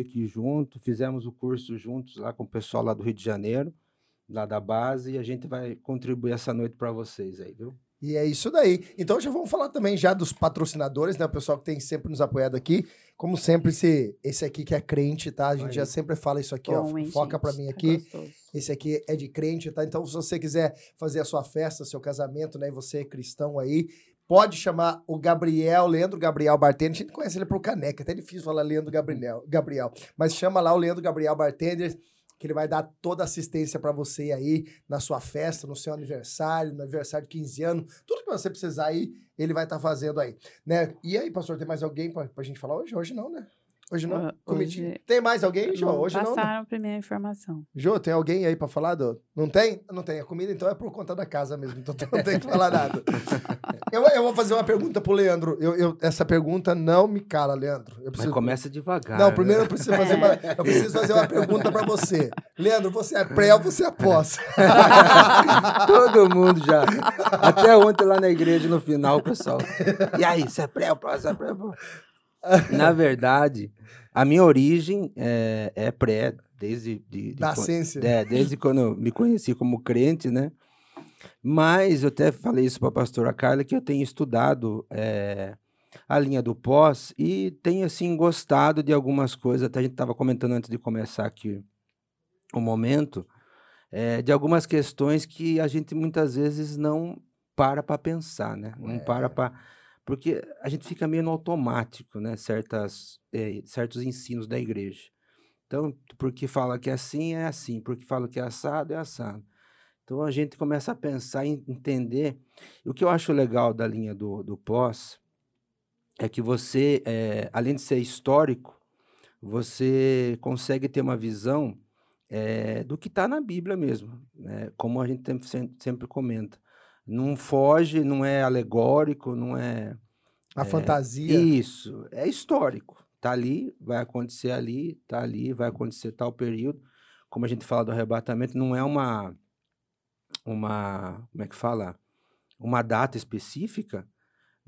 aqui junto, fizemos o curso juntos lá com o pessoal lá do Rio de Janeiro, lá da base, e a gente vai contribuir essa noite para vocês aí, viu? E é isso daí. Então já vamos falar também já dos patrocinadores, né? O pessoal que tem sempre nos apoiado aqui. Como sempre, esse, esse aqui que é crente, tá? A gente já sempre fala isso aqui, Bom, ó. hein, Foca pra mim Tá aqui. gostoso. Esse aqui é de crente, tá? Então, se você quiser fazer a sua festa, seu casamento, né? E você é cristão aí, pode chamar o Gabriel, Leandro Gabriel Bartender. A gente conhece ele pro Caneca, até difícil falar Leandro Gabriel, Gabriel. Mas chama lá o Leandro Gabriel Bartender, que ele vai dar toda a assistência pra você aí na sua festa, no seu aniversário, no aniversário de 15 anos, tudo que você precisar aí, ele vai estar fazendo aí, né? E aí, pastor, tem mais alguém pra, pra gente falar hoje? Hoje não, né? Hoje não? Ah, hoje- Tem mais alguém, Jô? Não Hoje não, né? passaram a primeira informação. Jô, tem alguém aí pra falar? Do... Não tem? Não tem. A comida, então, é por conta da casa mesmo. Então não tem que falar nada. Eu, eu vou fazer uma pergunta pro Leandro. Eu, eu- essa pergunta não me cala, Leandro. Eu Mas preciso... começa devagar. Não, né? primeiro eu preciso fazer uma, eu preciso fazer uma pergunta pra você. Leandro, você é pré ou você é pós? Todo mundo já. Até ontem lá na igreja, no final, pessoal. E aí, você é pré ou pós? Você é pré ou pós? Na verdade, a minha origem é, é pré, desde. De, de Da ciência. É, desde quando eu me conheci como crente, né? Mas eu até falei isso para a pastora Carla, que eu tenho estudado é, a linha do pós e tenho, assim, gostado de algumas coisas. Até a gente estava comentando antes de começar aqui o momento, é, de algumas questões que a gente muitas vezes não para para pensar, né? Não para para... Porque a gente fica meio no automático, né? Certas, eh, certos ensinos da igreja. Então, porque fala que é assim, é assim. Porque fala que é assado, é assado. Então, a gente começa a pensar e entender. O que eu acho legal da linha do, do pós é que você, eh, além de ser histórico, você consegue ter uma visão eh, do que está na Bíblia mesmo, né? como a gente tem- sem- sempre comenta. Não foge, não é alegórico, não é. A fantasia. Isso, é histórico. Tá ali, vai acontecer ali, tá ali, vai acontecer tal período. Como a gente fala do arrebatamento, não é uma. Uma. Como é que fala? Uma data específica,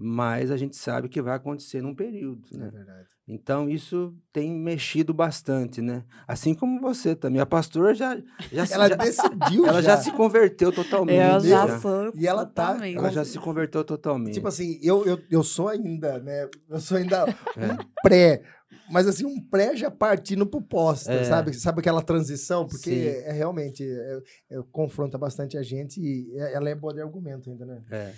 mas a gente sabe que vai acontecer num período, É né? verdade. Então, isso tem mexido bastante, né? Assim como você também. A pastora já, já, se- Ela já- decidiu ela já se converteu totalmente. Eu já já. sou. E ela tá. Ela já se converteu totalmente. Tipo assim, eu, eu, eu sou ainda, né? Eu sou ainda É. um pré. Mas assim, um pré já partindo pro pós, É. sabe? Sabe aquela transição? Porque Sim. é realmente é- é- confronta bastante a gente e é- ela é boa de argumento ainda, né? é.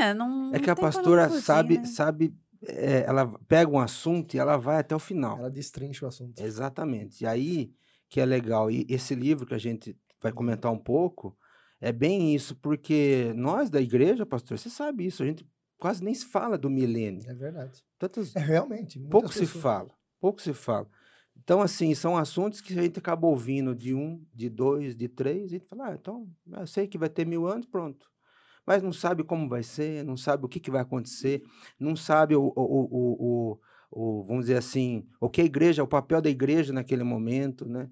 É, não, É não que a não pastora fugir, sabe, né? sabe, é, ela pega um assunto e ela vai até o final. Ela destrincha o assunto. Exatamente. E aí que é legal. E esse livro que a gente vai comentar um pouco é bem isso, porque nós da igreja, pastor, você sabe isso, a gente quase nem se fala do milênio. É verdade. Tantos, É realmente. pouco se pessoas- fala, pouco se fala. Então, assim, são assuntos que a gente acaba ouvindo de um, de dois, de três, e a gente fala, ah, então, eu sei que vai ter mil anos, pronto. Mas não sabe como vai ser, não sabe o que, que vai acontecer, não sabe o, o, o, o, o- vamos dizer assim, o que a igreja, o papel da igreja naquele momento, né?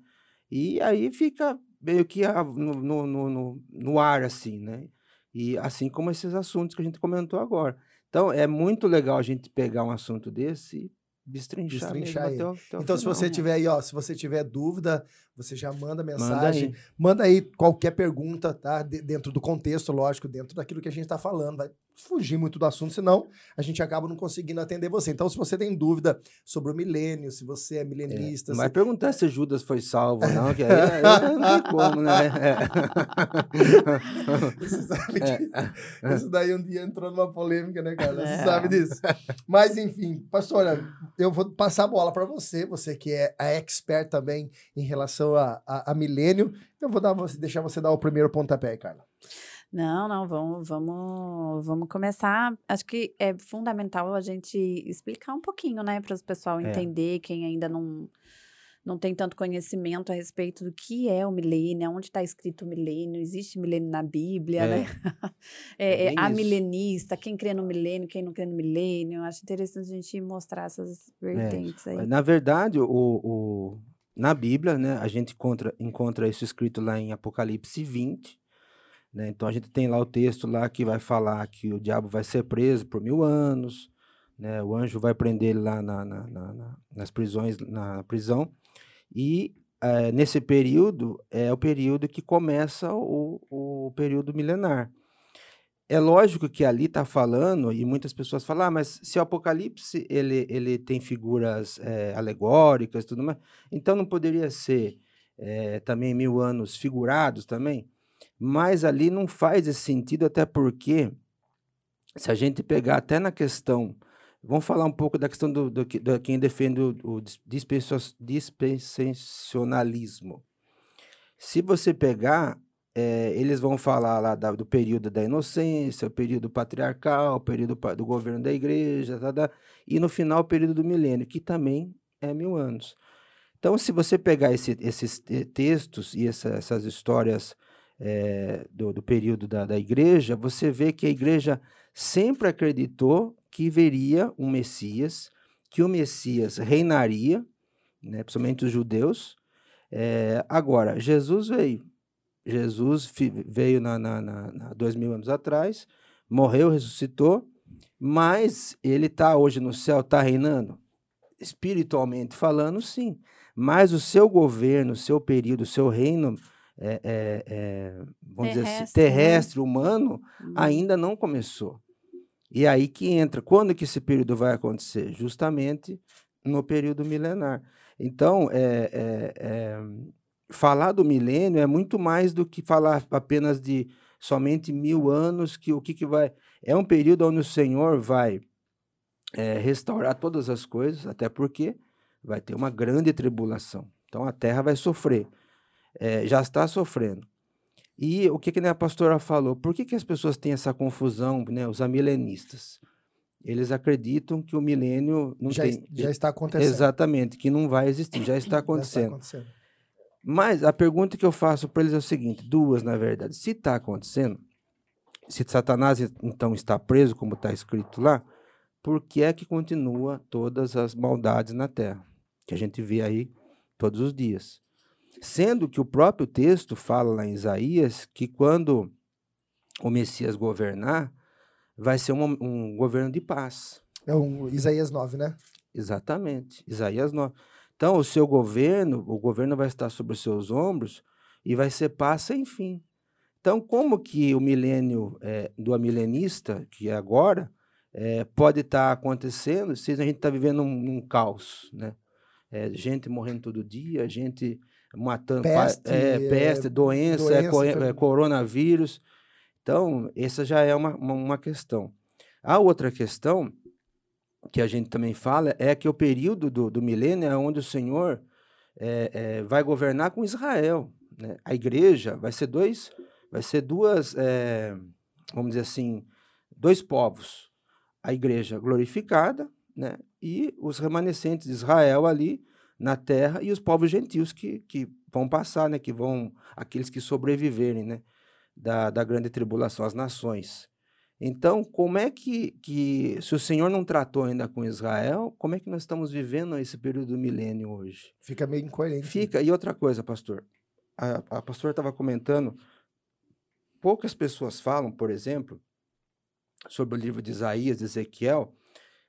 E aí fica meio que no, no, no- no ar, assim, né? E assim como esses assuntos que a gente comentou agora. Então, é muito legal a gente pegar um assunto desse e destrinchar, Destrinchar mesmo até o, até o Então, se final. você tiver aí, ó, se você tiver dúvida, você já manda Manda mensagem. aí. Manda aí qualquer pergunta, tá? De- dentro do contexto, lógico, dentro daquilo que a gente tá falando. Vai fugir muito do assunto, senão a gente acaba não conseguindo atender você. Então, se você tem dúvida sobre o milênio, se você é milenista, Não se- vai perguntar se Judas foi salvo não, que aí, aí não tem como, né? Você sabe que isso daí um dia entrou numa polêmica, né, cara? Você É. sabe disso. Mas, enfim, pastora, eu vou passar a bola para você, você que é a expert também em relação a, a, a milênio. Eu vou dar, você- deixar você dar o primeiro pontapé, Carla. Não, não, vamos, vamos, vamos começar. Acho que é fundamental a gente explicar um pouquinho, né, para o pessoal É. entender, quem ainda não, não tem tanto conhecimento a respeito do que é o milênio, onde está escrito o milênio, existe milênio na Bíblia, né? É É, é, bem a milenista, quem crê no milênio, quem não crê no milênio. Acho interessante a gente mostrar essas vertentes aí. Na verdade, o, o- na Bíblia, né, a gente encontra, encontra isso escrito lá em Apocalipse 20. Né? Então a gente tem lá o texto lá que vai falar que o diabo vai ser preso por mil anos. né? O anjo vai prender ele lá na, na, na, na nas prisões, na prisão, e é, nesse período é o período que começa o, o período milenar. É lógico que ali está falando, e muitas pessoas falam, ah, mas se o Apocalipse ele, ele tem figuras é, alegóricas tudo mais, então não poderia ser é, também mil anos figurados também? Mas ali não faz esse sentido, até porque, se a gente pegar até na questão Vamos falar um pouco da questão do, do, do quem defende o, dispensacionalismo. Se você pegar, é, eles vão falar lá da, do período da inocência, o período patriarcal, o período do governo da igreja, tá, tá, e no final o período do milênio, que também é mil anos. Então, se você pegar esse, esses textos e essa, essas histórias é, do, do período da, da igreja, você vê que a igreja sempre acreditou que veria um Messias, que o Messias reinaria, né, principalmente os judeus. É, agora, Jesus veio. Jesus veio na, na, na, na, dois mil anos atrás, morreu, ressuscitou, mas ele está hoje no céu, está reinando? Espiritualmente falando, sim. Mas o seu governo, o seu período, o seu reino, é, é, vamos terrestre, dizer assim, terrestre, né? humano, uhum. ainda não começou. E aí que entra, quando que esse período vai acontecer? Justamente no período milenar. Então, falar do milênio é muito mais do que falar apenas de somente mil anos, que o que, que vai... É um período onde o Senhor vai é, restaurar todas as coisas, até porque vai ter uma grande tribulação. Então, a terra vai sofrer. É, já está sofrendo. E o que, que né, a pastora falou? Por que, que as pessoas têm essa confusão, né, os amilenistas? Eles acreditam que o milênio não já, tem. Já está acontecendo. Exatamente, que não vai existir, já está acontecendo. já está acontecendo. Mas a pergunta que eu faço para eles é o seguinte: duas, na verdade. Se está acontecendo, se Satanás então está preso, como está escrito lá, por que é que continua todas as maldades na terra? Que a gente vê aí todos os dias. Sendo que o próprio texto fala lá em Isaías que quando o Messias governar, vai ser um, um governo de paz. É um Isaías 9, né? Exatamente, Isaías 9. Então, o seu governo, o governo vai estar sobre os seus ombros e vai ser paz sem fim. Então, como que o milênio é, do amilenista, que é agora, é, pode estar tá acontecendo se a gente está vivendo um, um caos, né? É, gente morrendo todo dia, gente matando peste, é, peste é, doença, doença é, coronavírus. Então, essa já é uma, uma, uma, questão. A outra questão que a gente também fala é que o período do, do milênio é onde o Senhor é, é, vai governar com Israel. Né? A igreja vai ser dois, vai ser duas, é, vamos dizer assim, dois povos. A igreja glorificada né? e os remanescentes de Israel ali na terra e os povos gentios que, que vão passar, né, que vão, aqueles que sobreviverem, né, da, da grande tribulação, as nações. Então, como é que, que, se o Senhor não tratou ainda com Israel, como é que nós estamos vivendo esse período do milênio hoje? Fica meio incoerente. Né? Fica. E outra coisa, pastor, a, a pastora estava comentando, poucas pessoas falam, por exemplo, sobre o livro de Isaías, de Ezequiel,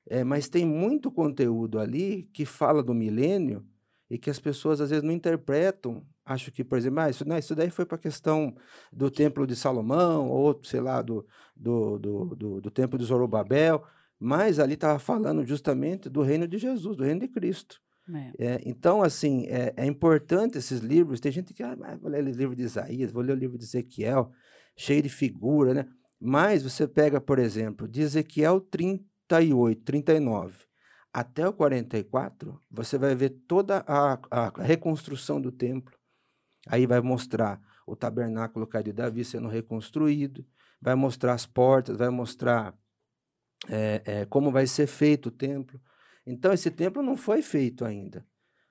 é, mas tem muito conteúdo ali que fala do milênio e que as pessoas às vezes não interpretam. Acho que, por exemplo, ah, isso, não, isso daí foi para a questão do templo de Salomão, ou sei lá, do, do, do, do, do templo de Zorobabel, mas ali estava falando justamente do reino de Jesus, do reino de Cristo. É. É, então, assim, é, é, importante esses livros. Tem gente que, ah, vou ler o livro de Isaías, vou ler o livro de Ezequiel, cheio de figura, né? Mas você pega, por exemplo, de Ezequiel 30, 38, 39 até o 44, você vai ver toda a, a reconstrução do templo. Aí vai mostrar o tabernáculo caído de Davi sendo reconstruído, vai mostrar as portas, vai mostrar é, é, como vai ser feito o templo. Então, esse templo não foi feito ainda.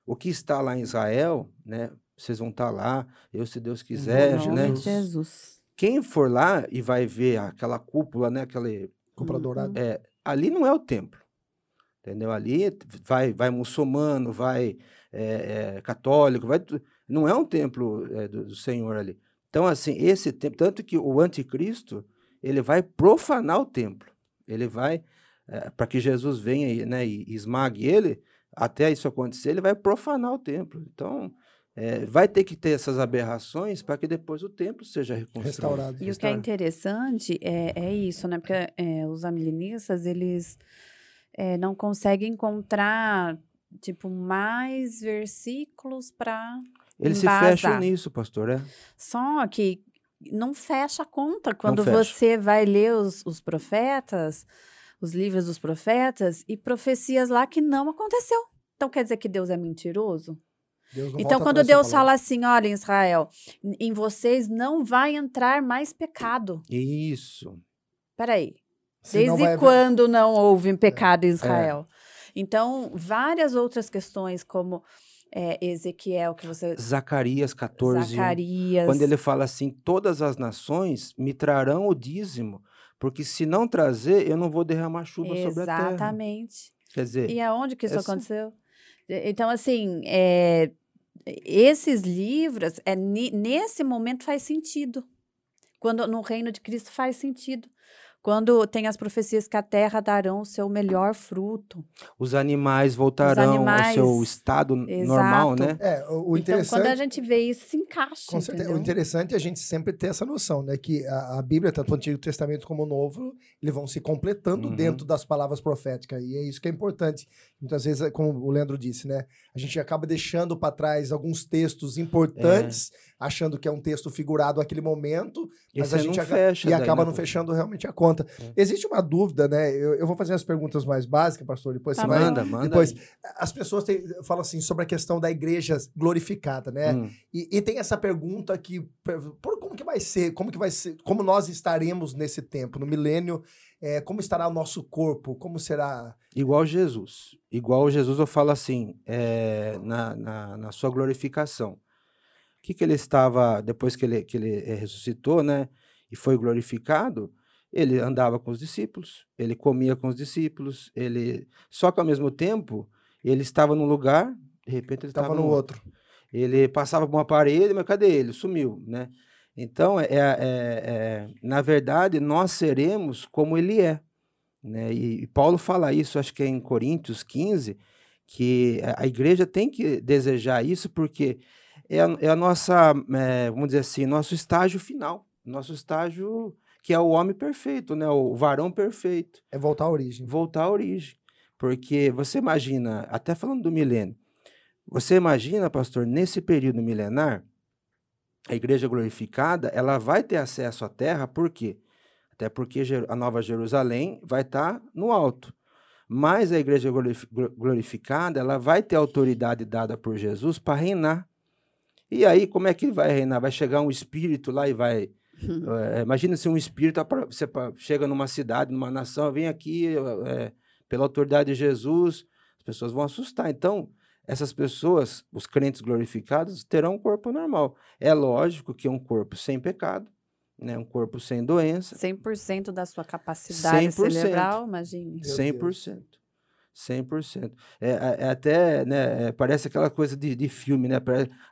O que está lá em Israel, né? Vocês vão estar lá, eu, se Deus quiser, né? Jesus. Quem for lá e vai ver aquela cúpula, né? Aquele cúpula dourada. É, ali não é o templo. Entendeu? Ali vai, vai muçulmano, vai é, é, católico, vai, não é um templo é, do, do, Senhor ali. Então, assim, esse templo, tanto que o anticristo, ele vai profanar o templo. Ele vai para que Jesus venha né, e esmague ele, até isso acontecer, ele vai profanar o templo. Então, é, vai ter que ter essas aberrações para que depois o templo seja reconstruído. Restaurado. E o que é interessante é, é isso, né? Porque é, os amilenistas, eles é, não conseguem encontrar, tipo, mais versículos para Eles se fecham nisso, pastor, é? Só que não fecha a conta quando você vai ler os, os profetas, os livros dos profetas, e profecias lá que não aconteceu. Então quer dizer que Deus é mentiroso? Então, quando Deus fala assim, olha, Israel, em- vocês não vai entrar mais pecado. Isso. Peraí, Senão desde vai quando não houve pecado em Israel? Então, várias outras questões, como é, Ezequiel, que você. Zacarias 14. Zacarias. Quando ele fala assim: todas as nações me trarão o dízimo, porque se não trazer, eu não vou derramar chuva sobre a terra. Exatamente. Quer dizer, E aonde que isso essa- aconteceu? Então, assim, é, esses livros, é, nesse momento faz sentido. Quando no reino de Cristo faz sentido. Quando tem as profecias que a terra darão o seu melhor fruto. os animais voltarão ao animais, seu estado n- normal, exato. né? É, o, o então, interessante. quando a gente vê isso, se encaixa. Com certeza. O interessante é a gente sempre ter essa noção, né? Que a, a Bíblia, tanto o Antigo Testamento como o Novo, eles vão se completando Uhum. dentro das palavras proféticas. E é isso que é importante. Muitas vezes, é como o Leandro disse, né? A gente acaba deixando para trás alguns textos importantes, achando que é um texto figurado naquele momento, E mas a gente fecha. e acaba né, não fechando realmente a conta. É. Existe uma dúvida, né? Eu, eu vou fazer as perguntas mais básicas, pastor, depois Tá você bom. vai. Manda, manda. Depois, aí. as pessoas têm- falam assim sobre a questão da igreja glorificada, né? Hum. E, e tem essa pergunta que, por como que vai ser, como que vai ser, como nós estaremos nesse tempo, no milênio, é, como estará o nosso corpo, como será... Igual Jesus. Igual Jesus, eu falo assim, é, na, na, na sua glorificação. O que, que ele estava, depois que ele, que ele eh, ressuscitou, né? E foi glorificado, ele andava com os discípulos, ele comia com os discípulos, ele. Só que ao mesmo tempo, ele estava num lugar, de repente ele Estava no outro. Ele passava por uma parede, mas cadê ele? Sumiu, né? Então, é, é- é- na verdade, nós seremos como ele é. Né? E, e Paulo fala isso, acho que é em Coríntios 15, que a- a igreja tem que desejar isso, porque é a, é a nossa, é, vamos dizer assim, nosso estágio final, nosso estágio que é o homem perfeito, né? o varão perfeito É voltar à origem. voltar à origem. Porque você imagina, até falando do milênio, você imagina, pastor, nesse período milenar, a igreja glorificada, ela vai ter acesso à terra, por quê? Até porque a Nova Jerusalém vai estar no alto. Mas a igreja glorif- glo- glorificada, ela vai ter autoridade dada por Jesus para reinar. E aí, como é que ele vai reinar? Vai chegar um espírito lá e vai é, imagina se um espírito você chega numa cidade, numa nação, vem aqui é, pela autoridade de Jesus, as pessoas vão assustar. Então, essas pessoas, os crentes glorificados, terão um corpo normal. É lógico que um corpo sem pecado, né, um corpo sem doença, 100% da sua capacidade 100%. cerebral, imagine. Meu 100%. 100%. É, é, é até, né, é, parece aquela coisa de, de filme, né?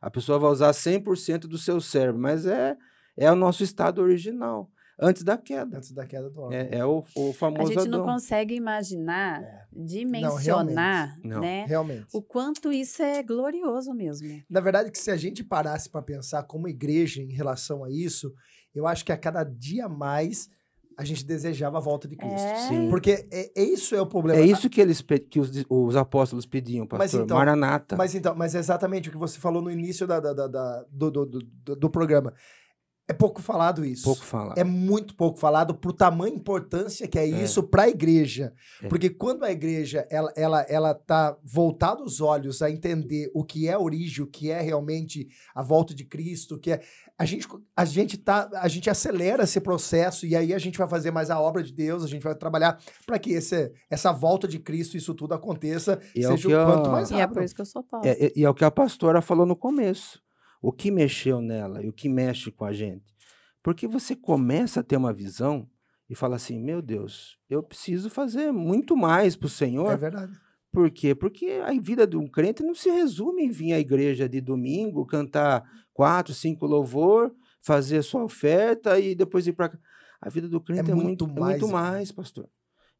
A pessoa vai usar 100% do seu cérebro, mas é, é o nosso estado original, antes da queda. Antes da queda do homem. É, é o, o A famoso gente não Adão. consegue imaginar, É. dimensionar, Não. né? Realmente. O quanto isso é glorioso mesmo. Na verdade, que se a gente parasse para pensar como igreja em relação a isso, eu acho que a cada dia mais a gente desejava a volta de Cristo. É. Sim. Porque é, é isso é o problema. É isso que, eles, que os, os apóstolos pediam, Mas pastor. então- Maranata. Mas então, mas é exatamente o que você falou no início da, da- da- da- do, do, do, do- do programa. É pouco falado isso. Pouco falar. É muito pouco falado pro tamanho importância que é isso para a igreja. É. Porque quando a igreja ela, ela, ela tá voltada os olhos a entender o que é a origem, o que é realmente a volta de Cristo, o que é a gente a gente tá a gente acelera esse processo e aí a gente vai fazer mais a obra de Deus, a gente vai trabalhar para que esse, essa volta de Cristo isso tudo aconteça, E é o seja que o a- quanto mais E é rápido. por isso que eu sou. É, é- e é o que a pastora falou no começo. O que mexeu nela e o que mexe com a gente. Porque você começa a ter uma visão e fala assim: meu Deus, eu preciso fazer muito mais para o Senhor. É verdade. Por quê? Porque a vida de um crente não se resume em vir à igreja de domingo, cantar quatro, cinco louvor, fazer a sua oferta e depois ir para A vida do crente é, muito muito, é mais, muito cara. mais, pastor.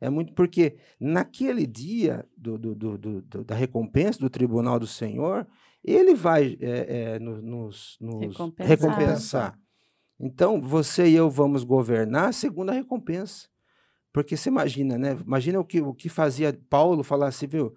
É muito porque naquele dia do, do, do da recompensa do tribunal do Senhor, ele vai é, é, nos, nos recompensar. recompensar. Então, você e eu vamos governar segundo a recompensa. Porque você imagina, né? Imagina o que, o que fazia Paulo falar assim, viu?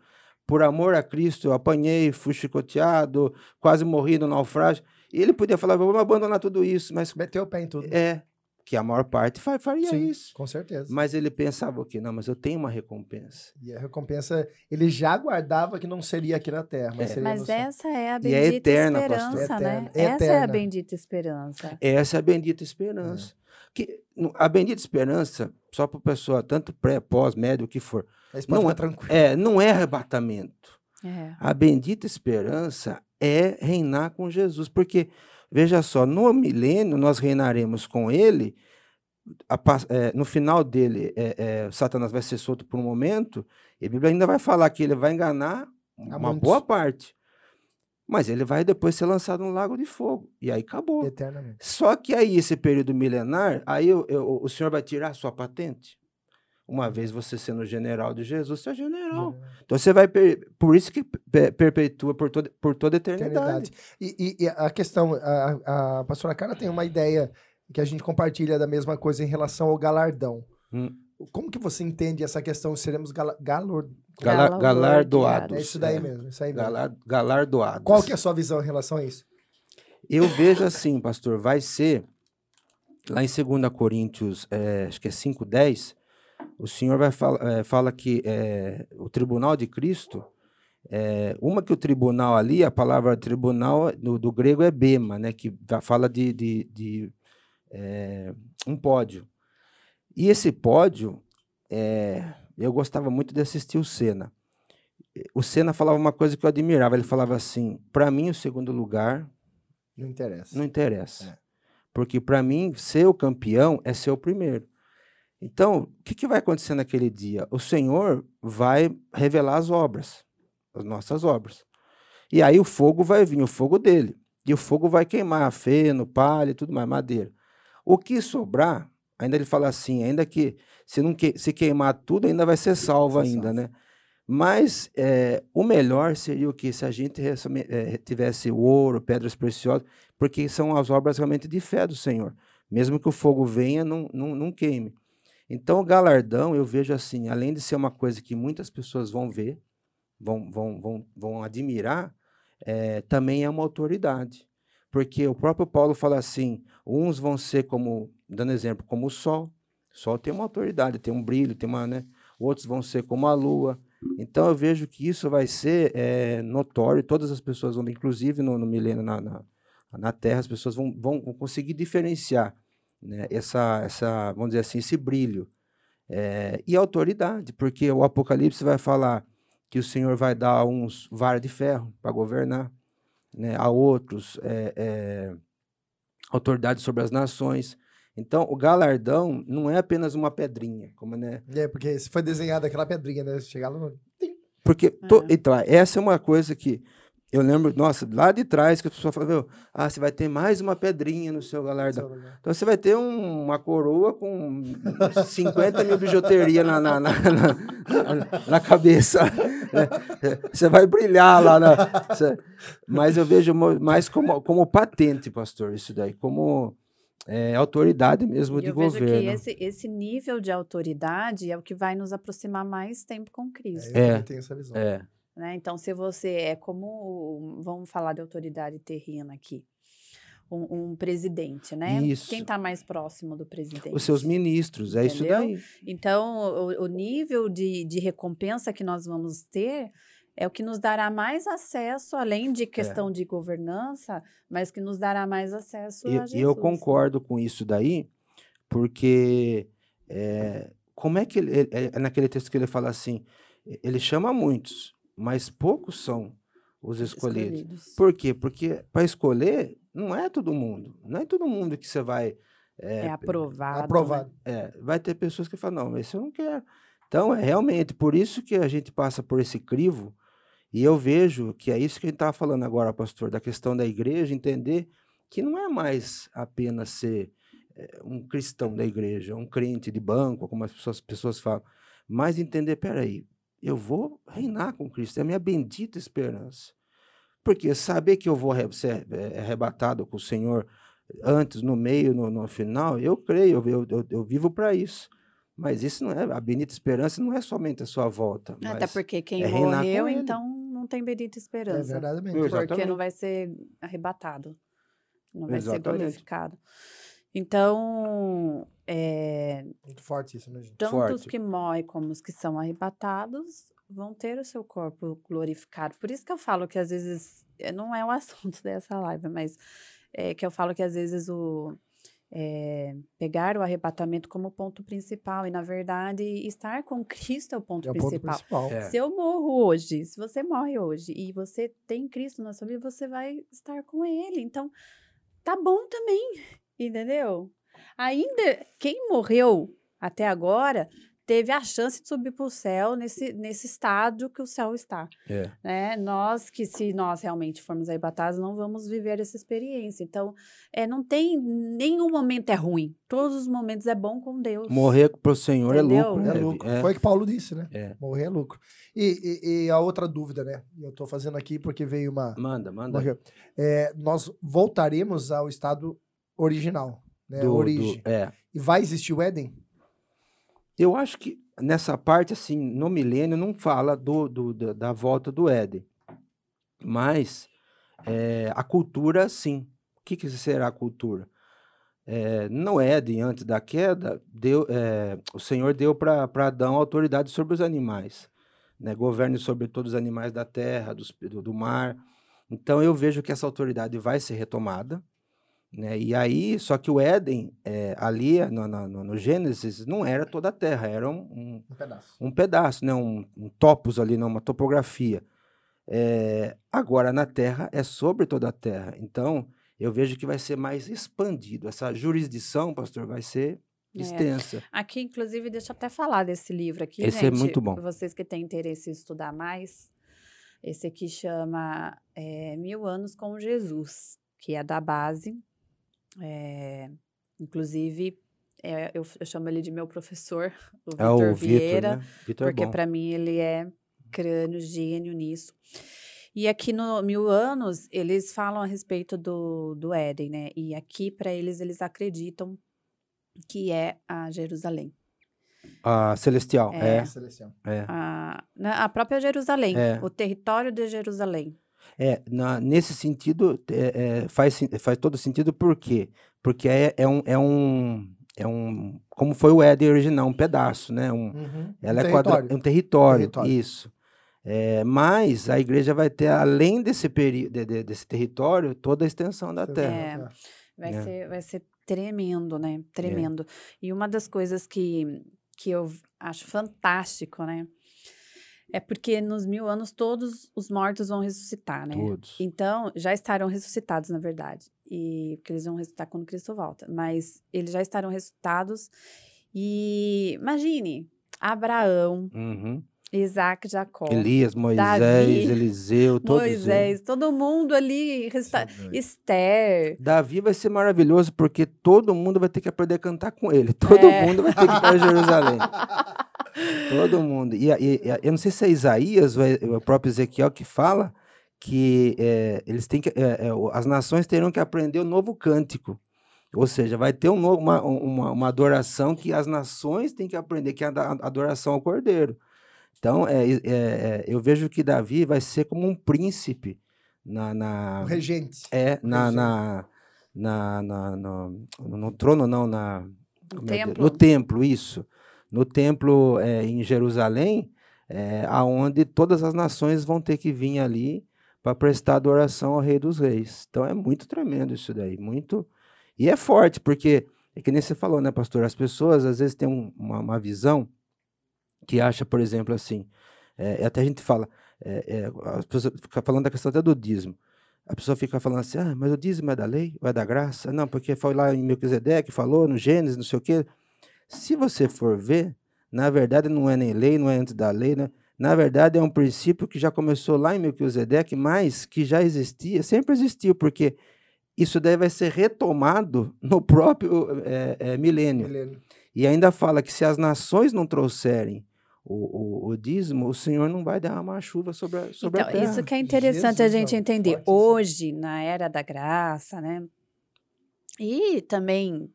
Por amor a Cristo, eu apanhei, fui chicoteado, quase morri no naufrágio. E ele podia falar, vamos abandonar tudo isso, mas. Meteu o pé em tudo. É, que a maior parte faria Sim, isso. Com certeza. Mas ele pensava o quê? Não, mas eu tenho uma recompensa. E a recompensa, ele já guardava que não seria aqui na terra. Mas, é. mas essa é a é bendita é eterna, esperança, pastor. né? É essa é a bendita esperança. Essa é a bendita esperança. É. Que, a bendita esperança, só para a pessoa, tanto pré, pós, médio, o que for. Não é, tranquilo. é, não é arrebatamento. É. A bendita esperança é reinar com Jesus. Porque Veja só, no milênio nós reinaremos com ele, a, é, no final dele, é, é, Satanás vai ser solto por um momento, e a Bíblia ainda vai falar que ele vai enganar uma boa parte. Mas ele vai depois ser lançado no lago de fogo. E aí acabou. Eternamente. Só que aí, esse período milenar, aí eu, eu, o senhor vai tirar a sua patente. Uma vez você sendo general de Jesus, você é general. Então você vai. Per... Por isso que perpetua por toda, por toda a eternidade. eternidade. E, e, e, a questão, a, a pastora Cara tem uma ideia que a gente compartilha da mesma coisa em relação ao galardão. Hum. Como que você entende essa questão? Seremos gal, galor, Galar, galardoados. É isso daí é. mesmo. Isso aí mesmo. Galar, galardoados. Qual que é a sua visão em relação a isso? Eu vejo assim, pastor, vai ser lá em 2 Coríntios, é, acho que é 5,10, o senhor vai fala, é, fala que é, o tribunal de Cristo, é, uma que o tribunal ali, a palavra tribunal do, do grego é bema, né, que fala de, de, de um pódio. E esse pódio, é, eu gostava muito de assistir o Senna. O Senna falava uma coisa que eu admirava. Ele falava assim: para mim, o segundo lugar. Não interessa. Não interessa. É. Porque para mim, ser o campeão é ser o primeiro. Então, o que, que vai acontecer naquele dia? O Senhor vai revelar as obras, as nossas obras. E aí o fogo vai vir, o fogo dele. E o fogo vai queimar feno, palha e tudo mais, madeira. O que sobrar, ainda ele fala assim, ainda que se não que, se queimar tudo, ainda vai ser salvo ainda, né? Mas é, o melhor seria o que? Se a gente é, tivesse ouro, pedras preciosas, porque são as obras realmente de fé do Senhor. Mesmo que o fogo venha, não, não, não queime. Então, o galardão, eu vejo assim, além de ser uma coisa que muitas pessoas vão ver, vão, vão, vão, vão admirar, é, também é uma autoridade. Porque o próprio Paulo fala assim: uns vão ser como, dando exemplo, como o sol. O sol tem uma autoridade, tem um brilho, tem uma, né? Outros vão ser como a lua. Então eu vejo que isso vai ser é, notório, todas as pessoas vão, inclusive no, no milênio na, na, na Terra, as pessoas vão, vão conseguir diferenciar né, essa, essa, vamos dizer assim, esse brilho. É, e autoridade, porque o Apocalipse vai falar que o Senhor vai dar uns vara de ferro para governar, né, a outros é, é, autoridade sobre as nações. Então, o galardão não é apenas uma pedrinha, como né? É, porque se foi desenhada aquela pedrinha, né? Chegar lá no... Porque, to, então, essa é uma coisa que eu lembro, nossa, lá de trás que a pessoa falava, ah, você vai ter mais uma pedrinha no seu galardão. Então você vai ter um, uma coroa com 50 mil bijuteria na, na, na, na, na cabeça. Né? Você vai brilhar lá. Na, mas eu vejo mais como, como patente, pastor, isso daí, como é, autoridade mesmo e de eu governo. Vejo que esse, esse nível de autoridade é o que vai nos aproximar mais tempo com Cristo. É, eu tenho essa visão. É. Né? Então, se você é como, vamos falar de autoridade terrena aqui, um, um, presidente, né? Isso. Quem está mais próximo do presidente? Os seus ministros, é isso daí. Então, o, o nível de, de recompensa que nós vamos ter é o que nos dará mais acesso, além de é. questão é. de governança, mas que nos dará mais acesso e, a Jesus. Eu concordo com isso daí, porque é, como é que ele, é, é naquele texto que ele fala assim, ele chama muitos, mas poucos são os escolhidos. escolhidos. Por quê? Porque para escolher não é todo mundo. Não é todo mundo que você vai. É, é aprovado. Aprovado. Né? É, vai ter pessoas que falam, não, esse eu não quero. Então, é realmente por isso que a gente passa por esse crivo. E eu vejo que é isso que a gente estava falando agora, pastor, da questão da igreja, entender que não é mais apenas ser é, um cristão da igreja, um crente de banco, como as pessoas, pessoas falam, mas entender, peraí, eu vou reinar com Cristo, é a minha bendita esperança. Porque saber que eu vou ser eh, arrebatado com o Senhor antes, no meio, no, no final, eu creio, eu, eu, eu vivo para isso. Mas isso não é, a bendita esperança não é somente a sua volta. Até porque quem é morreu, então não tem bendita É esperança. verdade mesmo. Porque Exatamente. não vai ser arrebatado, não vai ser Exatamente. glorificado. Então, é, Muito forte isso, né, gente? tanto os Forte. que morrem como os que são arrebatados vão ter o seu corpo glorificado. Por isso que eu falo que às vezes, eh, não é o assunto dessa live, mas é que eu falo que às vezes o é, pegar o arrebatamento como ponto principal e na verdade estar com Cristo é o ponto É o ponto principal. principal. É. Se eu morro hoje, se você morre hoje e você tem Cristo na sua vida, você vai estar com Ele. Então, tá bom também, entendeu? Ainda quem morreu até agora teve a chance de subir para o céu nesse, nesse estádio que o céu está. É. Né? Nós que, se nós realmente formos arrebatados, não vamos viver essa experiência. Então, é, não tem nenhum momento é ruim. Todos os momentos é bom com Deus. Morrer para o Senhor Entendeu? é lucro. É né? lucro. É. Foi o que Paulo disse, né? É. Morrer é lucro. E, e- e a outra dúvida, né? Eu tô fazendo aqui porque veio uma. Manda, manda. É, nós voltaremos ao estado original, né? Do- do- origem. é. E vai existir o Éden? Eu acho que nessa parte, assim, no milênio, não fala do, do- da, da volta do Éden. Mas eh, a cultura, sim. O que, que será a cultura? Eh, no Éden, antes da queda, deu, eh, o Senhor deu para Adão autoridade sobre os animais. Né? Governe sobre todos os animais da terra, dos- do, do mar. Então, eu vejo que essa autoridade vai ser retomada. Né? E aí, só que o Éden, eh, ali no, no- no- Gênesis, não era toda a terra, era um, um, Um pedaço. um pedaço, né? um, um topos ali, né? uma topografia. Eh, agora, na terra, é sobre toda a terra. Então, eu vejo que vai ser mais expandido. Essa jurisdição, pastor, vai ser É. extensa. Aqui, inclusive, deixa eu até falar desse livro aqui, Esse é gente. muito bom. Vocês que têm interesse em estudar mais, esse aqui chama é, Mil Anos com Jesus, que é da base. É, inclusive, é, eu, eu chamo ele de meu professor, o É o Vitor Vitor, Vieira, né? Vitor é porque bom. para mim ele é crânio, gênio nisso. E aqui no Mil Anos, eles falam a respeito do, do Éden, né? E aqui, para eles, eles acreditam que é a Jerusalém. A Celestial, É. é. Seleção. É, A, né, a própria Jerusalém, É. o território de Jerusalém. É, na- nesse sentido, é, é, faz, faz todo sentido, por quê? Porque é, é, um, é, um, é um. Como foi o Éden original, um pedaço, né? Um, Uhum. ela Um é, quadra, território. é um território, Território. isso. É, mas a igreja vai ter, além desse, peri, de- de- desse território, toda a extensão da terra. É. Vai, É. ser, vai ser tremendo, né? Tremendo. E uma das coisas que, que eu acho fantástico, né? É porque nos mil anos todos os mortos vão ressuscitar, né? Todos. Então, já estarão ressuscitados, na verdade. E porque eles vão ressuscitar quando Cristo volta. Mas eles já estarão ressuscitados. E imagine, Abraão, Uhum. Isaac, Jacó, Elias, Moisés, Davi, Eliseu, todos eles. Moisés, todo mundo ali doido. Esther. Davi vai ser maravilhoso porque todo mundo vai ter que aprender a cantar com ele. Todo É. mundo vai ter que ir para Jerusalém. Todo mundo. E, e- e- eu não sei se é Isaías ou é o próprio Ezequiel que fala que é, eles têm que, é, é, as nações terão que aprender o novo cântico. Ou seja, vai ter um novo- uma, uma, uma adoração que as nações têm que aprender, que é a adoração ao Cordeiro. Então, é, é, é, eu vejo que Davi vai ser como um príncipe na, na, O regente. é, na, Regente. na, na, na- no, no trono, não, na, No é templo. no templo, isso. No templo é, em Jerusalém, é, aonde todas as nações vão ter que vir ali para prestar adoração ao Rei dos Reis. Então é muito tremendo isso daí, muito. E é forte, porque, é que nem você falou, né, pastor? As pessoas às vezes têm um- uma, uma visão que acha, por exemplo, assim, é, até a gente fala, é, é, as pessoas ficam falando da questão até do dízimo. A pessoa fica falando assim, ah, mas o dízimo é da lei ou é da graça? Não, porque foi lá em Melquisedeque, falou no Gênesis, não sei o quê. Se você for ver, na verdade não é nem lei, não é antes da lei, né? Na verdade é um princípio que já começou lá em Melquisedeque, mas que já existia, sempre existiu, porque isso daí vai ser retomado no próprio é, é, milênio. Milênio. E ainda fala que se as nações não trouxerem o, o, o dízimo, o Senhor não vai derramar a chuva sobre a, sobre Então, a terra. isso que é interessante a Jesus, gente ó, entender. Hoje, na era da graça, né? E também,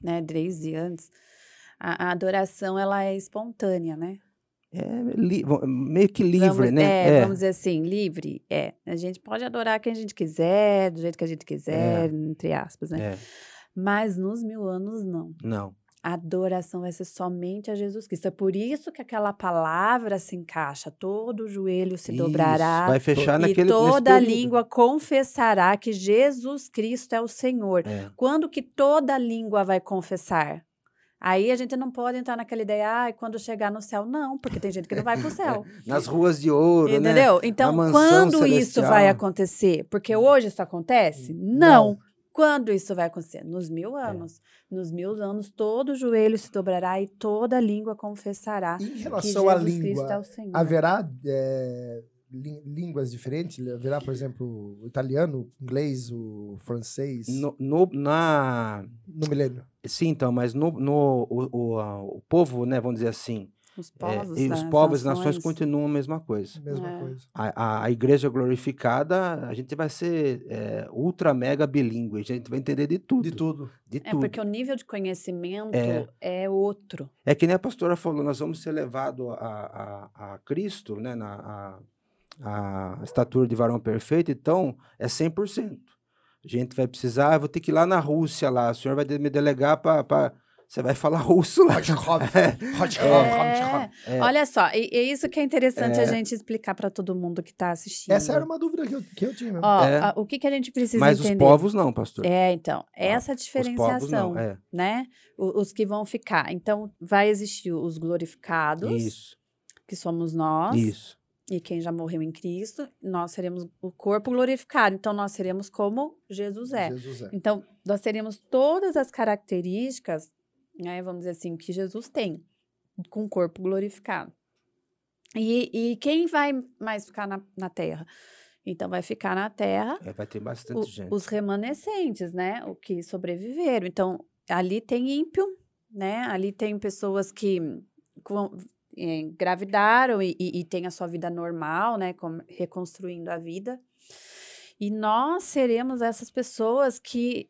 né, desde antes, a, a adoração ela é espontânea, né? É meio que livre, vamos, né? É, vamos dizer assim, livre. É. A gente pode adorar quem a gente quiser, do jeito que a gente quiser, entre aspas, né? é, Mas nos mil anos, não. não. A adoração vai ser somente a Jesus Cristo. É por isso que aquela palavra se encaixa. Todo joelho se Isso, dobrará. vai fechar e naquele nesse toda língua confessará que Jesus Cristo é o Senhor. É. Quando que toda língua vai confessar? Aí a gente não pode entrar naquela ideia, ah, quando chegar no céu. Não, porque tem gente que não vai para o céu. Nas ruas de ouro, né? Entendeu? Então, mansão quando isso vai celestial. acontecer? Porque hoje isso acontece? Não. Não. Quando isso vai acontecer? Nos mil É. anos. Nos mil anos, todo joelho se dobrará e toda língua confessará Em que relação à Jesus Cristo é língua, o Senhor. haverá é, lí- línguas diferentes? Haverá, por exemplo, o italiano, o inglês, o francês no, No, no- na... milênio? Sim, então, mas no, no o, o, o povo, né, vamos dizer assim, Os é, povos, e os as povos e nações nações. continuam a mesma coisa. Mesma É. coisa. A, a, a igreja glorificada, a gente vai ser é, ultra mega bilíngue, a gente vai entender de tudo. De tudo. De É tudo. porque o nível de conhecimento É. é, outro. É que nem a pastora falou, nós vamos ser levados a, a, a Cristo, né, na a, a estatura de varão perfeito, então é 100%. A gente vai precisar, eu vou ter que ir lá na Rússia, lá, o senhor vai de- me delegar para... Você vai falar russo lá. É. Olha só, e, e isso que é interessante a gente explicar para todo mundo que está assistindo. Essa era uma dúvida que eu, que eu tinha. mesmo. Ó, É. a- o que, que a gente precisa Mas os entender? povos não, pastor. É, então, essa Os povos diferenciação, não, é. né? O- Os, que vão ficar. Então, vai existir os glorificados, Isso, que somos nós, isso. E quem já morreu em Cristo, nós seremos o corpo glorificado. Então, nós seremos como Jesus é. Jesus é. Então, nós teremos todas as características, né, vamos dizer assim, que Jesus tem, com o corpo glorificado. E, e quem vai mais ficar na, na terra? Então, vai ficar na terra É, vai ter bastante o- gente. os remanescentes, né? O que sobreviveram. Então, ali tem ímpio, né? Ali tem pessoas que engravidaram e, e, e têm a sua vida normal, né? com- reconstruindo a vida. E nós seremos essas pessoas que,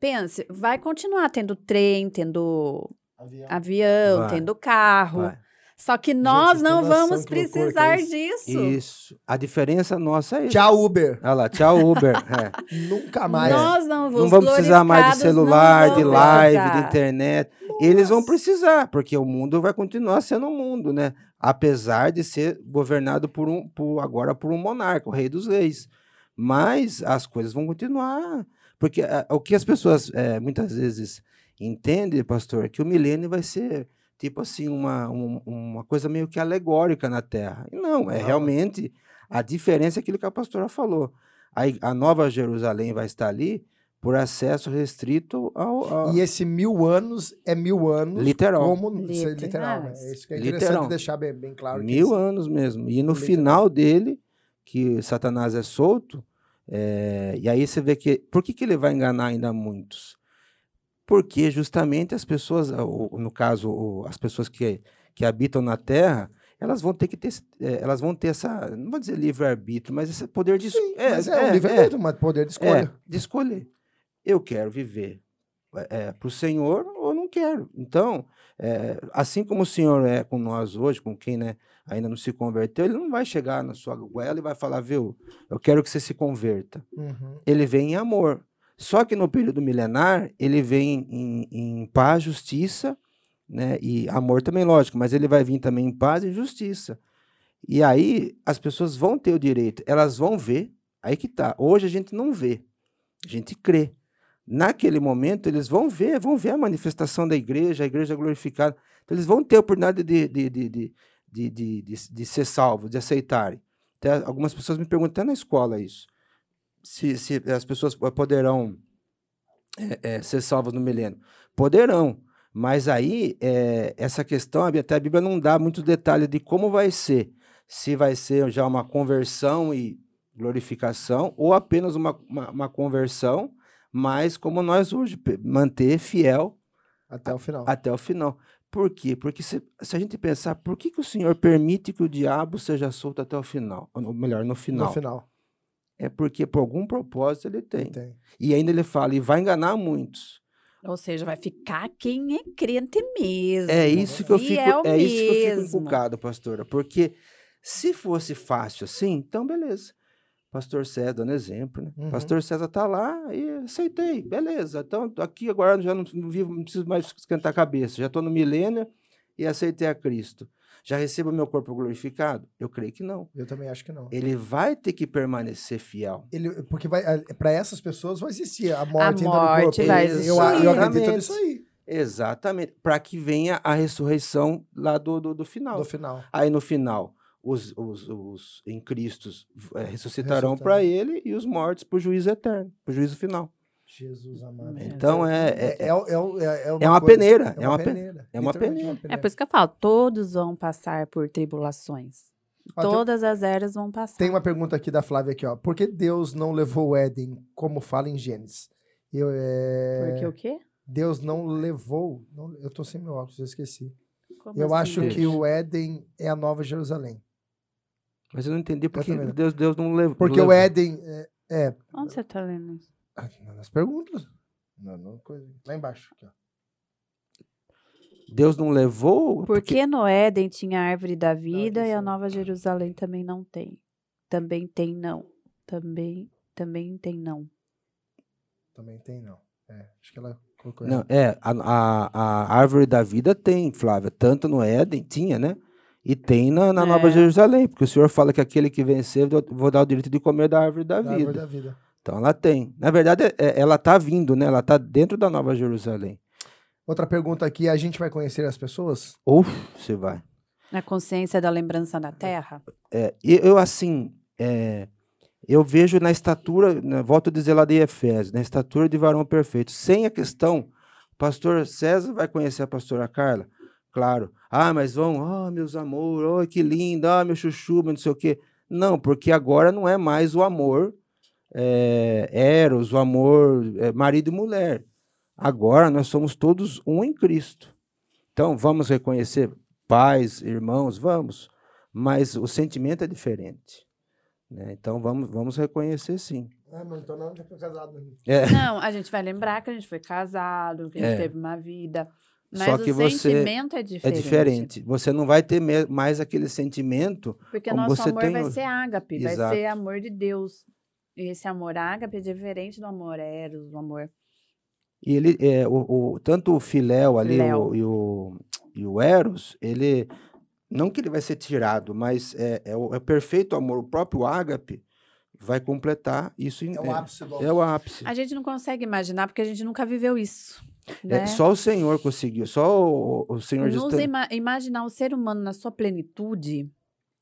pense, vai continuar tendo trem, tendo Avião. avião, Vai. tendo carro. Vai. Só que nós têm não vamos é precisar isso? disso. Isso. A diferença nossa é isso. Tchau, Uber. Olha lá, tchau, Uber. É. Nunca mais. Nós não, Não os vamos precisar mais de não celular, de live, de precisar. internet. Eles vão precisar, porque o mundo vai continuar sendo um mundo, né? Apesar de ser governado por um, por, agora por um monarca, o rei dos reis. Mas as coisas vão continuar. Porque ah, o que as pessoas eh, muitas vezes entendem, pastor, é que o milênio vai ser tipo assim, uma, um- uma coisa meio que alegórica na Terra. Não, é realmente a diferença é aquilo que a pastora falou. A, a Nova Jerusalém vai estar ali por acesso restrito ao. ao- E esse mil anos é mil anos. Literal. Como Literais. literal, né? É isso que é interessante Literal. deixar bem, bem claro. que mil anos mesmo. E no Literal. final dele, que Satanás é solto, é, e aí você vê que. Por que, que ele vai enganar ainda muitos? Porque justamente as pessoas, no caso, as pessoas que, que habitam na Terra, elas vão ter que ter, é, elas vão ter essa, não vou dizer livre-arbítrio, mas esse poder de. Sim, mas é, um livre-arbítrio, mas poder de escolha. É, de escolher. Eu quero viver para o Senhor ou não quero. Então, é, assim como o Senhor é com nós hoje, com quem né, ainda não se converteu, ele não vai chegar na sua goela e vai falar, viu, eu quero que você se converta. Uhum. Ele vem em amor. Só que no período milenar, ele vem em, em paz, justiça, né? E amor também, lógico, mas ele vai vir também em paz e justiça. E aí as pessoas vão ter o direito, elas vão ver, aí que tá. Hoje a gente não vê, a gente crê. Naquele momento eles vão ver, vão ver a manifestação da igreja, a igreja glorificada. Então eles vão ter a oportunidade de, de, de, de, de, de, de- de ser salvos, de aceitarem. Até algumas pessoas me perguntam até na escola isso. Se, se as pessoas poderão é, é, ser salvas no milênio. Poderão. Mas aí, é, essa questão, até a Bíblia não dá muitos detalhes de como vai ser. Se vai ser já uma conversão e glorificação, ou apenas uma, uma, uma conversão, mas como nós hoje, manter fiel Até o final. até o final. Por quê? Porque se, se a gente pensar, por que, que o Senhor permite que o diabo seja solto até o final? Ou melhor, no final. No final. É porque por algum propósito ele tem. Tem. E ainda ele fala, e vai enganar muitos. Ou seja, vai ficar quem é crente mesmo. É isso que eu fico, fiel é isso que eu fico encucado, pastora. Porque se fosse fácil assim, então beleza. Pastor César dando exemplo, né? Uhum. Pastor César tá lá e aceitei, beleza. Então aqui agora já não, não vivo, não preciso mais esquentar a cabeça. Já estou no milênio e aceitei a Cristo. Já recebo meu corpo glorificado? Eu creio que não. Eu também acho que não. Ele vai ter que permanecer fiel. Ele, porque vai, para essas pessoas vai existir a morte, ainda morte no corpo. vai eu, existir. eu, eu acredito Exatamente. nisso aí, Exatamente. Para que venha a ressurreição lá do, do, do final. no final. Aí no final, os, os, os em Cristo eh, ressuscitarão para ele e os mortos para o juízo eterno, para o juízo final. Jesus amado. Amém. Então é, É, é, é, é, é, é uma, é uma coisa- peneira, é uma pe- peneira. é uma peneira. É por isso que eu falo, todos vão passar por tribulações. Ó, tem- Todas as eras vão passar. Tem uma pergunta aqui da Flávia aqui, ó. Por que Deus não levou o Éden, como fala em Gênesis? Eu, é... Porque o quê? Deus não levou. não- eu tô sem meu óculos, eu esqueci. Como eu assim? acho que o Éden é a Nova Jerusalém. Mas eu não entendi porque não. Deus, Deus não levou. Porque o Éden. É, é, Onde você tá lendo isso? ah, nas perguntas. Não, não, coisa- lá embaixo. Aqui, ó. Deus não levou Porque no Éden tinha a árvore da vida e a isso. Nova Jerusalém também não tem. Também tem não. Também, também tem não. Também tem, não. É, acho que ela colocou Não, é, a, a, a árvore da vida tem, Flávia, tanto no Éden, tinha, né? E tem na, na Nova É. Jerusalém, porque o Senhor fala que aquele que vencer, eu vou dar o direito de comer da árvore da Da vida. árvore da vida. Então ela tem. Na verdade, é- é- ela está vindo, né? Ela está dentro da Nova Jerusalém. Outra pergunta aqui: a gente vai conhecer as pessoas? Ou você vai. Na consciência da lembrança da terra? É, e eu, assim, é, eu vejo na estatura, né, volto a dizer lá de Efésios, na estatura de varão perfeito. Sem a questão, o pastor César vai conhecer a pastora Carla? Claro. Ah, mas vão, ah, meus amor, oh, que lindo, ah, meu chuchu, mas não sei o quê. Não, porque agora não é mais o amor é, eros, o amor é, marido e mulher. Agora nós somos todos um em Cristo. Então vamos reconhecer pais, irmãos, vamos, mas o sentimento é diferente. né? Então vamos, vamos reconhecer sim. Ah, mas então não, já foi casado. É, Não, a gente vai lembrar que a gente foi casado, que a gente É. teve uma vida. Mas Só o que você- sentimento é é diferente. diferente. Você não vai ter mais aquele sentimento. Porque Como nosso você amor tem vai ser ágape, vai Exato. ser amor de Deus. E esse amor ágape é diferente do amor eros, do amor... E ele, é, o, o- tanto o filéu ali o- e, o, e o eros, ele não que ele vai ser tirado, mas é, é o é o perfeito amor. O próprio ágape vai completar isso. em- É o ápice do É o ápice. A gente não consegue imaginar porque a gente nunca viveu isso. É, Né? só o Senhor conseguiu. Só o, o Senhor Nos está- ima- imaginar o ser humano na sua plenitude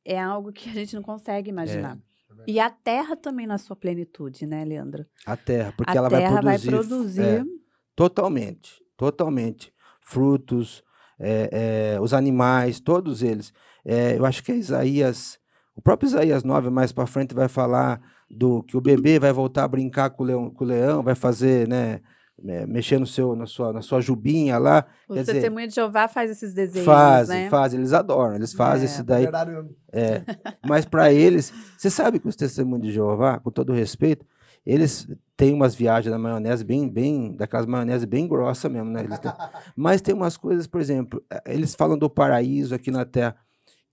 é algo que a gente não consegue imaginar. É. E a terra também na sua plenitude, né, Leandro? a terra, porque a ela terra vai produzir, vai produzir. é, totalmente, totalmente frutos, é, é, os animais, todos eles. É, eu acho que é Isaías, o próprio Isaías 9 mais para frente vai falar do que o bebê vai voltar a brincar com o leão, com o leão vai fazer, né, é, mexer no seu, na sua, na sua jubinha lá. O Quer dizer, testemunho de Jeová faz esses desenhos, fazem, né? fazem, eles adoram, eles fazem É, isso É daí. verdade. É, mas para eles, você sabe que os testemunhos de Jeová, com todo respeito, eles têm umas viagens na maionese bem, bem, daquelas maionese bem grossa mesmo, né? Eles têm- mas tem umas coisas, por exemplo, eh, eles falam do paraíso aqui na Terra.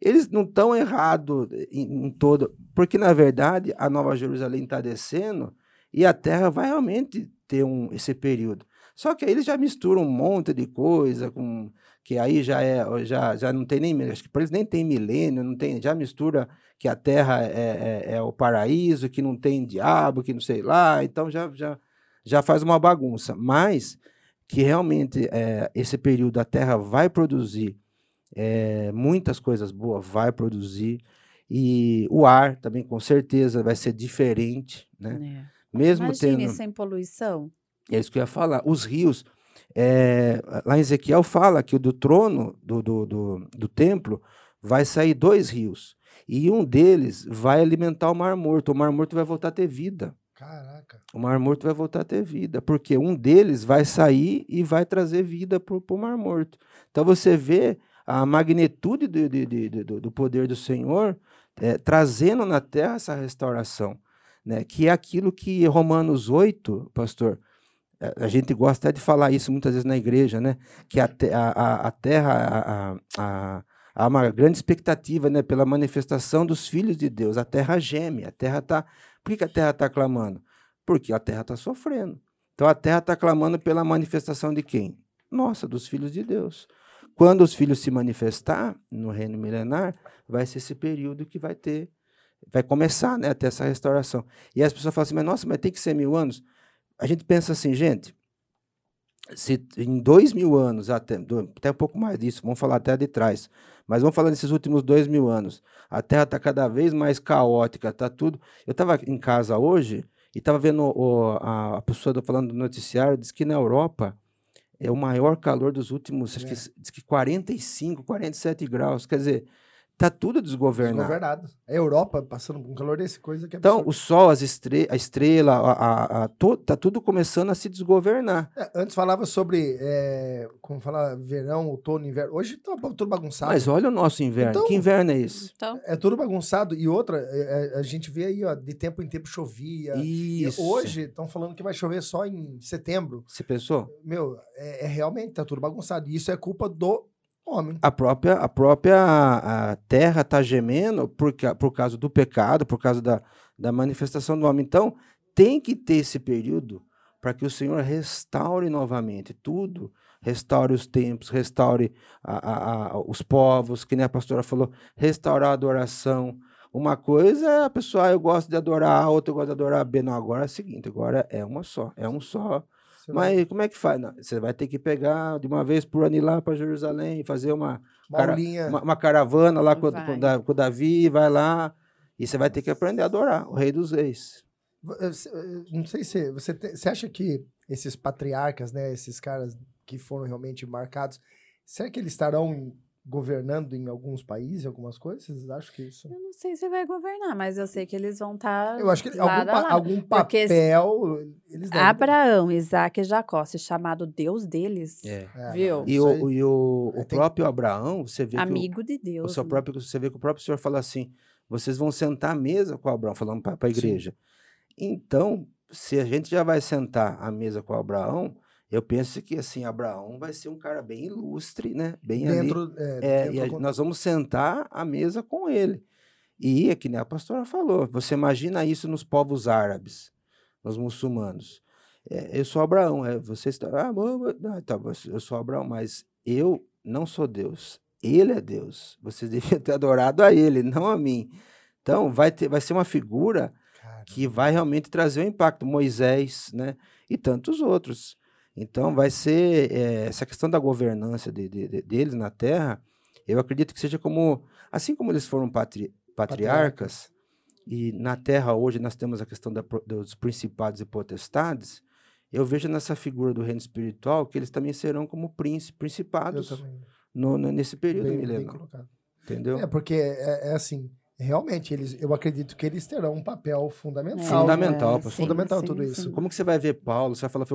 Eles não estão errados em, em todo, porque na verdade a Nova Jerusalém está descendo e a Terra vai realmente ter um, esse período. Só que aí eles já misturam um monte de coisa com que aí já é já, já não tem nem acho que para eles nem tem milênio, não tem já mistura que a Terra é, é, é o paraíso, que não tem diabo, que não sei lá, então já já já faz uma bagunça. Mas que realmente é, esse período a Terra vai produzir é, muitas coisas boas, vai produzir e o ar também com certeza vai ser diferente, né? Mesmo Imagine tendo sem poluição. é isso que eu ia falar. Os rios, é, lá em Ezequiel fala que o do trono do, do, do, do templo vai sair dois rios. E um deles vai alimentar o mar morto. O mar morto vai voltar a ter vida. Caraca. O Mar Morto vai voltar a ter vida, porque um deles vai sair e vai trazer vida para o Mar Morto. Então você vê a magnitude do, do, do, do poder do Senhor é, trazendo na terra essa restauração, né? que é aquilo que Romanos 8, pastor, a gente gosta até de falar isso muitas vezes na igreja, né? que a, a, a terra, a, há uma grande expectativa né, pela manifestação dos filhos de Deus. A terra geme, a terra está. Por que, que a terra está clamando? Porque a terra está sofrendo. Então a terra está clamando pela manifestação de quem? Nossa, dos filhos de Deus. Quando os filhos se manifestar no reino milenar, vai ser esse período que vai ter, vai começar né, a ter essa restauração. E as pessoas falam assim, mas nossa, mas tem que ser mil anos. A gente pensa assim, gente, se em dois mil anos, até, até um pouco mais disso, vamos falar até de trás, mas vamos falar desses últimos dois mil anos. A Terra está cada vez mais caótica, está tudo. Eu estava em casa hoje e estava vendo o, a, a, pessoa falando do noticiário, diz que na Europa é o maior calor dos últimos, é. que, diz que 45, 47 graus. Quer dizer, Tá tudo desgovernado. Desgovernado. A Europa passando por um calor desse, coisa que é Então, o sol, as estre a estrela, a, a, a to tá tudo começando a se desgovernar. É, antes falava sobre, é, como falar, verão, outono, inverno. Hoje tá tudo bagunçado. Mas olha o nosso inverno. Então, que inverno é esse? Então. É tudo bagunçado. E outra, é, é, a gente vê aí, ó, de tempo em tempo chovia. Isso. E hoje estão falando que vai chover só em setembro. Você pensou? Meu, é, é realmente, tá tudo bagunçado. E isso é culpa do homem. A própria, a própria a terra está gemendo por, por causa do pecado, por causa da, da manifestação do homem. Então, tem que ter esse período para que o Senhor restaure novamente tudo, restaure os tempos, restaure a, a, a, os povos, que nem a pastora falou, restaurar a adoração. Uma coisa é a pessoa, ah, eu gosto de adorar A, outra eu gosto de adorar B. Não, agora é o seguinte, agora é uma só, é um só você Mas como é que faz? Não, você vai ter que pegar de uma vez por ano ir lá para Jerusalém, fazer uma, cara, uma, uma, caravana lá com, com, com o Davi, vai lá, e você vai ter que aprender a adorar o Rei dos Reis. Eh, eh, não sei se você, te, você acha que esses patriarcas, né, esses caras que foram realmente marcados, será que eles estarão governando em alguns países, algumas coisas? Vocês acham que isso? Eu não sei se vai governar, mas eu sei que eles vão estar. Tá eu acho que algum, pa algum papel. Eles Abraão, Isaac e Jacó, se chamado Deus deles. É. é viu? E o, e o, o próprio Abraão, você vê Amigo o, de Deus. O seu né? próprio, você vê que o próprio Senhor fala assim: vocês vão sentar à mesa com Abraão, falando para a igreja. Sim. Então, se a gente já vai sentar à mesa com Abraão, eu penso que assim, Abraão vai ser um cara bem ilustre, né? Bem dentro, ali. É, é, dentro e a, nós vamos sentar à mesa com ele. E é que nem a pastora falou, você imagina isso nos povos árabes, nos muçulmanos. É, eu sou Abraão, é, você está. Ah, não, tá, eu sou Abraão, mas eu não sou Deus. Ele é Deus. Vocês deviam ter adorado a ele, não a mim. Então, vai, ter, vai ser uma figura que vai realmente trazer um impacto. Moisés, né? E tantos outros. Então, vai ser é, essa questão da governança de, de, de, deles na Terra. Eu acredito que seja como, assim como eles foram patri, patriarcas, e na Terra hoje nós temos a questão da, dos principados e potestades. Eu vejo nessa figura do reino espiritual que eles também serão como príncipes, principados no, no, nesse período bem, milenar. Bem Entendeu? É, porque é, é assim, realmente, eles, eu acredito que eles terão um papel fundamental. Fundamental, é, fundamental sim, tudo sim. isso. Como que você vai ver Paulo? Você vai falar,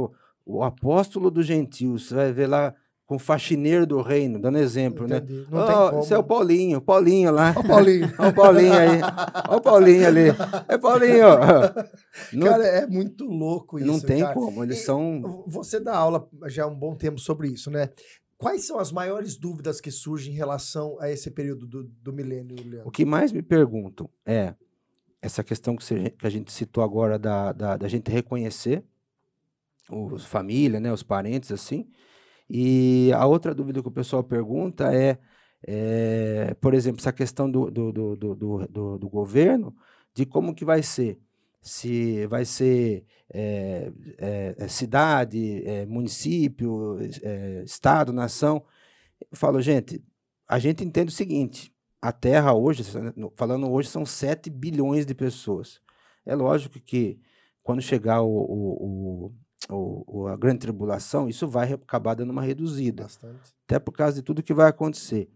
o apóstolo dos gentios, você vai ver lá com o faxineiro do reino, dando exemplo, né? Entendi. né? Não oh, tem como. Esse é o Paulinho, Paulinho lá. Olha o Paulinho. Olha o Paulinho aí. Olha o Paulinho ali. É Paulinho. Não, cara, é muito louco isso. Não tem cara. como, eles e são. Você dá aula já há um bom tempo sobre isso, né? Quais são as maiores dúvidas que surgem em relação a esse período do, do milênio, Leandro? O que mais me perguntam é essa questão que, você, que a gente citou agora da, da, da gente reconhecer os família, né, os parentes assim. E a outra dúvida que o pessoal pergunta é, é por exemplo, essa questão do, do, do, do, do, governo, de como que vai ser se vai ser é, é, cidade, é, município, estado, nação. Eu falo, gente, a gente entende o seguinte: a Terra hoje, falando hoje, são 7 bilhões de pessoas. É lógico que quando chegar o, o, o, a grande tribulação, isso vai acabar dando uma reduzida. Bastante. Até por causa de tudo que vai acontecer.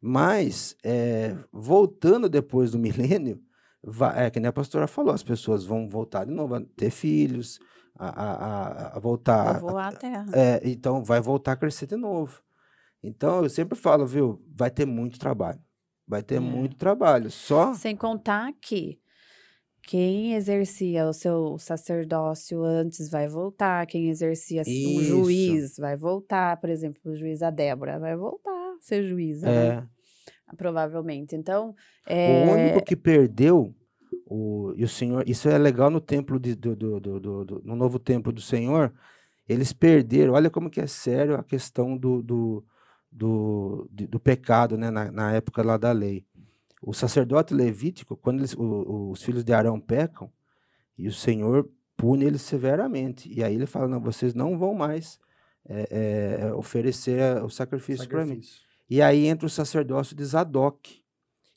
Mas, é, voltando depois do milênio, vai, é que nem a pastora falou, as pessoas vão voltar de novo a ter filhos, a, a, a, a voltar. Povoar a terra. É, então vai voltar a crescer de novo. Então eu sempre falo, viu, vai ter muito trabalho. Vai ter É. muito trabalho. Só Sem contar que quem exercia o seu sacerdócio antes vai voltar, quem exercia um Isso. juiz vai voltar, por exemplo, o juiz a Débora vai voltar a ser juíza, né? é, provavelmente. Então, o é, único que perdeu o, e o Senhor, isso é legal no templo de- do, do, do, do- no novo templo do Senhor, eles perderam. Olha como que é sério a questão do, do, do, do pecado, né, na, na época lá da lei. O sacerdote levítico, quando eles, o- os filhos de Arão pecam, e o Senhor pune eles severamente. E aí ele fala: não, vocês não vão mais é, é, oferecer o sacrifício para mim. Sacrifício. E aí entra o sacerdócio de Zadok.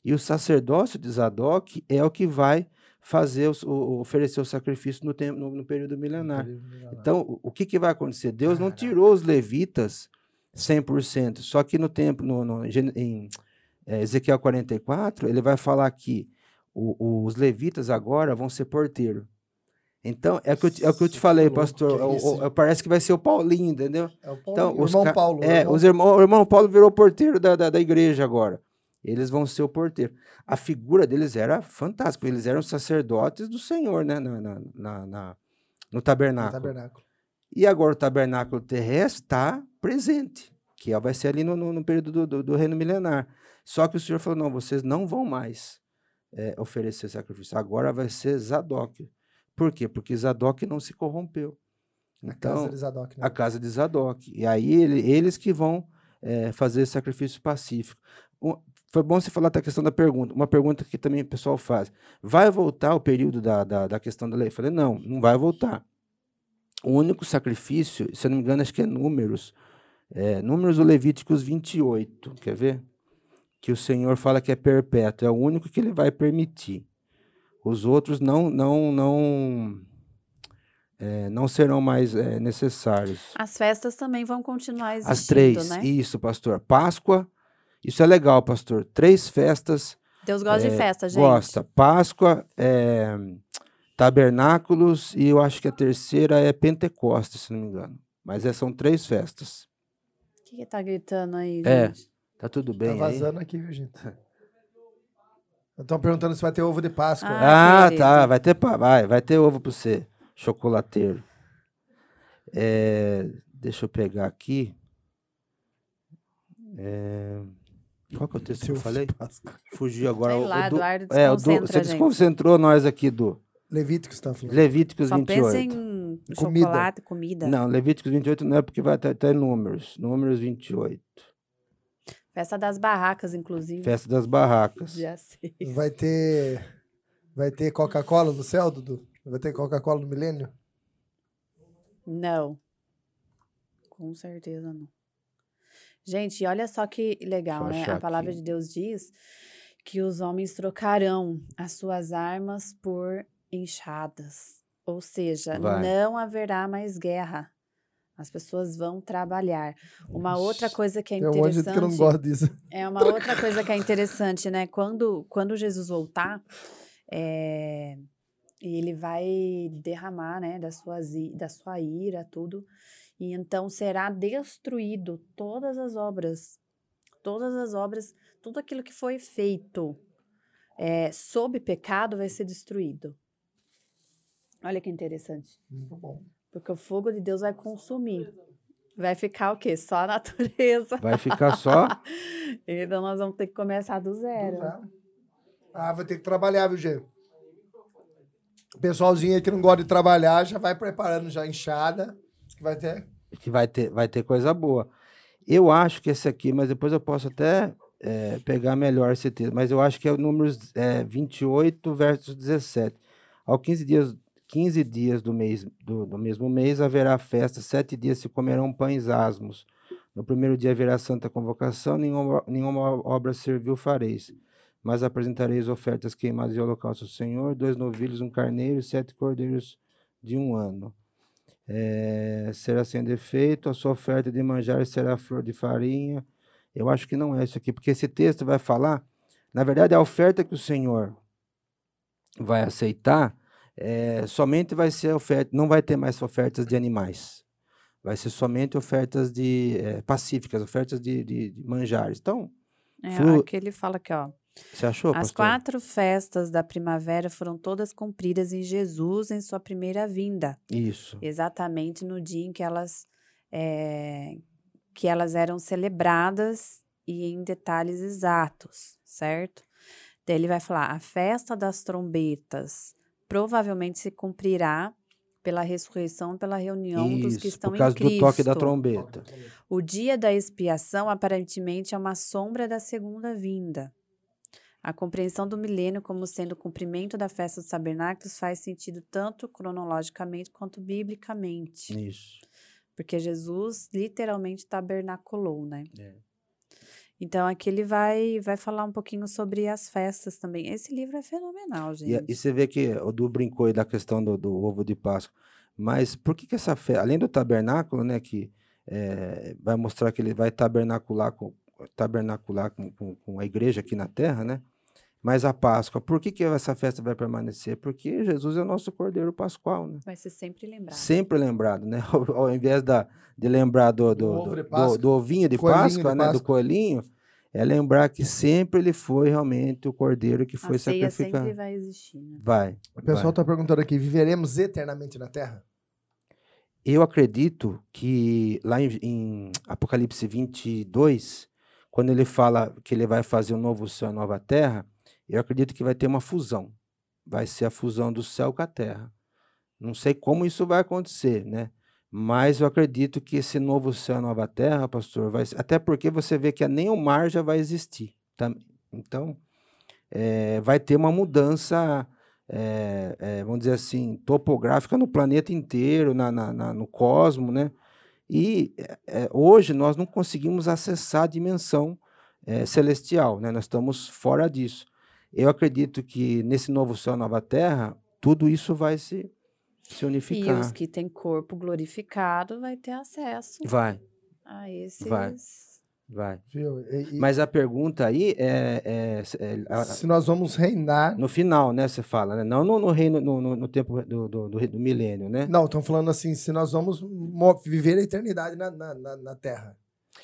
E o sacerdócio de Zadok é o que vai fazer o, o- oferecer o sacrifício no, tempo, no, no período milenar. Então, o, o que, que vai acontecer? Deus não Caraca. tirou os levitas 100%, só que no tempo, no, no- em Eh, Ezequiel 44, ele vai falar que o- os levitas agora vão ser porteiro. Então, é, o que eu te- é o que eu te falei, pastor. que é o- o- parece que vai ser o Paulinho, entendeu? É o, Paulo, Então, o os irmão Paulo. o É, irmão- os irmão, o irmão Paulo virou porteiro da, da, da igreja agora. Eles vão ser o porteiro. A figura deles era fantástica. Eles eram sacerdotes do Senhor, né? Na, na, na- na- no no tabernáculo. tabernáculo. E agora o tabernáculo terrestre está presente, que é- vai ser ali no, no- no período do, do- do reino milenar. Só que o Senhor falou: não, vocês não vão mais é, oferecer sacrifício. Agora vai ser Zadok. Por quê? Porque Zadok não se corrompeu. Na Então, casa de Zadok, né? a casa de Zadok. E aí ele- eles que vão eh, fazer sacrifício pacífico. Um- foi bom você falar da questão da pergunta. Uma pergunta que também o pessoal faz. Vai voltar o período da, da, da questão da lei? Eu falei, não, não vai voltar. O único sacrifício, se eu não me engano, acho que é Números. É, números do Levíticos 28. Quer ver? Que o Senhor fala que é perpétuo. É o único que ele vai permitir. Os outros não, não, não, eh, não serão mais eh, necessários. as festas também vão continuar existindo, As três, né? isso, pastor. Páscoa, isso é legal, pastor. Três festas, Deus gosta é, de festa, gente. gosta. Páscoa, é, tabernáculos e eu acho que a terceira é Pentecostes, se não me engano. Mas é, são três festas. O que, que tá gritando aí, É, gente? Tá tudo Tá bem aí? vazando aqui, viu, gente? Estão perguntando se vai ter ovo de Páscoa. Ah, Ah, tá. Vai ter, pa- vai, vai ter ovo para você, chocolateiro. É, deixa eu pegar aqui. É, qual que é o texto que eu falei? Fugiu agora. Sei o- lá, o do- Eduardo é, o do, desconcentra você a gente. desconcentrou nós aqui do Levítico está falando. Levíticos Só 28. pensa em Comida. chocolate, comida. Não, Levíticos 28 não é porque vai até, até números. Números 28. Festa das barracas, inclusive. Festa das barracas. Já sei. Vai ter. Vai ter Coca-Cola no céu, Dudu? Vai ter Coca-Cola no milênio? Não. Com certeza não. Gente, olha só que legal, né? A palavra aqui. de Deus diz que os homens trocarão as suas armas por enxadas. Ou seja, Vai. não haverá mais guerra. As pessoas vão trabalhar. Uma outra coisa que é um gente que não interessante. gosta disso. É uma outra coisa que é interessante, né? Quando, quando Jesus voltar, é, ele vai derramar, né, da sua, da sua ira, tudo, e então será destruído todas as obras, todas as obras, tudo aquilo que foi feito é, sob pecado vai ser destruído. Olha que interessante. Muito bom. Porque o fogo de Deus vai consumir. Vai ficar o quê? Só a natureza. Vai ficar só. Então nós vamos ter que começar do zero. Ah, vai ter que trabalhar, viu, Gê? O pessoalzinho aí que não gosta de trabalhar já vai preparando já a enxada. Que vai ter. que vai ter, vai ter coisa boa. Eu acho que esse aqui, mas depois eu posso até eh, pegar melhor esse texto, mas eu acho que é o número eh, 28, versos 17. Ao 15 dias, 15 dias do, mês, do, do mesmo mês haverá festa, sete dias se comerão pães asmos. No primeiro dia haverá santa convocação, nenhuma, nenhuma obra servil fareis. Mas apresentareis ofertas queimadas e holocausto ao Senhor, dois novilhos, um carneiro sete cordeiros de um ano. Eh, será sem defeito, a sua oferta de manjar será flor de farinha. Eu acho que não é isso aqui, porque esse texto vai falar, na verdade, a oferta que o Senhor vai aceitar, é, somente vai ser oferta, não vai ter mais ofertas de animais. Vai ser somente ofertas de é, pacíficas, ofertas de, de, de manjares. Então, É, Flu- aqui ele fala que, ó. você achou, As pastor? quatro festas da primavera foram todas cumpridas em Jesus em sua primeira vinda, Isso. exatamente no dia em que elas, eh, que elas eram celebradas e em detalhes exatos, certo? Daí ele vai falar: a festa das trombetas provavelmente se cumprirá pela ressurreição, pela reunião dos que Isso, estão por causa em Cristo. do toque da trombeta. O dia da expiação aparentemente é uma sombra da segunda vinda. A compreensão do milênio como sendo o cumprimento da festa dos tabernáculos faz sentido tanto cronologicamente quanto biblicamente, Isso. porque Jesus literalmente tabernaculou, né? É. Então aqui ele vai vai falar um pouquinho sobre as festas também. Esse livro é fenomenal, E, gente. e você vê que o Du brincou aí da questão do, do ovo de Páscoa. Mas por que, que essa festa, além do tabernáculo, né, que eh, vai mostrar que ele vai tabernacular com, tabernacular com, com, com a igreja aqui na terra, né? Mas a Páscoa, por que, que essa festa vai permanecer? Porque Jesus é o nosso Cordeiro Pascual, né? Vai ser sempre lembrado. Sempre lembrado, né? Ao, ao invés da, de lembrar do, do, do, de do- Páscoa. do ovinho de Coelhinho de Páscoa, né? Do Páscoa. coelhinho, é lembrar que sempre ele foi realmente o Cordeiro que foi a ceia sacrificado. sempre vai existir, né? Vai. O pessoal está perguntando aqui: viveremos eternamente na Terra? Eu acredito que lá em, em Apocalipse 22, quando ele fala que ele vai fazer um novo céu e nova terra, eu acredito que vai ter uma fusão. Vai ser a fusão do céu com a terra. Não sei como isso vai acontecer, né? Mas eu acredito que esse novo céu nova terra, pastor, vai até porque você vê que nem o mar já vai existir. Então, eh, vai ter uma mudança eh, eh, vamos dizer assim, topográfica no planeta inteiro, na, na- na- no cosmo, né? E eh, eh, hoje nós não conseguimos acessar a dimensão eh, celestial, né? Nós estamos fora disso. Eu acredito que nesse novo céu, nova terra, tudo isso vai se, se E unificar. os que têm corpo glorificado vai ter acesso Vai, a esses Vai. vai. Viu? E- e- Mas a pergunta aí é, é- é- se nós vamos reinar. no final, né? Você fala, né? Não no, no reino, no, no- no tempo do, do, do, do milênio, né? Não, estão falando assim: se nós vamos mo- viver a eternidade na, na, na- na Terra.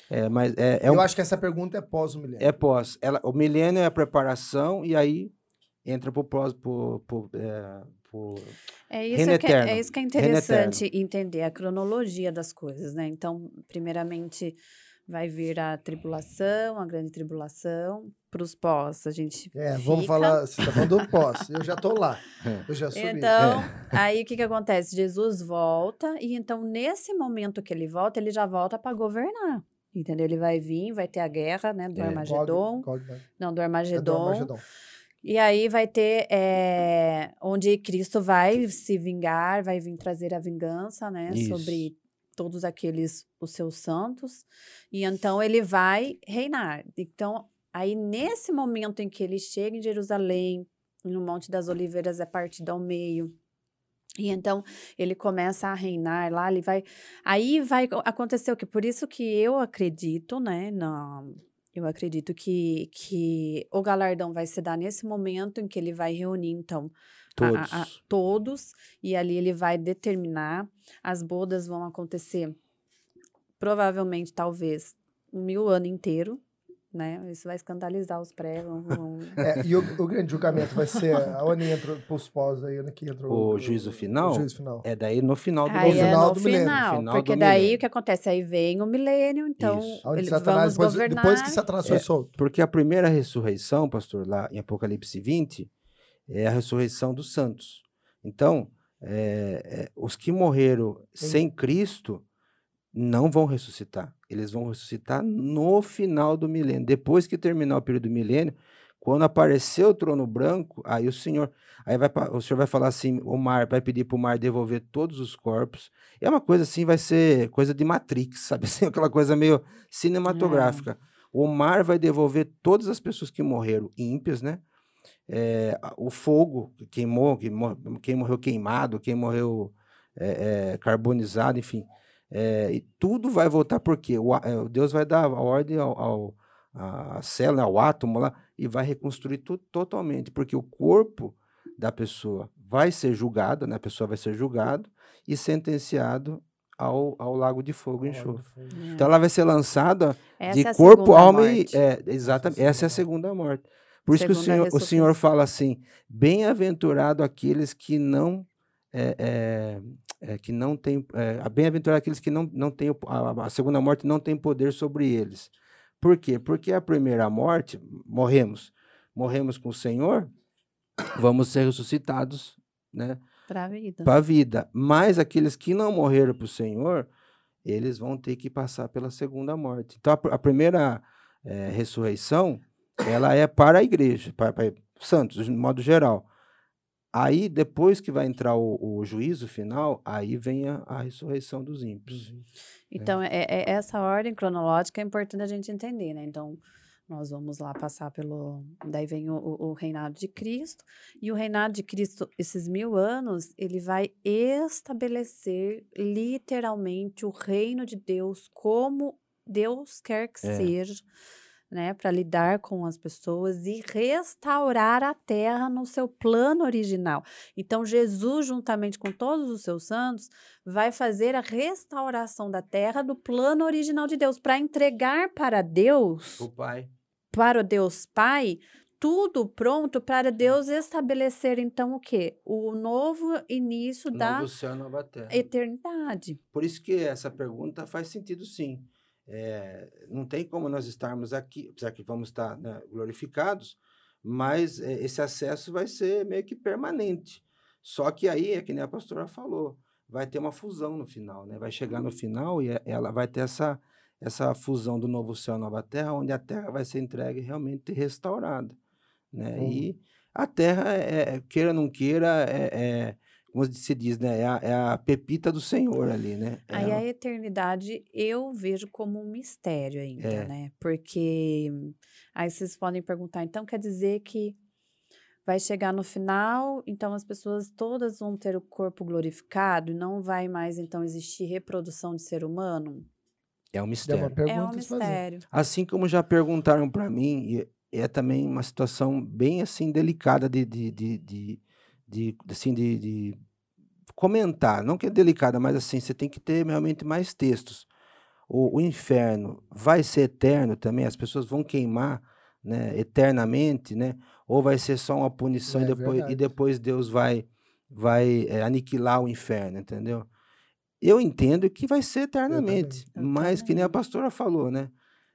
É, mas é, é Eu um- acho que essa pergunta é pós o milênio. É pós. Ela, o milênio é a preparação e aí entra pro pós, pro, pro, é, pro- É isso, que é, é isso que é interessante entender, a cronologia das coisas, né? Então, primeiramente, vai vir a tribulação, a grande tribulação, para os pós, a gente É, vamos fica. falar. Você tá falando do pós. Eu já tô lá. É. Eu já subi. Então, aí o que que acontece? Jesus volta e então nesse momento que ele volta, ele já volta para governar. Entendeu? Ele vai vir, vai ter a guerra, né, do É. Armagedon. Não, do É do Armagedon. Armagedon. E aí vai ter eh, onde Cristo vai se vingar, vai vir trazer a vingança, né? Isso. Sobre todos aqueles, os seus santos. E então ele vai reinar. Então, aí nesse momento em que ele chega em Jerusalém, no Monte das Oliveiras é partido ao meio. E então ele começa a reinar lá, ele vai. Aí vai acontecer o que? Por isso que eu acredito, né? Na, eu acredito que, que o galardão vai se dar nesse momento em que ele vai reunir, então, a- todos. a- a- todos, e ali ele vai determinar. As bodas vão acontecer, provavelmente, talvez, um mil ano inteiro, né? Isso vai escandalizar os pré. vão- vão- É, e o, o grande julgamento vai ser onde entra os pós aí, onde que entra O juízo final? O juízo final. É daí no final do Aí no é final no do milênio, final, final porque do daí milênio. o que acontece? Aí vem o milênio, então eles Satanás, vamos depois, governar. depois que Satanás foi É. solto. Porque a primeira ressurreição, pastor, lá em Apocalipse 20, é a ressurreição dos santos. Então, é, é, os que morreram sem Cristo não vão ressuscitar. Eles vão ressuscitar no final do milênio. Depois que terminar o período do milênio, quando aparecer o trono branco, aí o Senhor, aí vai, o Senhor vai falar assim, o mar vai pedir para o mar devolver todos os corpos. É uma coisa assim, vai ser coisa de Matrix, sabe? Assim, aquela coisa meio cinematográfica. O mar vai devolver todas as pessoas que morreram ímpias, né? É, o fogo que queimou, quem morreu queimado, quem morreu é, é, carbonizado, enfim. É, e tudo vai voltar porque o, é, Deus vai dar a ordem ao, ao a célula, ao átomo lá, e vai reconstruir tudo totalmente, porque o corpo da pessoa vai ser julgado, né? A pessoa vai ser julgado e sentenciado ao, ao lago de fogo e enxofre. Então ela vai ser lançada Essa de é a corpo, segunda alma e morte. é, exatamente. Essa é a segunda morte. Por isso que o Segunda Senhor, o Senhor fala assim: bem-aventurado aqueles que não é, é, é, que não tem é, bem-aventurado aqueles que não não têm a, a segunda morte não tem poder sobre eles. Por quê? Porque a primeira morte morremos, morremos com o Senhor, vamos ser ressuscitados, né? Para a vida. para a vida. Mas aqueles que não morreram para o Senhor, eles vão ter que passar pela segunda morte. Então, a, a primeira eh, ressurreição, ela é para a igreja, para, para os santos, de modo geral. Aí, depois que vai entrar o, o juízo final, aí vem a, a ressurreição dos ímpios. Então, é, é- essa ordem cronológica é importante a gente entender, né? Então, nós vamos lá passar pelo. Daí vem o, o- o reinado de Cristo. E o reinado de Cristo, esses mil anos, ele vai estabelecer literalmente o reino de Deus como Deus quer que É. seja. Né, para lidar com as pessoas e restaurar a terra no seu plano original. Então, Jesus, juntamente com todos os seus santos, vai fazer a restauração da terra do plano original de Deus, para entregar para Deus, O Pai. para o Deus Pai, tudo pronto para Deus estabelecer, então, o quê? O novo início da Novo céu, nova terra. eternidade. Por isso que essa pergunta faz sentido sim. É, não tem como nós estarmos aqui, apesar que vamos estar né, glorificados, mas é, esse acesso vai ser meio que permanente. Só que aí, é que nem a pastora falou, vai ter uma fusão no final, né? Vai chegar no final e é- ela vai ter essa, essa fusão do novo céu e nova terra, onde a terra vai ser entregue realmente restaurada, né? E a terra, é, é- queira ou não queira, é, é- como se diz, né? É a, é a pepita do Senhor ali, né? É Aí ela- a eternidade eu vejo como um mistério ainda, É. né? Porque aí vocês podem perguntar, então quer dizer que vai chegar no final, então as pessoas todas vão ter o corpo glorificado e não vai mais então existir reprodução de ser humano? É um É uma mistério. pergunta é um a mistério. Assim como já perguntaram para mim, e é também uma situação bem assim delicada de, de, de, de, de- assim, de, de comentar. Não que é delicada, mas assim, você tem que ter realmente mais textos. O, o inferno vai ser eterno também? As pessoas vão queimar né, eternamente, né? Ou vai ser só uma punição É e, depois, e depois Deus vai, vai eh, aniquilar o inferno, entendeu? Eu entendo que vai ser eternamente, mas que nem a pastora falou, né?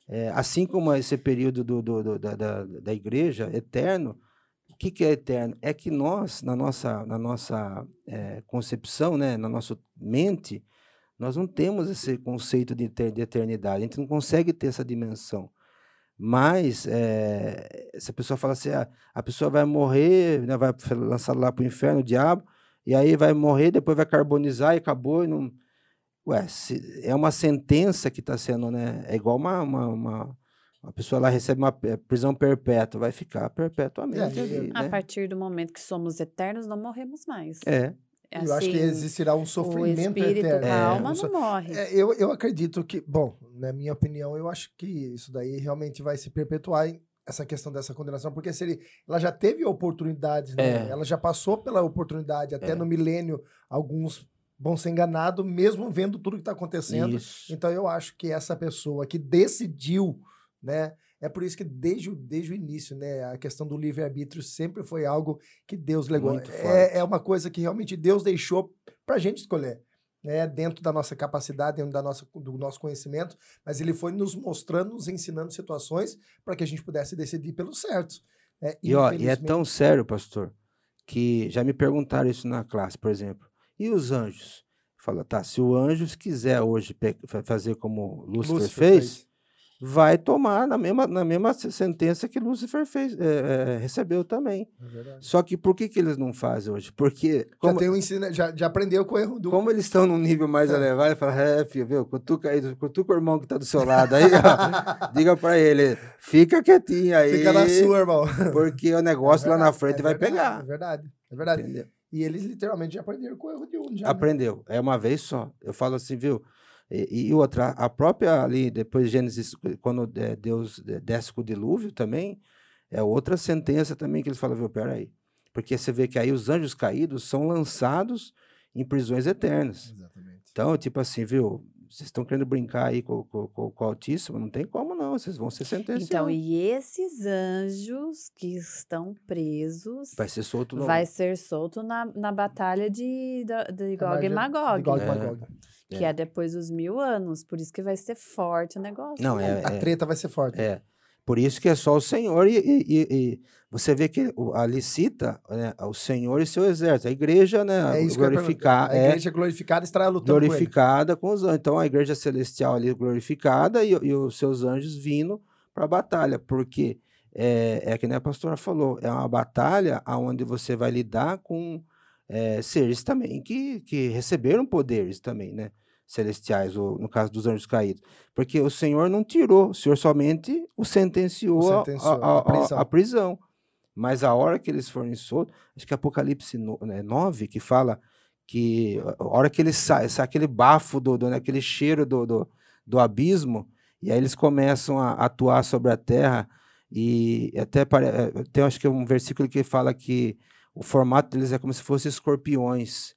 É, assim como esse período do, do- do- da, da, da igreja, eterno, que, que é eterno? É que nós, na nossa, na nossa eh, concepção, né, na nossa mente, nós não temos esse conceito de, de eternidade, a gente não consegue ter essa dimensão. Mas, eh, se a pessoa fala assim, ah, a pessoa vai morrer, né, vai ser lançada lá para o inferno, o diabo, e aí vai morrer, depois vai carbonizar e acabou, e não... Ué, se- é uma sentença que está sendo, né? É igual uma, uma, uma, uma pessoa lá recebe uma pe- prisão perpétua, vai ficar perpetuamente É, ali, A né? partir do momento que somos eternos, não morremos mais. É, eu acho que Assim, existirá um o sofrimento espírito, eterno. a É. alma não morre. É, eu, eu acredito que, bom, na minha opinião, eu acho que isso daí realmente vai se perpetuar em essa questão dessa condenação, porque se ele, ela já teve oportunidades, né? É. Ela já passou pela oportunidade, até É. no milênio, alguns vão ser enganados, mesmo vendo tudo que está acontecendo. isso. Então eu acho que essa pessoa que decidiu, né? É por isso que desde, o- desde o início, né, a questão do livre-arbítrio sempre foi algo que Deus legou. É, é uma coisa que realmente Deus deixou pra gente escolher. Né, dentro da nossa capacidade, dentro da nossa, do nosso conhecimento, mas ele foi nos mostrando, nos ensinando situações para que a gente pudesse decidir pelo certo. né? E, ó, e é tão sério, pastor, que já me perguntaram isso na classe, por exemplo. E os anjos? Fala, tá, se o anjo quiser hoje fazer como Lúcifer, Lúcifer fez, vai tomar na mesma, na mesma se- sentença que Lúcifer fez, é, é, recebeu também. É verdade. Só que por que, que eles não fazem hoje? Porque, Já, como, tem um ensino, já, já aprendeu com o erro do. como eles estão num nível mais É. elevado, ele fala, é, filho, viu, cutuca aí, cutuca o irmão que tá do seu lado aí, ó, diga pra ele, fica quietinho aí, Fica na sua, irmão. porque o negócio lá na verdade, frente é vai verdade, pegar. É verdade, é verdade. Entendeu? E eles literalmente já aprenderam com o erro de um. Já, né? Aprendeu. É uma vez só. Eu falo assim, viu? E, e outra, a própria ali, depois de Gênesis, quando é, Deus desce com o dilúvio também, é outra sentença também que eles falam, viu, peraí. Porque você vê que aí os anjos caídos são lançados em prisões eternas. Exatamente. Então, tipo assim, viu? Vocês estão querendo brincar aí com, com, com, com o Altíssimo? Não tem como não, vocês vão ser sentenciados. Então, e esses anjos que estão presos Vai ser solto no... vai ser solto na, na batalha de, da- de Gog e De Magog, Gog e É. Que é depois dos mil anos. Por isso que vai ser forte o negócio. Não, né? é, A treta vai ser forte. É. Por isso que é só o Senhor e, e- e- e você vê que o- ali cita né, o Senhor e seu exército. A igreja, né, É perguntar. A é igreja glorificada estará lutando com ele. glorificada com, os anjos. Então a igreja celestial ali glorificada e, e os seus anjos vindo para a batalha, porque é, é que nem a pastora falou, é uma batalha onde você vai lidar com é, seres também que, que receberam poderes também, né? Celestiais, ou no caso dos anjos caídos. Porque o Senhor não tirou, o Senhor somente o sentenciou, O a- sentenciou a, a- à prisão. a prisão. Mas a hora que eles forem soltos, acho que Apocalipse no- né, 9, que fala que a hora que ele sai, sai aquele bafo, do, do, né, aquele cheiro do, do, do abismo, e aí eles começam a atuar sobre a terra, e até eh, tem acho que um versículo que fala que o formato deles é como se fossem escorpiões,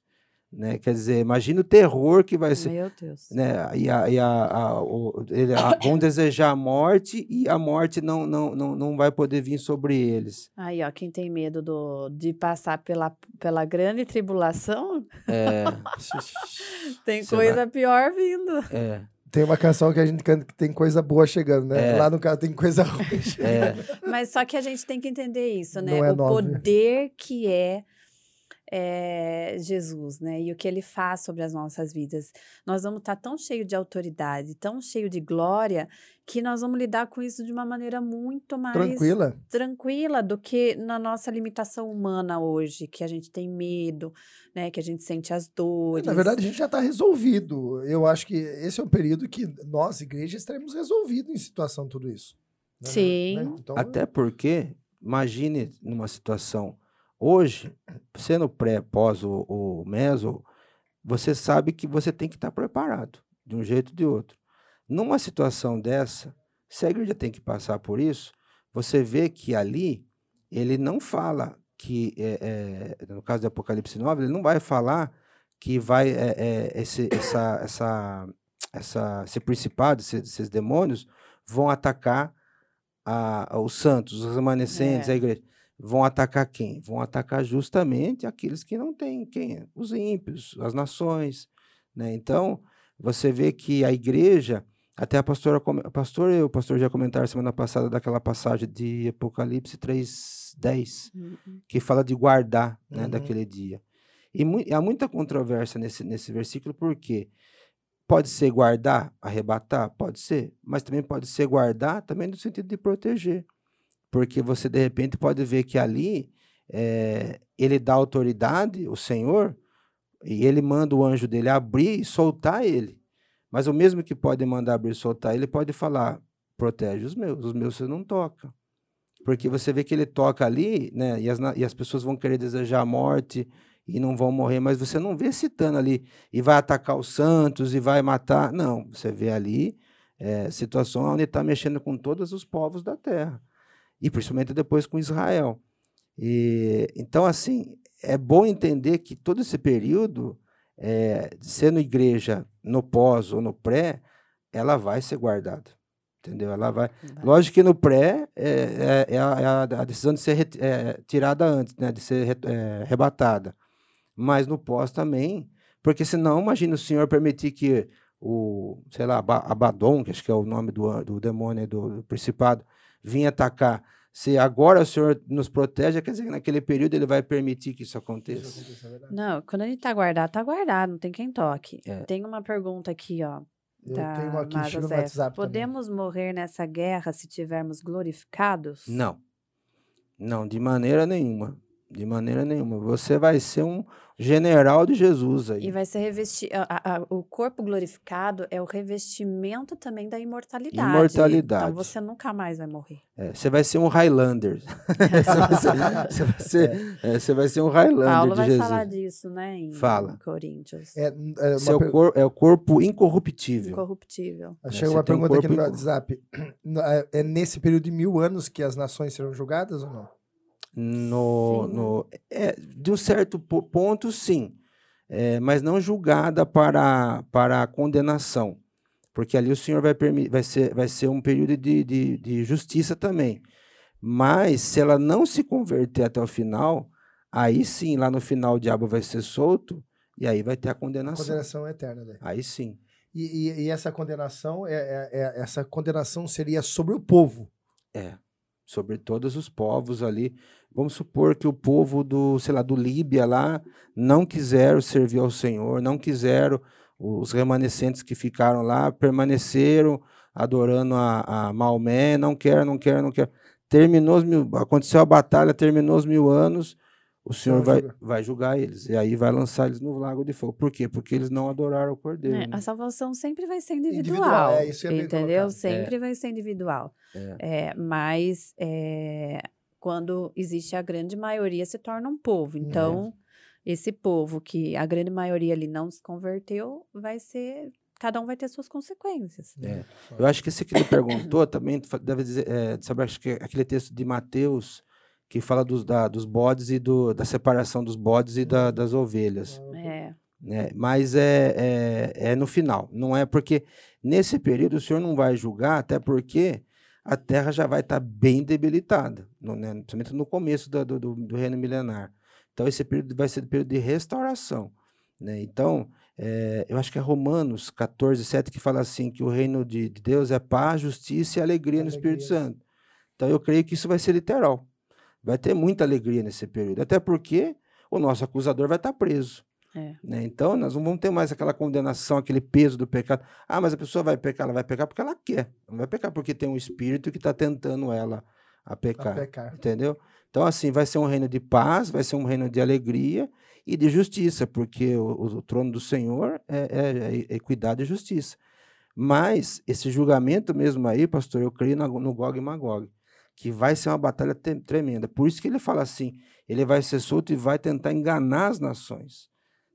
né? Quer dizer, imagina o terror que vai ser, Meu Deus. né? E, a, e a, a- o- ele- a- vão desejar a morte e a morte não, não, não, não vai poder vir sobre eles. Aí, ó, quem tem medo do, de passar pela, pela grande tribulação, É, tem Você coisa pior vindo. é, Tem uma canção que a gente canta que tem coisa boa chegando, né? É. Lá no caso tem coisa ruim chegando. é. Mas só que a gente tem que entender isso, né? Não é o nove. poder que é, é, Jesus, né? E o que ele faz sobre as nossas vidas. Nós vamos estar tão cheio de autoridade, tão cheio de glória, que nós vamos lidar com isso de uma maneira muito mais Tranquila. tranquila do que na nossa limitação humana hoje, que a gente tem medo, né? Que a gente sente as dores. Na verdade, a gente já está resolvido. Eu acho que esse é um período que nós, igreja, estaremos resolvidos em situação tudo isso. Né? Sim. Né? Então, Até porque, imagine numa situação hoje, sendo pré, pós ou, ou meso, você sabe que você tem que estar preparado, de um jeito ou de outro. Numa situação dessa, se a igreja tem que passar por isso, você vê que ali ele não fala que, é, é, no caso do Apocalipse 9, ele não vai falar que vai é, é, esse, essa, essa, essa, esse principado, esses, esses demônios vão atacar a- a- os santos, os remanescentes, É. a igreja. Vão atacar quem? Vão atacar justamente aqueles que não têm quem? Os ímpios, as nações. Né? Então, você vê que a igreja, até a pastora, a pastora e o pastor já comentaram semana passada daquela passagem de Apocalipse 3:10, Uhum. que fala de guardar né, Uhum. daquele dia. E mui- há muita controvérsia nesse, nesse versículo, porque pode ser guardar, arrebatar? Pode ser, mas também pode ser guardar também no sentido de proteger. Porque você, de repente, pode ver que ali eh, ele dá autoridade, o Senhor, e ele manda o anjo dele abrir e soltar ele. Mas o mesmo que pode mandar abrir e soltar, ele pode falar: protege os meus, os meus você não toca. Porque você vê que ele toca ali, né? E as, e as pessoas vão querer desejar a morte e não vão morrer, mas você não vê citando ali e vai atacar os santos e vai matar. Não, você vê ali é, situação onde está mexendo com todos os povos da terra. E principalmente depois com Israel. E, então, assim, é bom entender que todo esse período, é, sendo igreja no pós ou no pré, ela vai ser guardada. Entendeu? Ela vai. Lógico que no pré é, é- é a, é a- decisão de ser reti- é, tirada antes, né? de ser re- é, arrebatada. Mas no pós também, porque senão, imagina o senhor permitir que o, sei lá, Aba- Abaddon, que acho que é o nome do, do demônio, do, do principado, vinha atacar. Se agora o senhor nos protege, quer dizer que naquele período ele vai permitir que isso aconteça. Não, quando a gente tá guardado, tá guardado, não tem quem toque. É. Tem uma pergunta aqui, ó. Eu da tenho aqui, no. WhatsApp também. Podemos morrer nessa guerra se tivermos glorificados? Não. Não, de maneira nenhuma. De maneira nenhuma. Você vai ser um general de Jesus aí. E vai ser revestido. O corpo glorificado é o revestimento também da imortalidade. Imortalidade. Então você nunca mais vai morrer. É, você vai ser um Highlander. você, vai ser, você vai ser- é, você vai ser um Highlander Paulo de vai Jesus. falar disso, né? Em Fala. Coríntios. É, é uma Seu per- cor, é o corpo incorruptível. Incorruptível. Achei uma tem um pergunta aqui no WhatsApp. É- É nesse período de mil anos que as nações serão julgadas ou não? No, no, é, de um certo po- ponto, sim, é, mas não julgada para, para a condenação, porque ali o Senhor vai, vai, ser, vai ser um período de, de, de justiça também. Mas se ela não se converter até o final, aí sim, lá no final o diabo vai ser solto e aí vai ter a condenação. Condenação eterna, né? Aí sim. E, e- e essa condenação, é, é- é- essa condenação seria sobre o povo. É, sobre todos os povos ali. Vamos supor que o povo do, sei lá, do Líbia lá não quiseram servir ao Senhor, não quiseram, os remanescentes que ficaram lá permaneceram adorando a, a Maomé, não quer, não quer, não quer. Terminou os mil, aconteceu a batalha, terminou os mil anos, o Senhor vai, julga. vai julgar eles. E aí vai lançar eles no lago de fogo. Por quê? Porque eles não adoraram o Cordeiro. É, né? a salvação sempre vai ser Individual, individual. é entendeu? Sempre vai ser individual. É, mas é, quando existe a grande maioria, se torna um povo. Então, esse povo que a grande maioria ali não se converteu, vai ser. Cada um vai ter suas consequências. É. Eu acho que esse que ele perguntou também deve dizer, é, sabe, acho que é aquele texto de Mateus que fala dos, da- dos bodes e do, da separação dos bodes e da- das ovelhas. É, Né? Mas é, é, é no final, não é porque nesse período o senhor não vai julgar, até porque a terra já vai estar bem debilitada, no, né? principalmente no começo do, do, do- reino milenar. Então esse período vai ser o período de restauração. Né? Então, é, eu acho que é Romanos 14, 7 que fala assim, que o reino de, de Deus é paz, justiça e alegria no Espírito Alegria. Santo. Então eu creio que isso vai ser literal. Vai ter muita alegria nesse período, até porque o nosso acusador vai estar preso. É. né? Então, nós não vamos ter mais aquela condenação, aquele peso do pecado. Ah, mas a pessoa vai pecar, ela vai pecar porque ela quer. Não vai pecar porque tem um espírito que está tentando ela a A pecar. pecar. Entendeu? Então, assim, vai ser um reino de paz, vai ser um reino de alegria e de justiça, porque o, o- o trono do Senhor é, é- é equidade e justiça. Mas esse julgamento mesmo aí, pastor, eu creio na- no Gog e Magog, que vai ser uma batalha tremenda. Por isso que ele fala assim, ele vai ser solto e vai tentar enganar as nações.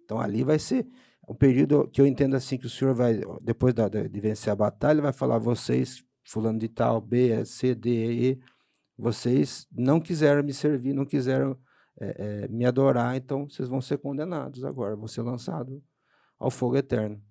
Então ali vai ser um período que eu entendo assim que o senhor vai, depois da- de vencer a batalha, vai falar vocês, fulano de tal, B, C, D, E, E, vocês não quiseram me servir, não quiseram eh, eh, me adorar, então vocês vão ser condenados agora, vão ser lançados ao fogo eterno.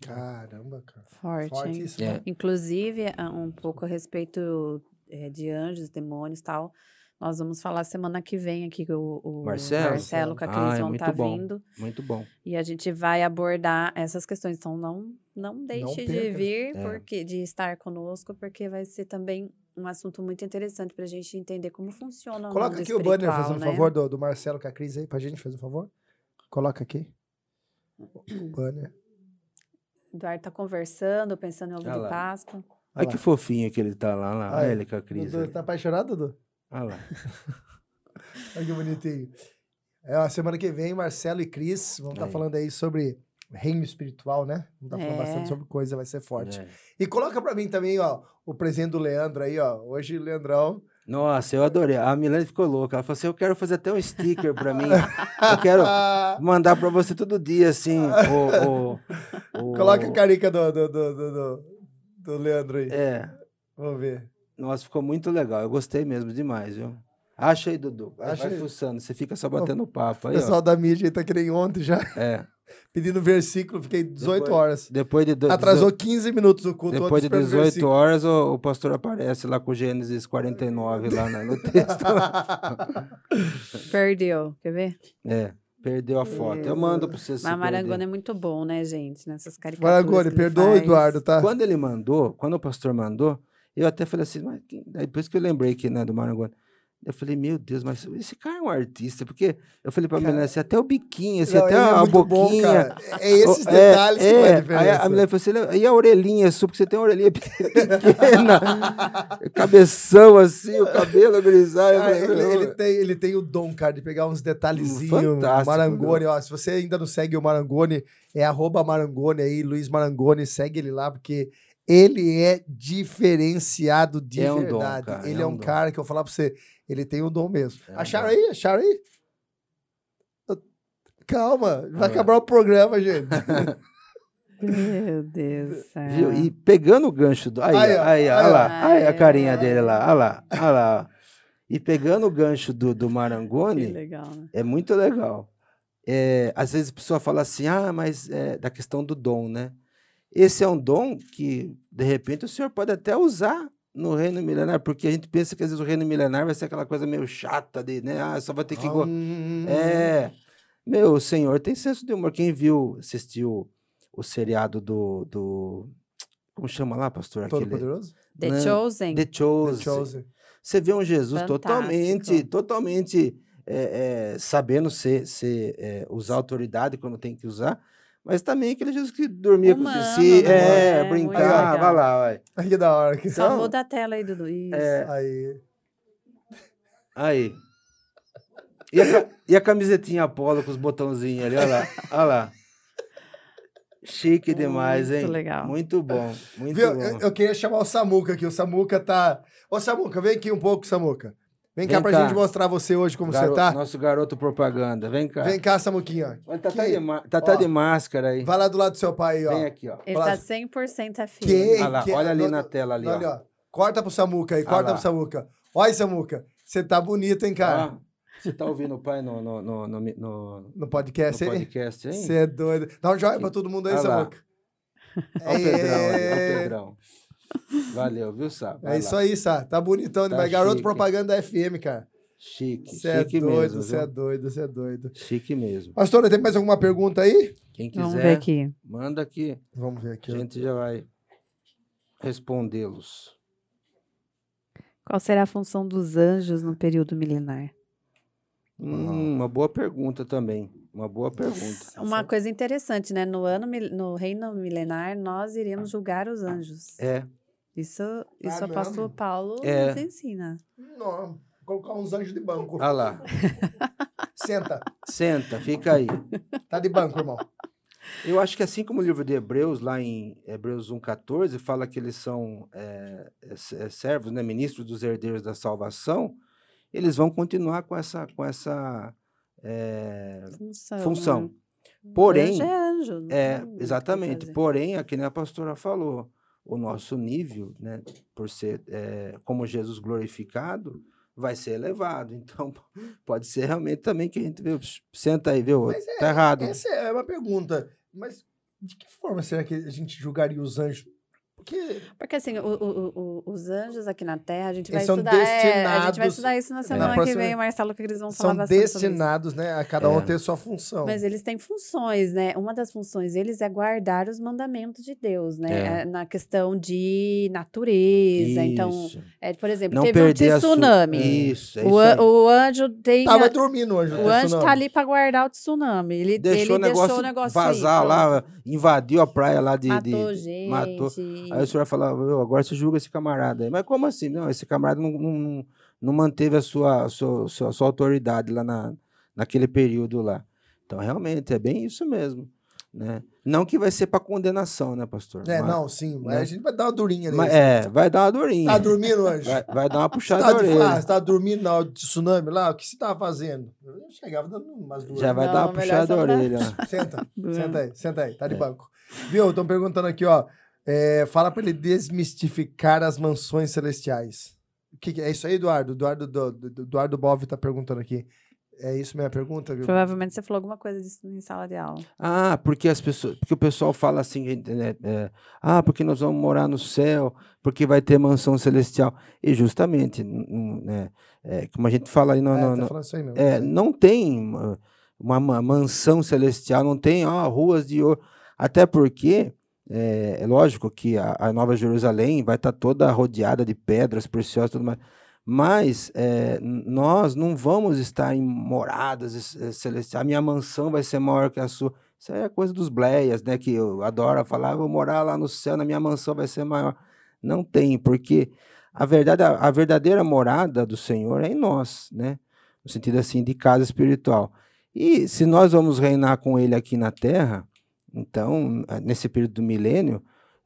Caramba, cara. Forte, hein? Fortíssimo. É. Inclusive, a- um pouco a respeito é, de anjos, demônios e tal. Nós vamos falar semana que vem aqui com o, o Marcelo? Marcelo com a Ah, Cris é vão estar bom. vindo. Muito bom. E a gente vai abordar essas questões. Então, não, não deixe de perca. vir, É. porque, de estar conosco, porque vai ser também um assunto muito interessante para a gente entender como funciona o Coloca aqui o banner, fazendo né? favor, do, do Marcelo com a Cris aí pra gente, faz um favor. Coloca aqui. O banner. Eduardo tá conversando, pensando em ovo Ah de. Páscoa. Olha lá. que fofinho que ele tá lá, lá. Olha ele com a Cris. Dudu, tá apaixonado, Dudu? Olha lá. Olha que bonitinho. É, a semana que vem, Marcelo e Cris vão estar Aí. falando aí sobre reino espiritual, né? Vamos estar falando É. bastante sobre coisa, vai ser forte. É. E coloca pra mim também, ó, o presente do Leandro aí, ó. Hoje, o Leandrão. Nossa, eu adorei. A Milene ficou louca. Ela falou assim: eu quero fazer até um sticker pra mim. Eu quero Ah, mandar pra você todo dia, assim. O, o, o- coloca a carica do, do, do, do, do- do Leandro aí. É. Vamos ver. Nossa, ficou muito legal. Eu gostei mesmo demais, viu? Acha aí, Dudu. Acha vai aí. fuçando. Você fica só batendo papo O aí, ó. pessoal da mídia aí tá que nem ontem já. É. Pedindo versículo, fiquei 18 Depois- horas. Depois de, do- Atrasou 15 minutos o culto. Depois de ontem esperando 18 versículo. horas, o, o pastor aparece lá com Gênesis 49 lá na- no texto. Perdeu, quer ver? É, perdeu a foto. Eu mando pra você se Mas Marangona é muito bom, né, gente? Nessas caricaturas ele perdoa, faz. Eduardo, tá? Quando ele mandou, quando o pastor mandou, eu até falei assim, mas depois que eu lembrei que né, do Marangoni, eu falei, meu Deus, mas esse cara é um artista, porque eu falei pra Cara, Milene assim, até o biquinho, assim, Não, até é a bom, boquinha. cara. É esses É, detalhes que é, a Aí a diferença. mulher falou assim, e a orelhinha sua, porque você tem uma orelhinha pequena, cabeção assim, o cabelo grisalho. falei, ele, "Não, ele tem, ele tem o dom, cara, de pegar uns detalhezinhos. Fantástico, Marangoni, ó. Se você ainda não segue o Marangoni, é arroba Marangoni aí, Luiz Marangoni, segue ele lá, porque ele é diferenciado de É um dom, verdade. cara, ele é é um um dom. cara que eu vou falar pra você, ele tem o dom mesmo. É um Acharam dom. aí? Acharam aí? Calma, vai lá. acabar o programa, gente. Meu Deus do céu. Viu? E pegando o gancho do. Aí, Aí, aí, ó, aí, aí, olha ó. lá. Aí a Ai, carinha dele lá. Olha lá. Olha lá. E pegando o gancho do, do Que Marangoni, legal, né? é muito legal. É, às vezes a pessoa fala assim, ah, mas é da questão do dom, né? Esse é um dom que, de repente, o senhor pode até usar no reino milenar, porque a gente pensa que às vezes o reino milenar vai ser aquela coisa meio chata de, né? Ah, só vai ter que. go- Hum, É. Meu, o senhor tem senso de humor. Quem viu, assistiu o seriado do. do como chama lá, pastor? Todo Aquele. poderoso? The Né? Chosen. The Chosen. The Chosen. Você vê um Jesus Fantástico. totalmente, totalmente é, é, sabendo ser, ser, é, usar autoridade quando tem que usar, mas também aquele Jesus que dormia com os Humano, discípulos, né? é, É, muito legal. vai lá, vai. Ai, que da hora. Que... Só Então, muda a tela aí, Dudu. Isso. é, Aí. aí. E a, e a camisetinha Apolo com os botãozinhos ali, olha lá, olha lá. Chique demais, Muito hein? legal. Muito bom, muito Viu? bom. Eu, eu queria chamar o Samuca aqui. O Samuca tá. Ô, Samuca, vem aqui um pouco, Samuca. Vem, cá Vem pra cá. gente mostrar você hoje como Garo- você tá. Nosso garoto propaganda, vem cá. Vem cá, Samuquinha. Olha, tá, Que- tá de, ma- tá, tá ó, de máscara aí. Vai lá do lado do seu pai aí, ó. Vem aqui, ó. Ele Fala- tá 100% FM. Que- Olha lá, que- olha ali no- na tela ali, Olha, ó. ó. Corta pro Samuca aí, Ah corta lá. pro Samuca. Olha, Samuca, você tá bonito, hein, cara? Ó, você tá ouvindo o pai no, no, no, no, no- No no podcast aí. podcast, hein? Você é doido. Dá um joinha pra todo mundo aí, Olha lá. Samuca. Olha o Pedrão, É, Pedrão. Valeu, viu, Sá? é isso aí, Sá. Tá bonitão Tá demais. Garoto chique. propaganda da FM, cara. Chique, Você é chique doido, mesmo, você é doido, você é doido. Chique mesmo. Pastora, tem mais alguma pergunta aí? Quem quiser, Vamos ver aqui. manda aqui. Vamos ver aqui. A gente já vai respondê-los. Qual será a função dos anjos no período milenar? Hum, uma boa pergunta também. Uma boa pergunta. Uma coisa interessante, né? No ano no reino milenar, nós iremos julgar os anjos. É, Isso, isso Ah, o pastor mesmo? Paulo É. nos ensina. Não, colocar uns anjos de banco. olha lá. Senta. Senta, fica aí. Tá de banco, irmão. Eu acho que assim como o livro de Hebreus, lá em Hebreus 1,14, fala que eles são é, é, é, servos, né, ministros dos herdeiros da salvação, eles vão continuar com essa, com essa é, Função. função. né? Porém, Anjo é é, exatamente. Porém, aqui nem a pastora falou, o nosso nível, né, por ser é, como Jesus glorificado, vai ser elevado. Então, pode ser realmente também que a gente vê, senta aí, viu? Mas é, tá errado. Essa é uma pergunta. Mas de que forma será que a gente julgaria os anjos? Porque Porque assim, o- o- o- os anjos aqui na Terra, a gente vai Eles estudar. é, a gente vai estudar isso na semana que próxima- vem, o Marcelo que eles vão falar são bastante sobre isso. destinados, né, a cada um É. ter sua função. Mas eles têm funções, né? Uma das funções deles é guardar os mandamentos de Deus, né? É. É, Na questão de natureza. Então, Isso. é, por exemplo, Não teve um tsunami. Isso, é o, an- o anjo tem. Tava a- dormindo o anjo. o anjo tsunami. tá ali para guardar o tsunami. Ele deixou, ele o negócio deixou o negócio vazar lá, invadiu a praia lá de. de- Matou de- gente. matou. Aí o senhor vai falar, "Meu, agora você julga esse camarada aí. Mas como assim? Não, esse camarada não, não, não, manteve a sua, sua, sua, sua autoridade lá na, naquele período lá. Então, realmente, é bem isso mesmo. Né? Não que vai ser para condenação, né, pastor? É, Mas- não, sim. Mas né? a gente vai dar uma durinha mas- nele. é, vai dar uma durinha. Tá dormindo, anjo? vai, vai dar uma Você puxada tá, de orelha. fase, tá dormindo na hora do tsunami lá? O que você tava fazendo? Eu chegava dando umas duas. Já vai Não, dar uma puxada de orelha. Senta, senta aí, senta aí, tá de É. banco. Viu? Estão perguntando aqui, ó. É, fala pra ele desmistificar as mansões celestiais. O que, que é isso aí, Eduardo? Eduardo, do, do, do- Eduardo Bov tá perguntando aqui. É isso minha pergunta, viu? Provavelmente você falou alguma coisa disso em sala de aula. Ah, porque as pessoas, porque o pessoal fala assim, né, é, ah, porque nós vamos morar no céu, porque vai ter mansão celestial. E justamente, né, é, como a gente fala aí no, É, no- tá isso aí é, não tem uma, uma ma- mansão celestial, não tem ó, ruas de ouro. Até porque é, é lógico que a, a Nova Jerusalém vai estar toda rodeada de pedras preciosas tudo mais. Mas é, nós não vamos estar em moradas eh, celestiais. A minha mansão vai ser maior que a sua. Isso é coisa dos bleias, né? Que eu adoro falar, "Ah, vou morar lá no céu, na minha mansão vai ser maior. Não tem, porque a verdade, a verdadeira morada do Senhor é em nós, né? No sentido assim de casa espiritual. E se nós vamos reinar com Ele aqui na Terra, então nesse período do milênio,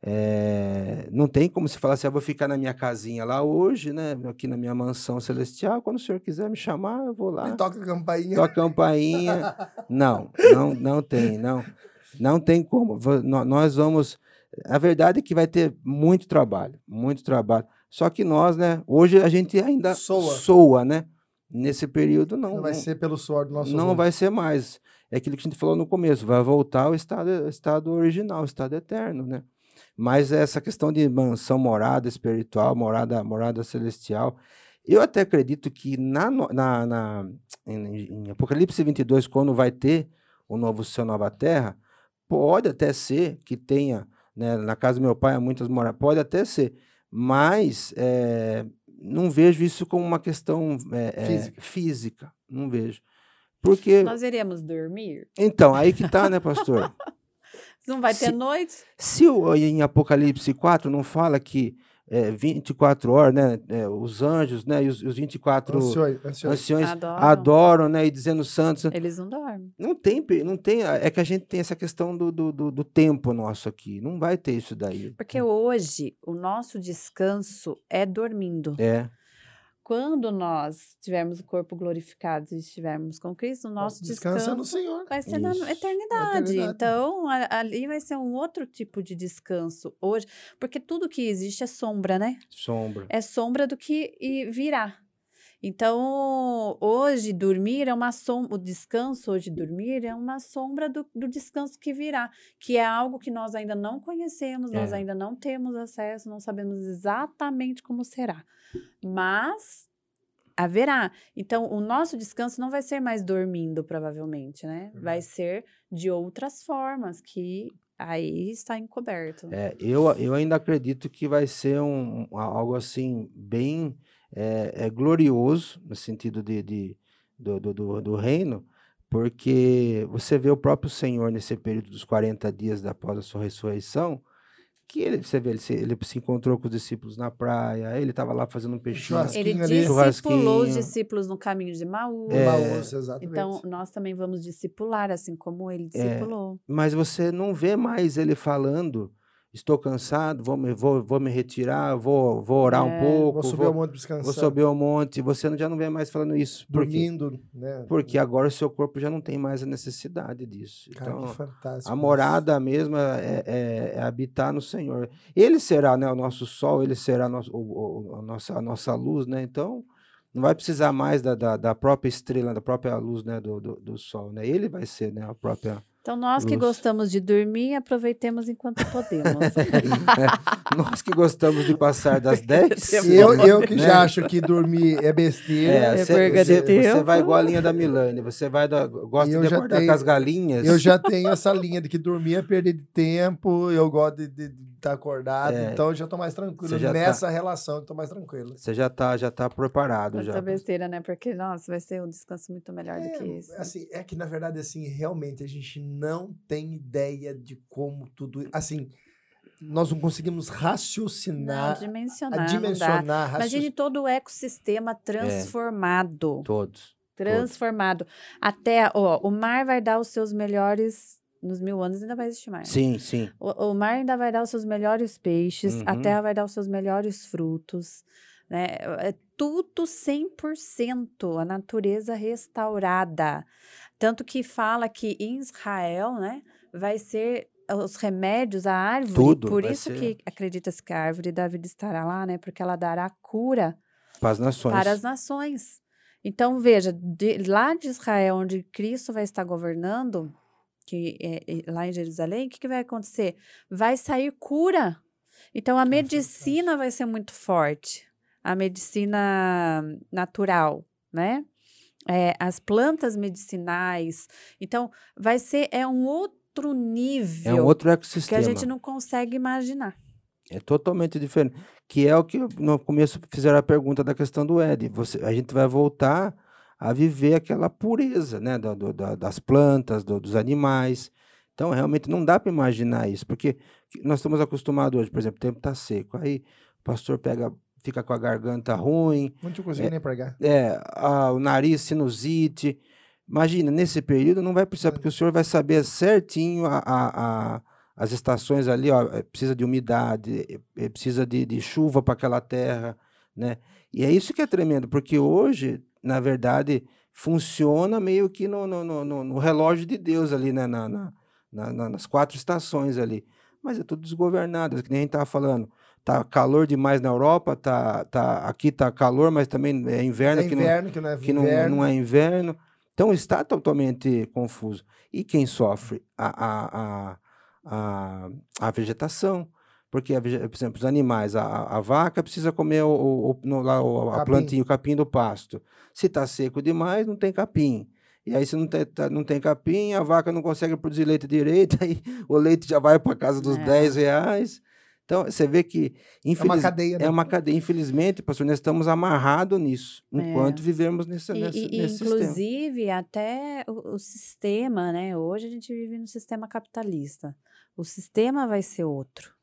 eh, não tem como se falar assim, eu vou ficar na minha casinha lá hoje, né? Aqui na minha mansão celestial. Quando o Senhor quiser me chamar, eu vou lá. Ele toca a campainha. Toca a campainha. Não, não, não tem, não. Não tem como. Nós vamos. A verdade é que vai ter muito trabalho, muito trabalho. Só que nós, né, hoje a gente ainda Soa. soa né? Nesse período não, Não vai ser pelo suor do nosso não rosto. vai ser mais. É aquilo que a gente falou no começo, vai voltar ao estado, estado original, estado eterno, né? Mas essa questão de mansão, morada espiritual, morada, morada celestial, eu até acredito que na, na, na- em, em Apocalipse 22, quando vai ter o novo céu, nova terra, pode até ser que tenha, né, na casa do meu pai há muitas moradas, pode até ser, mas eh, não vejo isso como uma questão eh, Física. física, não vejo. Porque, Nós iremos dormir? então, aí que tá, né, pastor? Não vai ter Se- noite? Se o- em Apocalipse 4 não fala que é, 24 horas, né, é, os anjos, né, e os, os 24 Anciões, anciões. anciões Adoram. adoram, né, e dizendo santos, Eles não dormem. não tem, não tem, é que a gente tem essa questão do, do, do, do tempo nosso aqui, não vai ter isso daí. Porque hoje o nosso descanso é dormindo. É, Quando nós tivermos o corpo glorificado e estivermos com Cristo, o nosso Descansa descanso no Senhor. vai ser na eternidade. eternidade. Então, ali vai ser um outro tipo de descanso hoje, porque tudo que existe é sombra, né? sombra. É sombra do que virá. Então, hoje, dormir é uma sombra, o descanso hoje, dormir é uma sombra do, do descanso que virá, que é algo que nós ainda não conhecemos, nós É. ainda não temos acesso, não sabemos exatamente como será. Mas haverá. Então, o nosso descanso não vai ser mais dormindo, provavelmente, né? Vai ser de outras formas, que aí está encoberto. É, eu, eu ainda acredito que vai ser um- algo assim, bem é, é, glorioso, no sentido de, de- do, do, do, do reino, porque você vê o próprio Senhor nesse período dos 40 dias após a sua ressurreição, que ele, você vê, ele se, ele se encontrou com os discípulos na praia, ele estava lá fazendo um peixinho. Ele discipulou os discípulos no caminho de Maú. É. Maús, exatamente. Então, nós também vamos discipular, assim como ele É. discipulou. Mas você não vê mais ele falando, estou cansado, vou me, vou, vou me retirar, vou, vou orar um É. pouco, Vou subir vou, ao monte descansar. vou subir ao monte. Você não- já não vê mais falando isso. Por dormindo, né? Porque agora o seu corpo já não tem mais a necessidade disso. Cara, Então, que fantástico. a morada mesma é, é- é habitar no Senhor. Ele será né, o nosso sol, ele será nosso, o- o- a, nossa, a nossa luz, né? Então, não vai precisar mais da, da, da própria estrela, da própria luz né, do, do, do sol, né? Ele vai ser né, a própria... Então, nós que Luz. gostamos de dormir, aproveitemos enquanto podemos. Nós que gostamos de passar das 10. Eu, eu que né? já acho que dormir é besteira. É, É você, perda de você- vai igual a linha da Milane, você vai da, gosta eu de acordar tenho- com as galinhas. Eu já tenho essa linha de que dormir é perder de tempo, eu gosto de estar acordado, É. então eu já tô mais tranquilo. Já tá- Nessa relação, eu tô mais tranquilo. Você já tá, já tá preparado já. Muita besteira, né? Porque, nossa, vai ser um descanso muito melhor do que É, esse. assim, é que na verdade, assim, realmente a gente não tem ideia de como tudo. Assim, nós não conseguimos Não, raciocinar, dimensionar, a não dá. dimensionar, Imagine raciocinar. todo o ecossistema transformado. Todos. Transformado. Até, ó, o mar vai dar os seus melhores. Nos mil anos ainda vai existir mar. Sim, sim. O, o mar ainda vai dar os seus melhores peixes, a Uhum. terra vai dar os seus melhores frutos. Né? É tudo 100%, a natureza restaurada. Tanto que fala que em Israel né, vai ser os remédios, a árvore. Tudo por isso ser. que acredita-se que a árvore da vida estará lá, né? Porque ela dará cura Para as nações. para as nações. Então, veja, de- lá de Israel, onde Cristo vai estar governando, que é, é lá em Jerusalém, o que, que vai acontecer? Vai sair cura. Então, a medicina vai ser muito forte. A medicina natural, né? É, as plantas medicinais. Então, vai ser é um outro nível É um outro que ecossistema. a gente não consegue imaginar. É totalmente diferente. Que é o que no começo fizeram a pergunta da questão do Ed. Você, a gente vai voltar a viver aquela pureza né, do- do- da- das plantas, do- dos animais. Então, realmente, não dá para imaginar isso, porque nós estamos acostumados hoje, por exemplo, o tempo está seco. Aí o pastor pega, fica com a garganta ruim, Não tinha conseguido nem pregar. é, a- o nariz, sinusite. Imagina, nesse período não vai precisar, porque o senhor vai saber certinho a, a- a- as estações ali, ó, eh, precisa de umidade, eh, precisa de, de chuva para aquela terra, né? E é isso que é tremendo, porque hoje, na verdade, funciona meio que no, no, no- no- relógio de Deus ali, né? Na, na- na- na- nas quatro estações ali. Mas é tudo desgovernado, é que nem a gente estava falando. tá calor demais na Europa, tá, tá, aqui tá calor, mas também é inverno, É que, inverno, que não é não, que não, não é inverno. Então está totalmente confuso. E quem sofre? A, a, a, a, a vegetação. Porque, vege- por exemplo, os animais, a, a- vaca precisa comer o, o- o- no- lá, o- a plantinha, o capim do pasto. Se está seco demais, não tem capim. E aí, se não tem, tá- não tem capim, a vaca não consegue produzir leite direito, aí o leite já vai para casa dos É. 10 reais. Então, você vê que, É uma infeliz- cadeia, né? é uma cadeia. Infelizmente, pastor, nós estamos amarrados nisso, enquanto vivemos nesse, É. E, nesse, e- nesse sistema. inclusive, até o, o sistema, né? Hoje a gente vive no sistema capitalista. O sistema vai ser outro.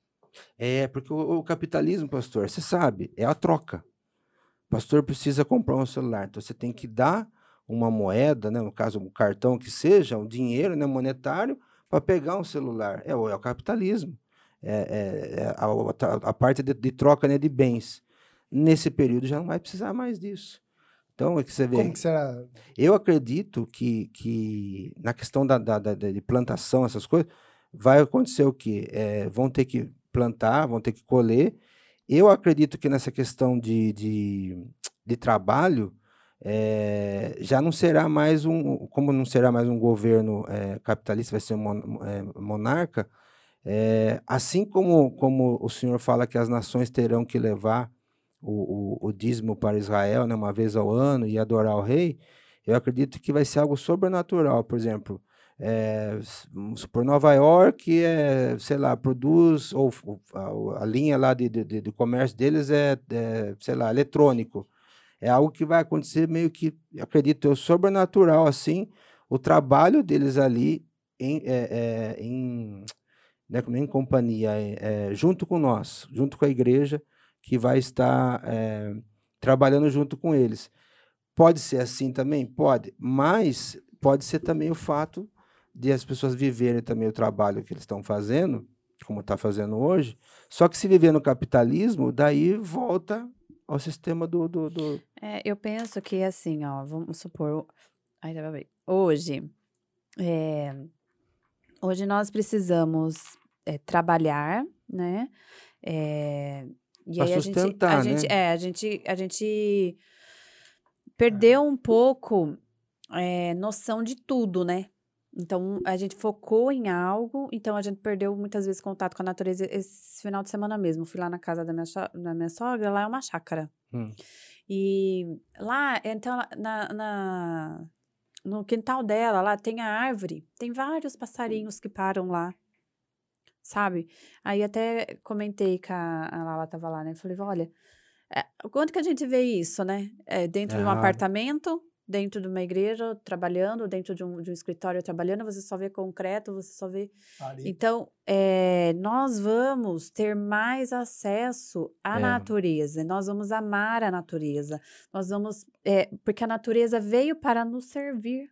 É, porque o, o capitalismo, pastor, você sabe, é a troca. O pastor precisa comprar um celular, então você tem que dar uma moeda, né, no caso, um cartão que seja, um dinheiro né, monetário, para pegar um celular. É, o- é o capitalismo. É, é- é a, a- a parte de, de troca né, de bens. Nesse período já não vai precisar mais disso. Então, é que você vê. Como que será? Eu acredito que, que na questão da, da- da- de plantação, essas coisas, vai acontecer o quê? É, vão ter que plantar, vão ter que colher. Eu acredito que nessa questão de, de, de trabalho, é, já não será mais um, como não será mais um governo é, capitalista, vai ser um mon- é, monarca, assim como, como o senhor fala que as nações terão que levar o, o, o dízimo para Israel, né, uma vez ao ano, e adorar o rei, eu acredito que vai ser algo sobrenatural. Por exemplo, é, vamos supor, Nova York, é, sei lá, produz, ou f- o- a, linha lá de, de, de- comércio deles é, é, sei lá, eletrônico. É algo que vai acontecer meio que, acredito eu, sobrenatural, assim, o trabalho deles ali em, é, é, em, né, é, em companhia, é, é, junto com nós, junto com a igreja, que vai estar é, trabalhando junto com eles. Pode ser assim também? Pode, mas pode ser também o fato de as pessoas viverem também o trabalho que eles estão fazendo, como está fazendo hoje, só que se viver no capitalismo, daí volta ao sistema do. do, do- É, eu penso que assim, ó, vamos supor, ai, tá bem. hoje, é, hoje nós precisamos é, trabalhar, né? É, e Pra aí a gente, sustentar, a gente, né? é, a gente, a gente perdeu um pouco é, noção de tudo, né? Então, a gente focou em algo, então a gente perdeu muitas vezes contato com a natureza. Esse final de semana mesmo, fui lá na casa da minha, da minha sogra, lá é uma chácara. Hum. E lá, então, na, na- no quintal dela, lá tem a árvore, tem vários passarinhos que param lá, sabe? Aí até comentei com a, a Lala tava lá, né? Falei, olha, é, quando que a gente vê isso, né? É, dentro de um apartamento, dentro de uma igreja, trabalhando, dentro de um, de um escritório trabalhando, você só vê concreto, você só vê então, eh, nós vamos ter mais acesso à É. natureza, nós vamos amar a natureza, nós vamos, eh, porque a natureza veio para nos servir.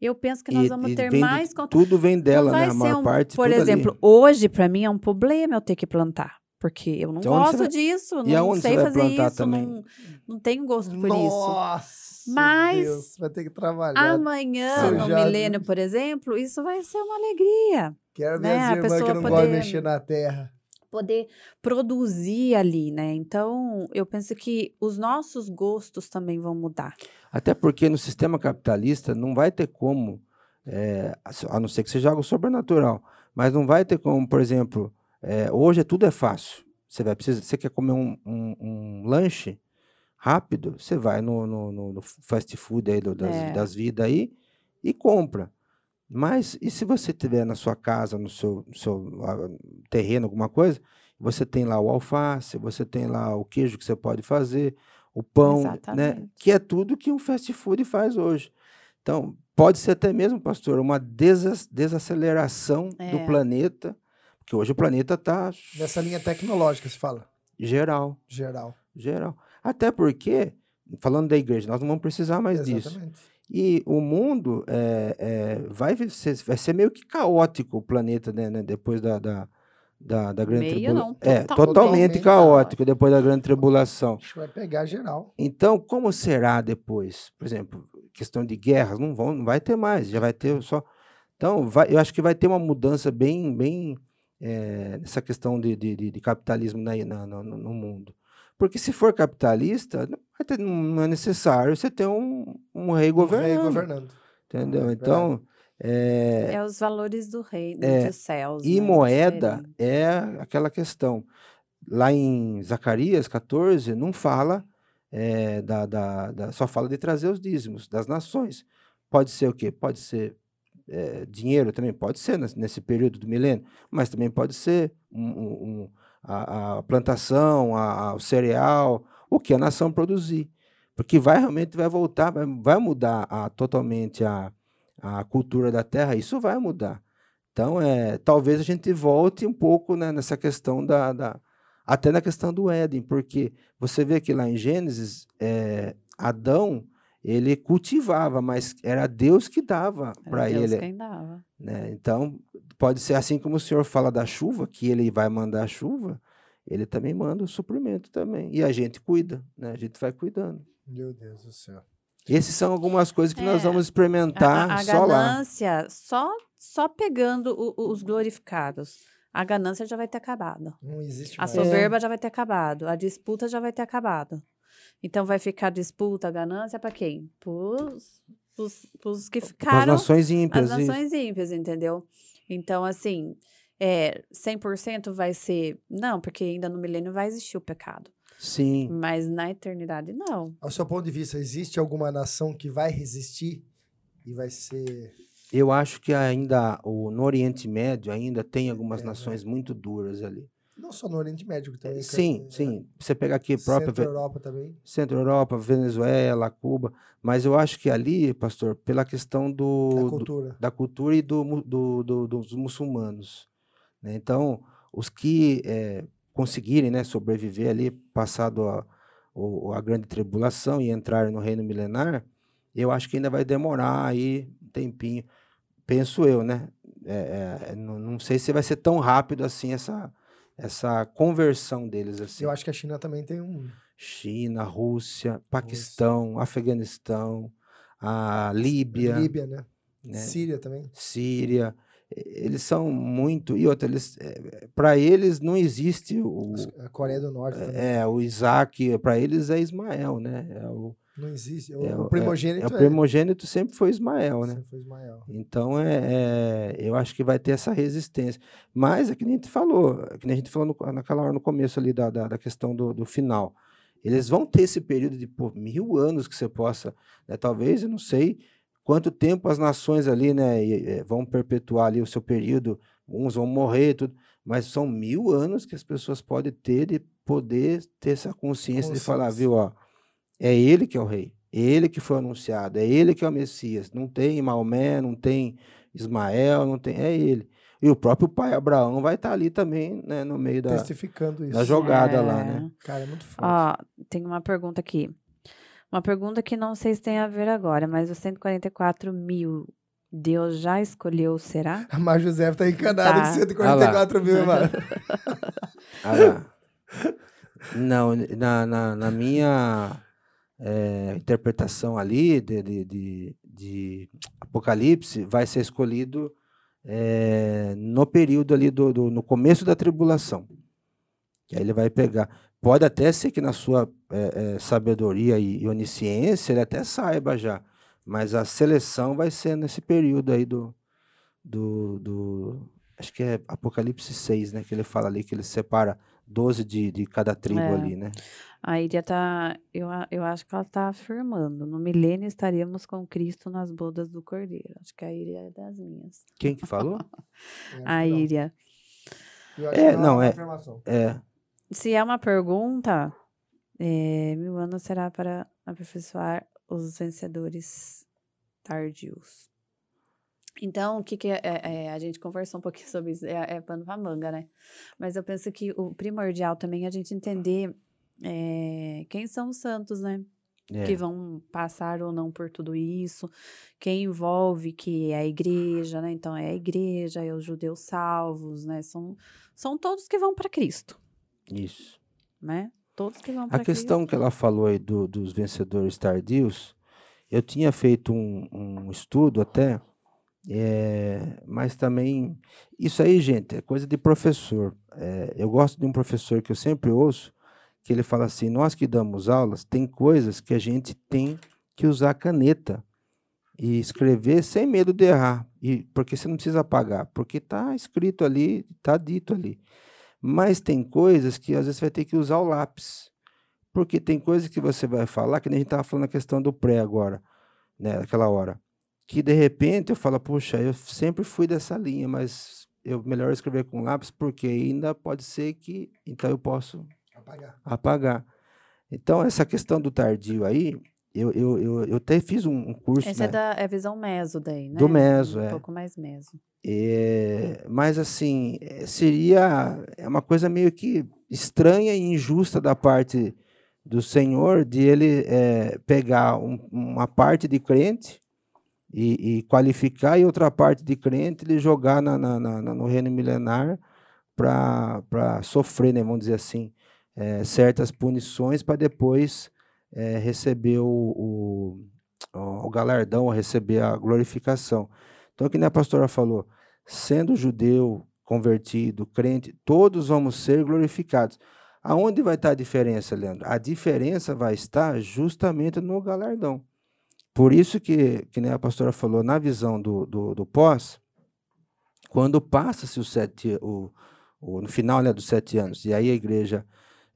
Eu penso que nós E- vamos e ter de- mais contato. Tudo vem dela, né? A maior um- parte. Por tudo ali. exemplo, hoje, para mim, é um problema eu ter que plantar. Porque eu não Então, gosto vai- disso, não sei fazer isso, não, não tenho gosto por isso. Mas- Deus, vai ter que trabalhar. Amanhã, no milênio, por exemplo, isso vai ser uma alegria. Quero ver né, as irmãs que não gostam de poder- mexer na terra. poder produzir ali, né? Então, eu penso que os nossos gostos também vão mudar. Até porque no sistema capitalista não vai ter como, eh, a não ser que seja algo sobrenatural, mas não vai ter como, por exemplo, eh, hoje tudo é fácil. Você vai precisar, você quer comer um, um- um lanche rápido, você vai no, no- no- fast food aí do- das, É. das vidas aí e compra. Mas e se você tiver na sua casa, no seu, no seu ah, terreno, alguma coisa, você tem lá o alface, você tem lá o queijo que você pode fazer, o pão, né? Exatamente. Que é tudo que um fast food faz hoje. Então, pode ser até mesmo, pastor, uma desa- desaceleração do É. planeta, porque hoje o planeta está Nessa linha tecnológica, se fala. geral, Geral. geral. Até porque, falando da igreja, nós não vamos precisar mais disso. Exatamente. E o mundo é, é, vai, ser, vai ser meio que caótico o planeta, né, né, depois da, da, da, da grande tribulação. não, É, total- totalmente totalmente caótico depois da grande tribulação. Que vai pegar geral. Então, como será depois? Por exemplo, questão de guerras, não, vão, não vai ter mais, já vai ter só. Então, vai, eu acho que vai ter uma mudança bem, bem é, nessa questão de, de, de capitalismo na, na, no, no, mundo. Porque se for capitalista, não, é necessário você ter um, um rei governando. Um rei governando. Entendeu? É, então. É, é, os valores do reino é, dos céus. E né? moeda é aquela questão. Lá em Zacarias 14, não fala é, da, da, da, só fala de trazer os dízimos das nações. Pode ser o quê? Pode ser é, dinheiro também, pode ser nesse período do milênio, mas também pode ser um, um, a, a, plantação, a, a, o cereal, o que a nação produzir. Porque vai realmente vai voltar, vai, vai mudar a, totalmente a, a cultura da terra, isso vai mudar. Então, é, talvez a gente volte um pouco né, nessa questão da, da, até na questão do Éden, porque você vê que lá em Gênesis, é, Adão, ele cultivava, mas era Deus que dava para ele. Quem dava. Né? Então, pode ser assim como o Senhor fala da chuva, que ele vai mandar a chuva, ele também manda o suprimento também. E a gente cuida, né? a gente vai cuidando. Meu Deus do céu. Essas são algumas coisas que é, nós vamos experimentar a, a só ganância, lá. Só, só pegando o, os glorificados a ganância já vai ter acabado. Não existe mais. A soberba é. já vai ter acabado. A disputa já vai ter acabado. Então vai ficar disputa, a ganância para quem? Pros, pros, pros que ficaram. As nações ímpias. As nações ímpias, entendeu? Então, assim, é, 100% vai ser. Não, porque ainda no milênio vai existir o pecado. Sim. Mas na eternidade, não. Ao seu ponto de vista, existe alguma nação que vai resistir e vai ser eu acho que ainda o, no Oriente Médio ainda tem algumas é, né? nações né? muito duras ali. Não só no Oriente Médio, também. Sim, é, sim. Você pega aqui própria. Centro Europa também. Centro Europa, Venezuela, Cuba. Mas eu acho que ali, pastor, pela questão do. Da cultura. Do, da cultura e do, do, do dos muçulmanos. Né? Então, os que é, conseguirem né, sobreviver ali, passado a, a, a grande tribulação e entrar no reino milenar, eu acho que ainda vai demorar aí um tempinho penso eu, né? É, é, não, não, sei se vai ser tão rápido assim essa, essa conversão deles. Assim. Eu acho que a China também tem um. China, Rússia, Paquistão, Rússia. Afeganistão, a Líbia. Líbia, né? né? Síria também. Síria. Eles são muito. E outra, eles, é, para eles não existe o. A Coreia do Norte. Também. É, o Isaac, para eles é Ismael, né? É o, não existe. O, é, o primogênito é, é, o primogênito sempre foi Ismael, né? Sempre foi Ismael. Então, é, é, eu acho que vai ter essa resistência. Mas é que nem a gente falou, é que nem a gente falou no, naquela hora no começo ali da, da, da questão do, do, final. Eles vão ter esse período de por mil anos que você possa, né, talvez, eu não sei quanto tempo as nações ali né, vão perpetuar ali o seu período, uns vão morrer, tudo, mas são mil anos que as pessoas podem ter de poder ter essa consciência, consciência. de falar, viu, ó é ele que é o rei. Ele que foi anunciado. É ele que é o Messias. Não tem Maomé, não tem Ismael, não tem. É ele. E o próprio pai Abraão vai estar ali também, né, no meio da, Testificando isso. da jogada é... lá, né? Cara, é muito forte. Ó, tem uma pergunta aqui. Uma pergunta que não sei se tem a ver agora, mas os 144 mil, Deus já escolheu, será? A Mar José tá encanada tá. de 144 ah mil, mano. Ah lá. Não, na, na, na minha é, interpretação ali de, de, de, de, Apocalipse vai ser escolhido é, no período ali do, do, no começo da tribulação. Que aí ele vai pegar. Pode até ser que na sua é, sabedoria e, e onisciência ele até saiba já, mas a seleção vai ser nesse período aí do, do, do acho que é Apocalipse 6, né, que ele fala ali que ele separa 12 de, de cada tribo é. ali, né? A Iria tá, eu, eu acho que ela está afirmando, no milênio estaríamos com Cristo nas bodas do Cordeiro. Acho que a Iria é das minhas. Quem que falou? a Iria. É, não, é, é. Se é uma pergunta, é, mil anos será para aperfeiçoar os vencedores tardios. Então, o que, que é, é, é, a gente conversou um pouquinho sobre isso, é, é pano pra manga, né? Mas eu penso que o primordial também é a gente entender é, quem são os santos, né? É. Que vão passar ou não por tudo isso, quem envolve que é a igreja, né? Então é a igreja, é os judeus salvos, né? São, são todos que vão para Cristo. Isso. Né? Todos que vão para A questão Cristo. que ela falou aí do, dos vencedores tardios, eu tinha feito um, um estudo até É, mas também, isso aí, gente, é coisa de professor. É, eu gosto de um professor que eu sempre ouço, que ele fala assim: nós que damos aulas, tem coisas que a gente tem que usar caneta e escrever sem medo de errar, e porque você não precisa apagar, porque está escrito ali, está dito ali. Mas tem coisas que às vezes vai ter que usar o lápis, porque tem coisas que você vai falar, que nem a gente estava falando a questão do pré agora, né, naquela hora, que de repente eu falo, puxa, eu sempre fui dessa linha, mas eu melhor escrever com lápis, porque ainda pode ser que, então eu posso Apagar. apagar. Então, essa questão do tardio aí, eu, eu, eu, eu até fiz um, um curso, Essa né? é da é visão meso daí, né? Do meso, um é. pouco mais meso. É, mas assim, é, seria é uma coisa meio que estranha e injusta da parte do Senhor de ele é, pegar um- uma parte de crente e, e qualificar e outra parte de crente ele jogar na, na- na- na- no reino milenar para sofrer, né, vamos dizer assim, é, certas punições para depois é, receber o, o, o galardão, receber a glorificação. Então, que nem a pastora falou, sendo judeu, convertido, crente, todos vamos ser glorificados. Aonde vai estar a diferença, Leandro? A diferença vai estar justamente no galardão. Por isso que, que nem a pastora falou, na visão do, do, do pós, quando passa-se os sete, o, o, no final né, dos sete anos, e aí a igreja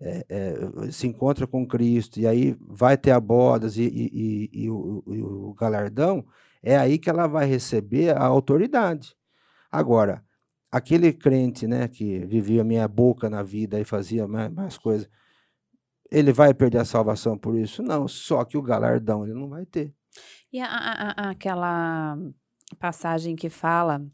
é, é, se encontra com Cristo, e aí vai ter a bodas e, e, e, e o, o galardão, é aí que ela vai receber a autoridade. Agora, aquele crente né, que vivia meia boca na vida e fazia mais, mais coisas, ele vai perder a salvação por isso? Não, só que o galardão ele não vai ter. E a- a- a- aquela passagem que fala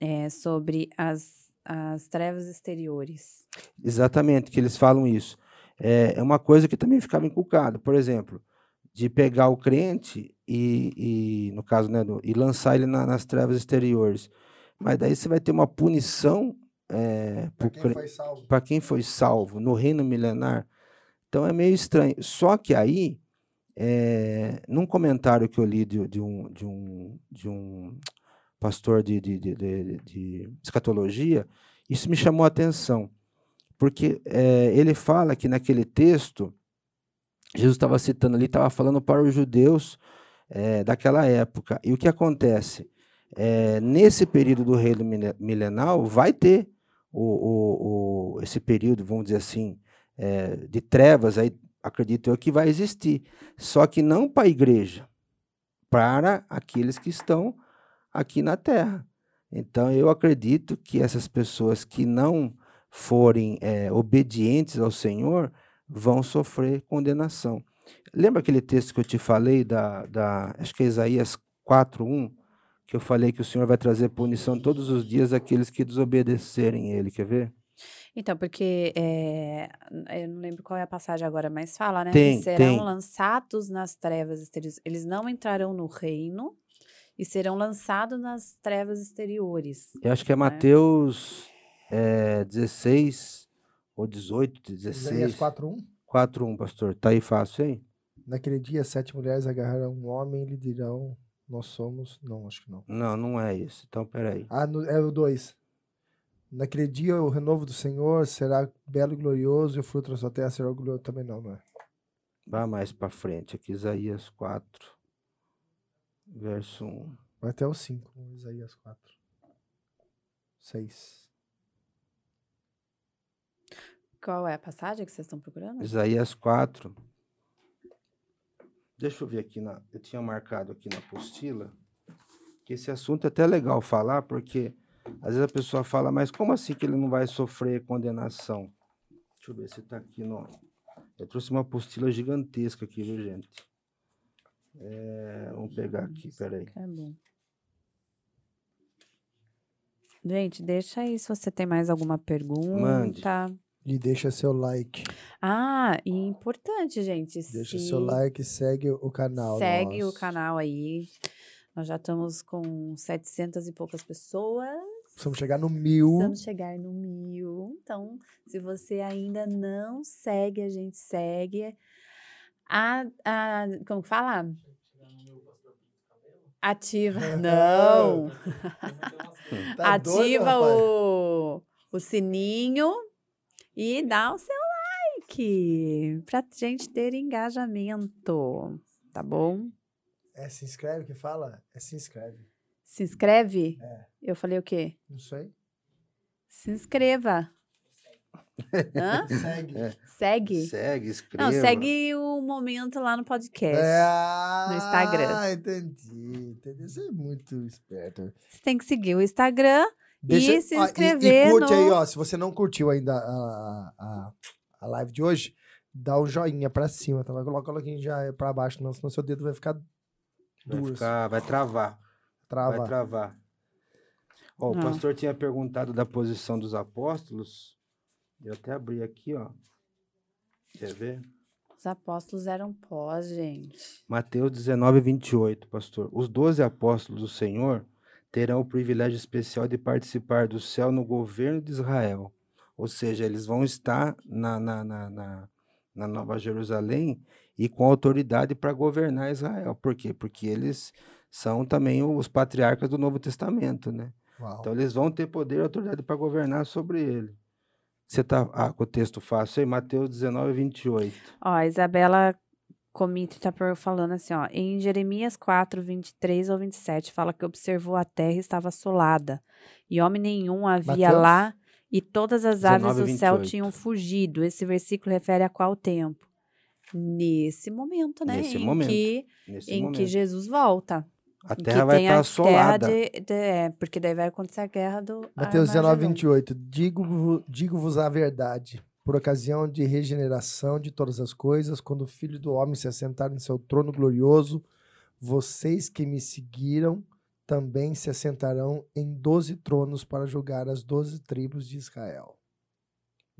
é, sobre as, as trevas exteriores. Exatamente, que eles falam isso. É é uma coisa que também ficava inculcada, por exemplo, de pegar o crente e, e no caso, né, do- e lançar ele na- nas trevas exteriores. Mas daí você vai ter uma punição é, Pra pro quem para quem foi salvo no reino milenar. Então é meio estranho. Só que aí, é, num comentário que eu li de, de um, de, um, de um pastor de, de, de, de- escatologia, isso me chamou a atenção. Porque é, ele fala que naquele texto, Jesus estava citando ali, estava falando para os judeus é, daquela época. E o que acontece? É, nesse período do reino mile- milenal, vai ter o, o, o- esse período, vamos dizer assim, é, de trevas, aí, acredito eu, que vai existir. Só que não para a igreja, para aqueles que estão aqui na terra. Então, eu acredito que essas pessoas que não forem é, obedientes ao Senhor vão sofrer condenação. Lembra aquele texto que eu te falei, da, da acho que é Isaías 4.1, que eu falei que o Senhor vai trazer punição todos os dias àqueles que desobedecerem Ele, quer ver? Então, porque é, eu não lembro qual é a passagem agora, mas fala, né? Tem, serão tem. lançados nas trevas exteriores. Eles não entrarão no reino e serão lançados nas trevas exteriores. Eu acho que é né? Mateus é, 16 ou 18, Isaías 16. 4.1. 4.1, pastor. Tá aí fácil, hein? Naquele dia, sete mulheres agarrarão um homem e lhe dirão: Nós somos. Não, acho que não. Não, não é isso. Então, peraí. Ah, no- é o 2. Naquele dia, o renovo do Senhor será belo e glorioso, e o fruto da sua terra será glorioso. Também não, não é? Vá mais para frente. Aqui, Isaías 4, verso 1. Vai até o 5, Isaías 4. 6. Qual é a passagem que vocês estão procurando? Isaías 4. Deixa eu ver aqui na. Eu tinha marcado aqui na apostila. Que esse assunto é até legal falar, porque às vezes a pessoa fala, mas como assim que ele não vai sofrer condenação? Deixa eu ver se está aqui no. Eu trouxe uma apostila gigantesca aqui, viu, gente? É, vamos pegar aqui, peraí. É bom. Gente, deixa aí se você tem mais alguma pergunta. E deixa seu like. Ah, e importante, gente. Deixa se seu like, segue o canal. Segue o nosso. canal aí. Nós já estamos com 700 e poucas pessoas. Precisamos chegar no mil. Precisamos chegar no mil. Então, se você ainda não segue, a gente segue. A, a, como que fala? Ativa. Não. Tá doido, Ativa rapaz? o, o sininho e dá o seu like pra gente ter engajamento. Tá bom? É se inscreve que fala? É se inscreve. Se inscreve? É. Eu falei o quê? Não sei. Se inscreva. Hã? Segue. É. Segue. Segue, escreva. Não, segue o momento lá no podcast. É, ah, no Instagram. entendi. entendi. Você é muito esperto. Você tem que seguir o Instagram Deixa- e se inscrever E, curte no... aí, ó. Se você não curtiu ainda a, a, a live de hoje, dá um joinha pra cima, tá? Coloca aqui já pra baixo, não, senão seu dedo vai ficar Vai, duro. ficar, vai travar. Trava. Vai travar. Ó, o Não. pastor tinha perguntado da posição dos apóstolos. Eu até abri aqui, ó. Quer ver? Os apóstolos eram pós, gente. Mateus 19, 28, pastor. Os doze apóstolos do Senhor terão o privilégio especial de participar do céu no governo de Israel. Ou seja, eles vão estar na, na, na, na, na Nova Jerusalém e com autoridade para governar Israel. Por quê? Porque eles são também os patriarcas do Novo Testamento, né? Uau. Então eles vão ter poder e autoridade para governar sobre ele. Você tá ah, com o texto fácil aí? Mateus 19, 28. Ó, a Isabela Comite tá falando assim, ó. Em Jeremias 4, 23 ou 27, fala que observou a terra e estava assolada. E homem nenhum havia Mateus? lá, e todas as aves 19, do céu 28. tinham fugido. Esse versículo refere a qual tempo? Nesse momento, né? Nesse em momento, Que, Nesse em momento. que Jesus volta. A terra que vai estar a assolada. Terra de, de- é, porque daí vai acontecer a guerra do Mateus 19, Armagedon. 28. Digo-vo- Digo-vos a verdade. Por ocasião de regeneração de todas as coisas, quando o Filho do Homem se assentar em seu trono glorioso, vocês que me seguiram também se assentarão em doze tronos para julgar as doze tribos de Israel.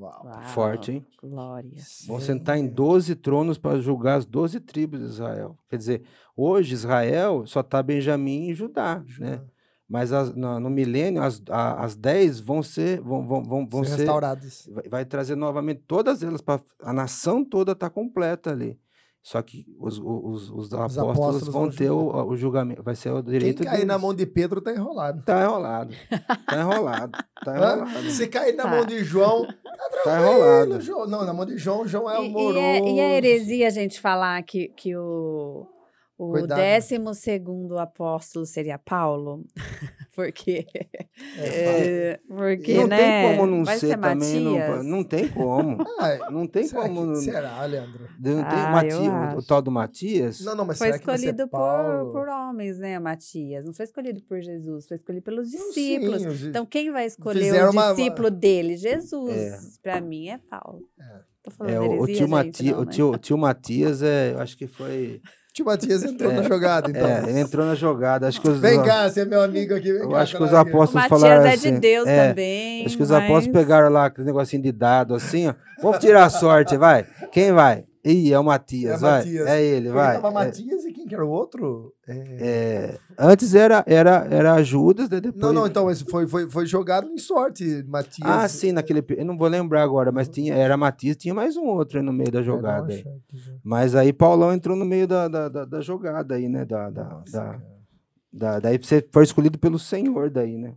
Uau. Uau, Forte, hein? Glória. Vão sentar em 12 tronos para julgar as 12 tribos de Israel. Quer dizer, hoje Israel só está Benjamim e Judá, né? Mas as- no, no milênio, as, a- as 10 vão ser. Vão, vão, vão, vão Ser ser restaurados. vai, vai trazer novamente todas elas para a nação toda está completa ali. Só que os, os, os apóstolos, apóstolos vão vão ter o, o julgamento, vai ser o Quem direito cair na deles. mão de Pedro tá enrolado. Tá enrolado. Tá enrolado. Tá enrolado. Se cair na Tá. mão de João, tá Tá enrolado. João. Não, na mão de João, João é E- amoroso. E, é, e a heresia a gente falar que, que o, o Cuidado. décimo segundo apóstolo seria Paulo? Porque, É, é, porque não né? tem como não vai ser, também. Não, Matias? não tem como. Ah, Não tem será, como. que, Não, será, Leandro? não tem Ah, Mati- eu o, o tal do Matias. Não, não, mas Foi será que vai ser escolhido por, Paulo? por homens, né, Matias? Não foi escolhido por Jesus, foi escolhido pelos discípulos. sim, Então, quem vai escolher o uma- discípulo dele? Jesus. É. Pra mim é Paulo. É. Tô falando É, o, o heresia, tio gente, Mati- não, o né? tio, o tio Matias, é, eu acho que foi. Tio Matias entrou na jogada, então. É, ele entrou na jogada. Acho que os, Vem cá, você é meu amigo aqui. Vem Eu cá, acho que os apóstolos Matias falaram é assim. de Deus é, também. Acho que os mas- apóstolos pegaram lá aquele negocinho de dado assim, ó. Vamos tirar a sorte, vai. Quem vai? Ih, é o Matias, É vai. Matias. É ele, Porque vai. tava É, Matias e quem que era o outro? É... é, antes era, era, era Judas, né, depois. Não, não, então, mas foi, foi, foi jogado em sorte, Matias. Ah, sim, naquele. Eu não vou lembrar agora, mas tinha, era Matias, tinha mais um outro aí no meio da É, jogada. aí. Mas aí Paulão entrou no meio da, da, da, da jogada aí, né? Da, da, Nossa, da, da- daí você foi escolhido pelo Senhor daí, né?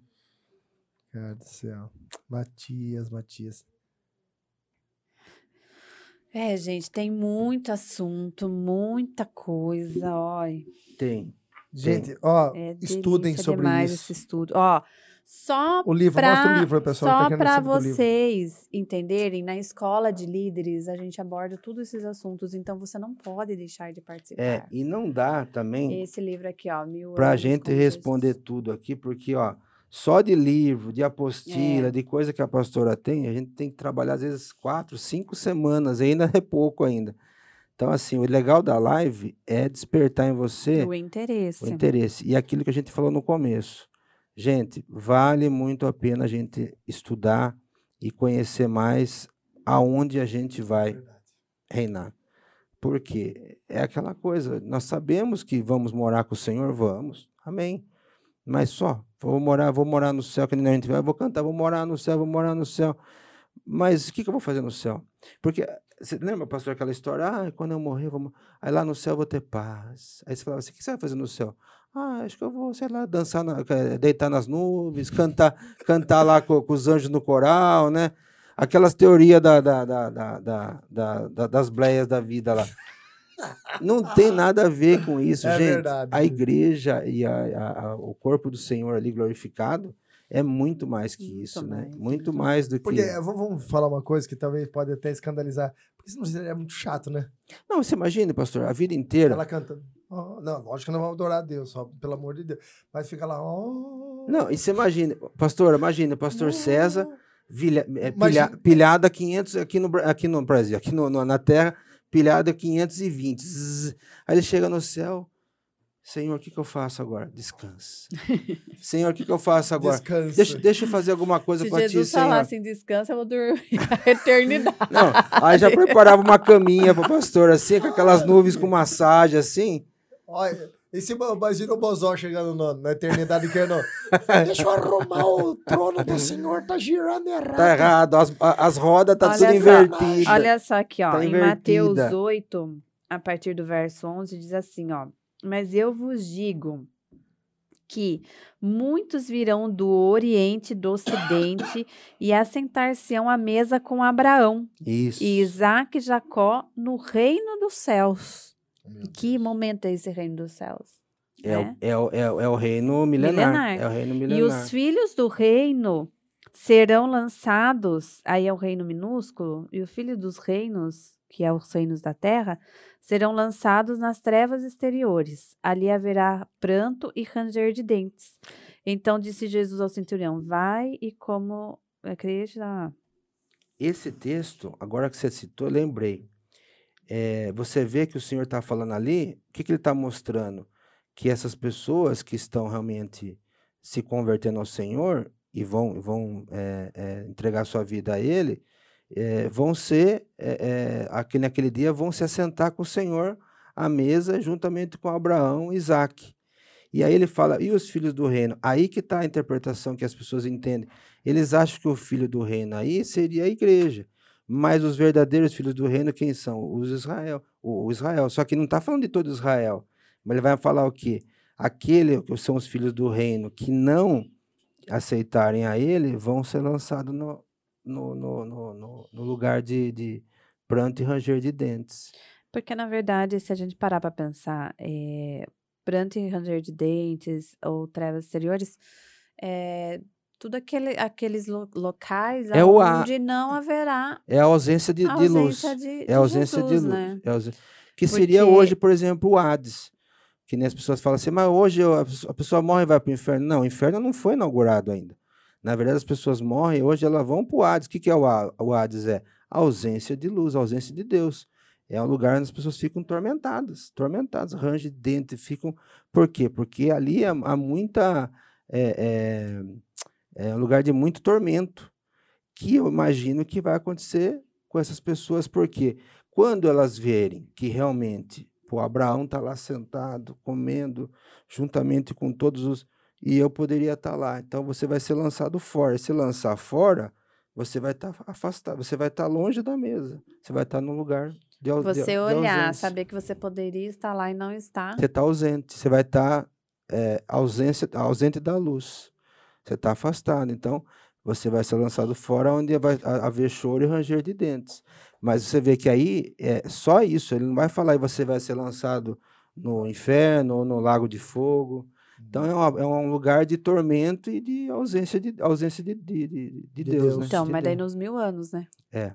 Cara do céu. Matias, Matias. É, gente, tem muito assunto, muita coisa, ó. Tem. Gente, ó, É estudem sobre isso. esse estudo. Ó, só O livro, pra, mostra o livro, pessoal. só tá querendo para vocês entenderem, na escola de líderes a gente aborda todos esses assuntos, então você não pode deixar de participar. É, e não dá também Esse livro aqui, ó, Mil pra Anos gente responder Jesus. tudo aqui, porque, ó, só de livro, de apostila, É. de coisa que a pastora tem, a gente tem que trabalhar às vezes quatro, cinco semanas, ainda é pouco ainda. Então, assim, o legal da live é despertar em você O interesse. o interesse. E aquilo que a gente falou no começo. Gente, vale muito a pena a gente estudar e conhecer mais aonde a gente vai reinar. Porque é aquela coisa, nós sabemos que vamos morar com o Senhor, vamos. Amém. Mas só, vou morar, vou morar no céu, que nem a gente vai, vou cantar, vou morar no céu, vou morar no céu. mas o que, que eu vou fazer no céu? Porque, você lembra, pastor, aquela história? Ah, quando eu morrer, mo- aí lá no céu eu vou ter paz. Aí você falava assim, o que você vai fazer no céu? Ah, acho que eu vou, sei lá, dançar, na- deitar nas nuvens, cantar, cantar lá com, com os anjos no coral, né? Aquelas teorias da, da, da, da- da- da- das bleias da vida lá. Não tem nada a ver com isso, É gente. verdade. A igreja e a- a- a- o corpo do Senhor ali glorificado é muito mais que Muito isso, né? Muito mais do que. Porque v- vamos falar uma coisa que talvez pode até escandalizar. Porque senão é muito chato, né? Não, você imagina, pastor, a vida inteira. Ela canta. "Oh", não, lógico que não vamos adorar a Deus, só, pelo amor de Deus. Mas fica lá. "Oh". Não, e você imagina, pastor, imagina, pastor César, vilha- é, pilha- pilhada 500 aqui no, aqui no Brasil, aqui no, no- na Terra, pilhada 520. Zzz. Aí ele chega no céu. Senhor, o que, que eu faço agora? Descansa. Senhor, o que, que eu faço agora? Descansa. Deixa, deixa eu fazer alguma coisa Se para ti, Jesus Senhor. falasse em descanso, eu vou dormir a eternidade. Não, aí já preparava uma caminha pro pastor, assim, com aquelas nuvens com massagem, assim. Olha, e se imagina o Bozó chegando no- na eternidade que não. Deixa eu arrumar o trono do Senhor, tá girando errado. Tá errado, as, as rodas tá Olha tudo só, invertidas. Olha só aqui, ó. Tá em Mateus invertida. 8, a partir do verso 11, diz assim, ó. Mas eu vos digo que muitos virão do Oriente e do Ocidente e assentar-se-ão à mesa com Abraão Isso. e Isaac e Jacó no reino dos céus. Que momento é esse reino dos céus? É, o- né? é, o- é, o- é o reino milenar. Milenar. É o reino E milenar. os filhos do reino serão lançados, aí é o reino minúsculo, e o filho dos reinos, que é os reinos da terra, serão lançados nas trevas exteriores. Ali haverá pranto e ranger de dentes. Então disse Jesus ao centurião: Vai e como acredita. Esse texto, agora que você citou, eu lembrei. É, você vê que o Senhor está falando ali, o que, que ele está mostrando? Que essas pessoas que estão realmente se convertendo ao Senhor e vão, vão é, é, entregar sua vida a Ele, vão ser, aqui naquele dia, vão se assentar com o Senhor à mesa juntamente com Abraão e Isaac. E aí ele fala, e os filhos do reino? Aí que está a interpretação que as pessoas entendem. Eles acham que o filho do reino aí seria a igreja. Mas os verdadeiros filhos do reino, quem são? Os Israel. O, Israel. Só que não está falando de todo Israel. Mas ele vai falar o quê? Aquele que são os filhos do reino que não aceitarem a ele vão ser lançados no, no, no, no, no- no lugar de, de pranto e ranger de dentes. Porque, na verdade, se a gente parar para pensar, é, pranto e ranger de dentes ou trevas exteriores, é, tudo aquele, aqueles lo- locais É o a- onde não haverá É a ausência de, a de luz. ausência de, É de a ausência Jesus, de luz. né? É a ausên- Que seria Porque- hoje, por exemplo, o Hades. Que nem as pessoas falam assim, mas hoje a pessoa- morre e vai para o inferno. Não, o inferno não foi inaugurado ainda. Na verdade, as pessoas morrem hoje elas vão para o Hades. O que, que é o, Ha- o Hades? É a ausência de luz, a ausência de Deus. É um lugar onde as pessoas ficam tormentadas, tormentadas, range de dente, ficam. Por quê? Porque ali há, há muita. É, é, é um lugar de muito tormento. Que eu imagino que vai acontecer com essas pessoas, porque quando elas verem que realmente pô, Abraão está lá sentado, comendo, juntamente com todos os. E eu poderia estar lá. Então você vai ser lançado fora. Se lançar fora, você vai estar afastado, você vai estar longe da mesa. Você vai estar no lugar de au- de- Você de olhar, ausência. saber que você poderia estar lá e não está. Você está ausente, você vai estar é, ausência, ausente da luz. Você está afastado. Então, você vai ser lançado fora onde vai ha- haver choro e ranger de dentes. Mas você vê que aí é só isso. Ele não vai falar e você vai ser lançado no inferno ou no lago de fogo. Então, é, uma- é um lugar de tormento e de ausência de, ausência de, de, de, de De Deus. Deus. né? Então, De mas daí nos mil anos, né? É.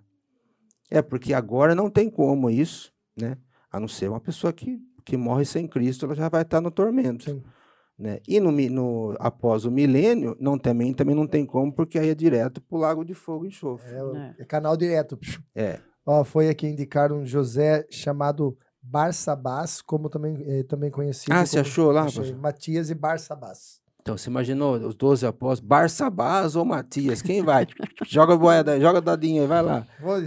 É, porque agora não tem como isso, né? A não ser uma pessoa que, que morre sem Cristo, ela já vai estar no tormento. Sim. Né? E no, no, após o milênio, não, também, também não tem como, porque aí é direto para o lago de fogo e enxofre. É, É. é canal direto. É. Ó, foi aqui indicar um José chamado Barsabás, como também, eh, também conhecido. Ah, você achou lá, Achei. Matias e Barsabás. Então, você imaginou os 12 apóstolos, Barsabás ou Matias? Quem vai? joga a moeda, joga dadinho aí, vai lá. Vou-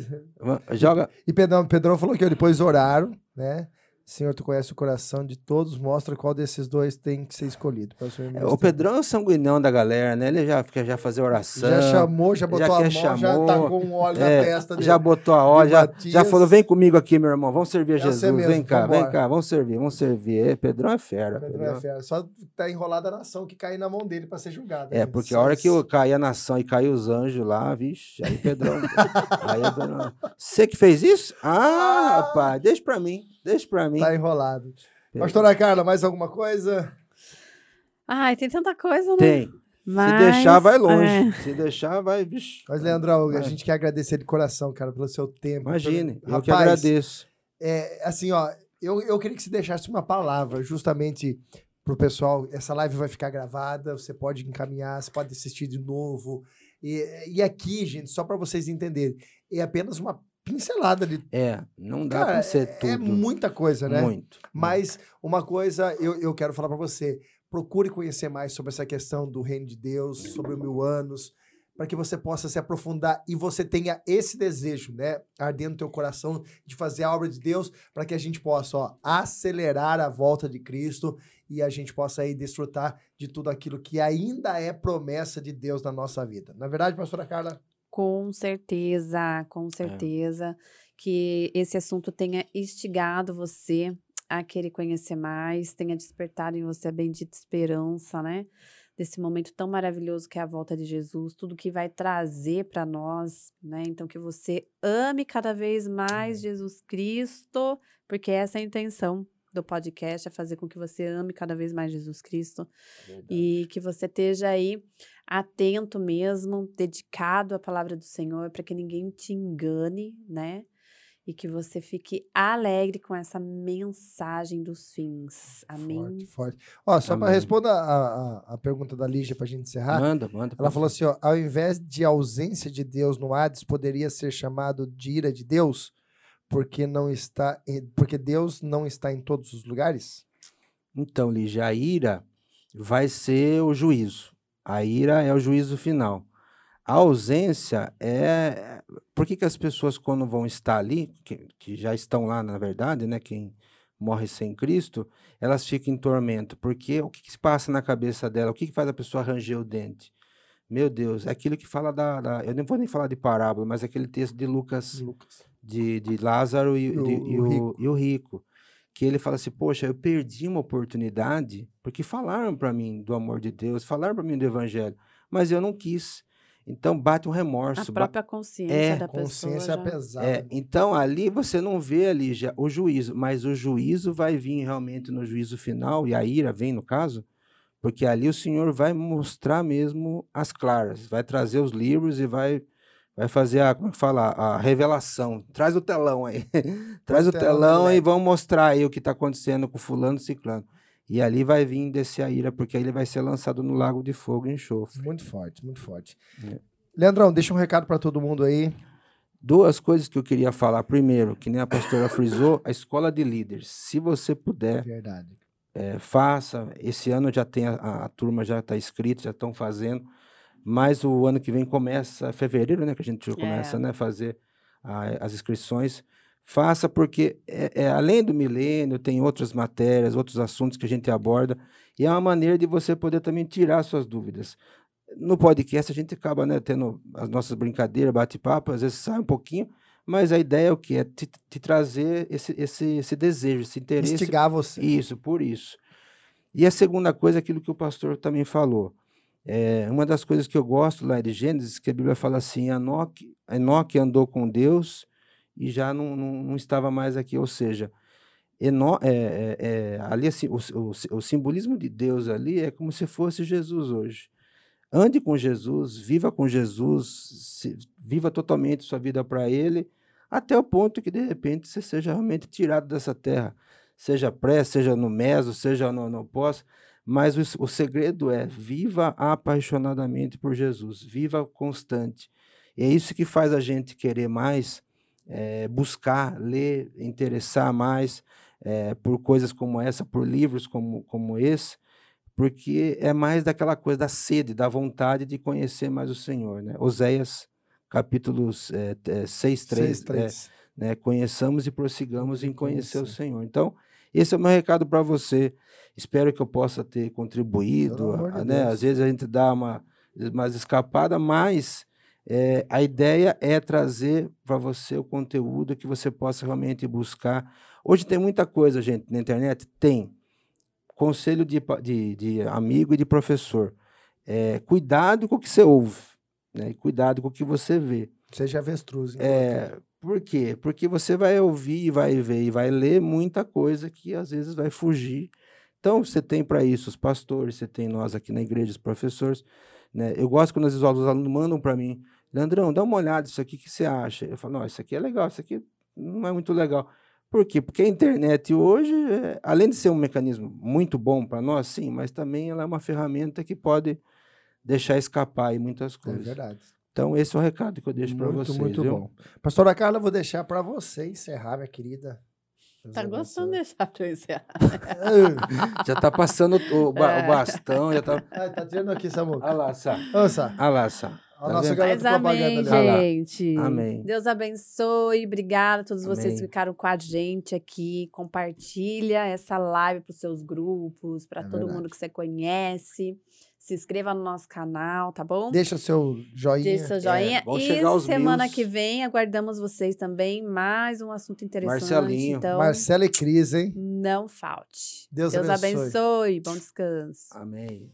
Joga. E Pedrão, Pedrão falou que depois oraram, né? Senhor, tu conhece o coração de todos, mostra qual desses dois tem que ser escolhido. para É. O Pedrão é o sanguinão da galera, né? Ele já quer já fazer oração. já chamou, já botou a mão, quer já chamou, tacou um óleo é, na testa dele. Já botou a de já, Matias. já falou: vem comigo aqui, meu irmão, vamos servir a É Jesus. mesmo, vem cá, vem cá, vamos servir, vamos servir. É, Pedrão é fera. Pedro Pedrão. é fera. Só tá enrolada a nação que cai na mão dele para ser julgado. É, gente. porque a hora que eu caí a nação e caiu os anjos lá, vixe, aí Pedrão. aí eu Pedrão. Você que fez isso? Ah, rapaz, deixa pra mim, deixa pra mim. Tá enrolado. Pedro. Pastora Carla, mais alguma coisa? Ai, tem tanta coisa, né? Tem. Se Mas, deixar, vai é, longe. Se deixar, vai, vixe. Mas, Leandrão, a gente quer agradecer de coração, cara, pelo seu tempo. Imagine, pelo- eu que agradeço. É, assim, ó, eu, eu queria que você deixasse uma palavra justamente pro pessoal. Essa live vai ficar gravada, você pode encaminhar, você pode assistir de novo. E, e aqui, gente, só para vocês entenderem, é apenas uma pincelada de. É, não dá Cara, pra ser é, tudo. é muita coisa, né? Muito. Mas uma coisa eu, eu quero falar para você: procure conhecer mais sobre essa questão do reino de Deus, sobre o mil anos, para que você possa se aprofundar e você tenha esse desejo, né, ardendo no teu coração de fazer a obra de Deus, para que a gente possa ó, acelerar a volta de Cristo e a gente possa aí desfrutar de tudo aquilo que ainda é promessa de Deus na nossa vida. Na verdade, pastora Carla, Com certeza, com certeza. Que esse assunto tenha instigado você a querer conhecer mais, tenha despertado em você a bendita esperança, né? Desse momento tão maravilhoso que é a volta de Jesus, tudo que vai trazer para nós, né? Então, que você ame cada vez mais Jesus Cristo, porque essa é a intenção do podcast, é fazer com que você ame cada vez mais Jesus Cristo e que você esteja aí atento mesmo, dedicado à palavra do Senhor, para que ninguém te engane, né? E que você fique alegre com essa mensagem dos fins. Amém. forte, forte. Ó, só para responder a, a, a pergunta da Lígia para a gente encerrar. Manda, manda. Ela falou assim, ó, ao invés de ausência de Deus no Hades, poderia ser chamado de ira de Deus, porque não está, porque Deus não está em todos os lugares? Então, Lígia, a ira vai ser o juízo. A ira é o juízo final. A ausência é. Por que, que as pessoas, quando vão estar ali, que, que já estão lá, na verdade, né? Quem morre sem Cristo, elas ficam em tormento. Porque o que, que se passa na cabeça dela? O que, que faz a pessoa ranger o dente? Meu Deus, é aquilo que fala da, da- Eu nem vou nem falar de parábola, mas aquele texto de Lucas Lucas. De, de Lázaro e, o- de- o e o, rico. e o rico. Que ele fala assim: Poxa, eu perdi uma oportunidade, porque falaram para mim do amor de Deus, falaram para mim do evangelho, mas eu não quis. Então bate um A remorso. ba- própria consciência É, da Consciência pessoa. já- pesada. É, então ali você não vê ali já o juízo, mas o juízo vai vir realmente no juízo final, e a ira vem no caso, porque ali o Senhor vai mostrar mesmo as claras, vai trazer os livros e vai, vai fazer a, como é que fala, a revelação. Traz o telão aí. Traz o telão da telão e vão mostrar aí o que está acontecendo com fulano ciclano. E ali vai vir descer a ira, porque aí ele vai ser lançado no lago de fogo e enxofre. Muito forte, muito forte. É. Leandrão, deixa um recado para todo mundo aí. Duas coisas que eu queria falar. Primeiro, que nem a pastora frisou, a escola de líderes. Se você puder, Verdade. é, faça. Esse ano já tem a, a- turma já está inscrita, já estão fazendo. Mas o ano que vem começa, fevereiro, né? Que a gente já começa É. né, a fazer a- as inscrições. Faça, porque é, é, além do milênio, tem outras matérias, outros assuntos que a gente aborda. E é uma maneira de você poder também tirar suas dúvidas. No podcast, a gente acaba né, tendo as nossas brincadeiras, bate-papo, às vezes sai um pouquinho, mas a ideia é o quê? É te, te trazer esse, esse, esse desejo, esse interesse Instigar você. isso, por isso. E a segunda coisa, aquilo que o pastor também falou. É, uma das coisas que eu gosto lá de Gênesis, que a Bíblia fala assim, Enoque, Enoque andou com Deus e já não, não, não estava mais aqui. Ou seja, Eno, é, é, é, ali assim, o, o, o simbolismo de Deus ali é como se fosse Jesus hoje. Ande com Jesus, viva com Jesus, se- viva totalmente sua vida para Ele, até o ponto que de repente você seja realmente tirado dessa terra seja pré, seja no meso, seja no, no pós, mas o, o segredo é viva apaixonadamente por Jesus, viva constante. E é isso que faz a gente querer mais, eh, buscar, ler, interessar mais eh, por coisas como essa, por livros como, como esse, porque é mais daquela coisa da sede, da vontade de conhecer mais o Senhor. Né? Oséias, capítulos eh, eh, 6, 3, Seis, três. né, conheçamos e prossigamos em conhecer o conhecer. Senhor. Então, Esse é o meu recado para você. Espero que eu possa ter contribuído. A- né? Às vezes a gente dá uma mais escapada, mas é, a ideia é trazer para você o conteúdo que você possa realmente buscar. Hoje tem muita coisa, gente, na internet? Tem. Conselho de, de, de amigo e de professor. É, cuidado com o que você ouve, né? E cuidado com o que você vê. Seja avestruz. hein? É, por quê? Porque você vai ouvir, e vai ver e vai ler muita coisa que às vezes vai fugir. Então, você tem para isso os pastores, você tem nós aqui na igreja, os professores. Né? Eu gosto quando às vezes os alunos mandam para mim, Leandrão, dá uma olhada isso aqui, o que você acha? Eu falo, não, isso aqui é legal, isso aqui não é muito legal. Por quê? Porque a internet hoje, é, além de ser um mecanismo muito bom para nós, sim, mas também ela é uma ferramenta que pode deixar escapar aí muitas É coisas. verdade. Então, esse é o recado que eu deixo para vocês. muito viu? bom. Pastora Carla, eu vou deixar para você encerrar, minha querida. Deus Tá abençoe. gostando de deixar pra eu encerrar. Já tá passando o, ba- É. o bastão, já tá. Ai, tá tirando aqui, Samuca. Olha lá, Sá. Ô, Sá. Olha lá, Sá. Tá nossa Mas propaganda amém. Ah gente. Amém. Deus abençoe. Obrigada a todos vocês Amém. que ficaram com a gente aqui. Compartilha essa live para os seus grupos, para É todo verdade. mundo que você conhece. Se inscreva no nosso canal, tá bom? Deixa seu joinha. Deixa seu joinha. vão e semana mils. que vem aguardamos vocês também. Mais um assunto interessante. Marcelinho. Então, Marcela e Cris, hein? não falte. Deus Deus abençoe. abençoe. Bom descanso. Amém.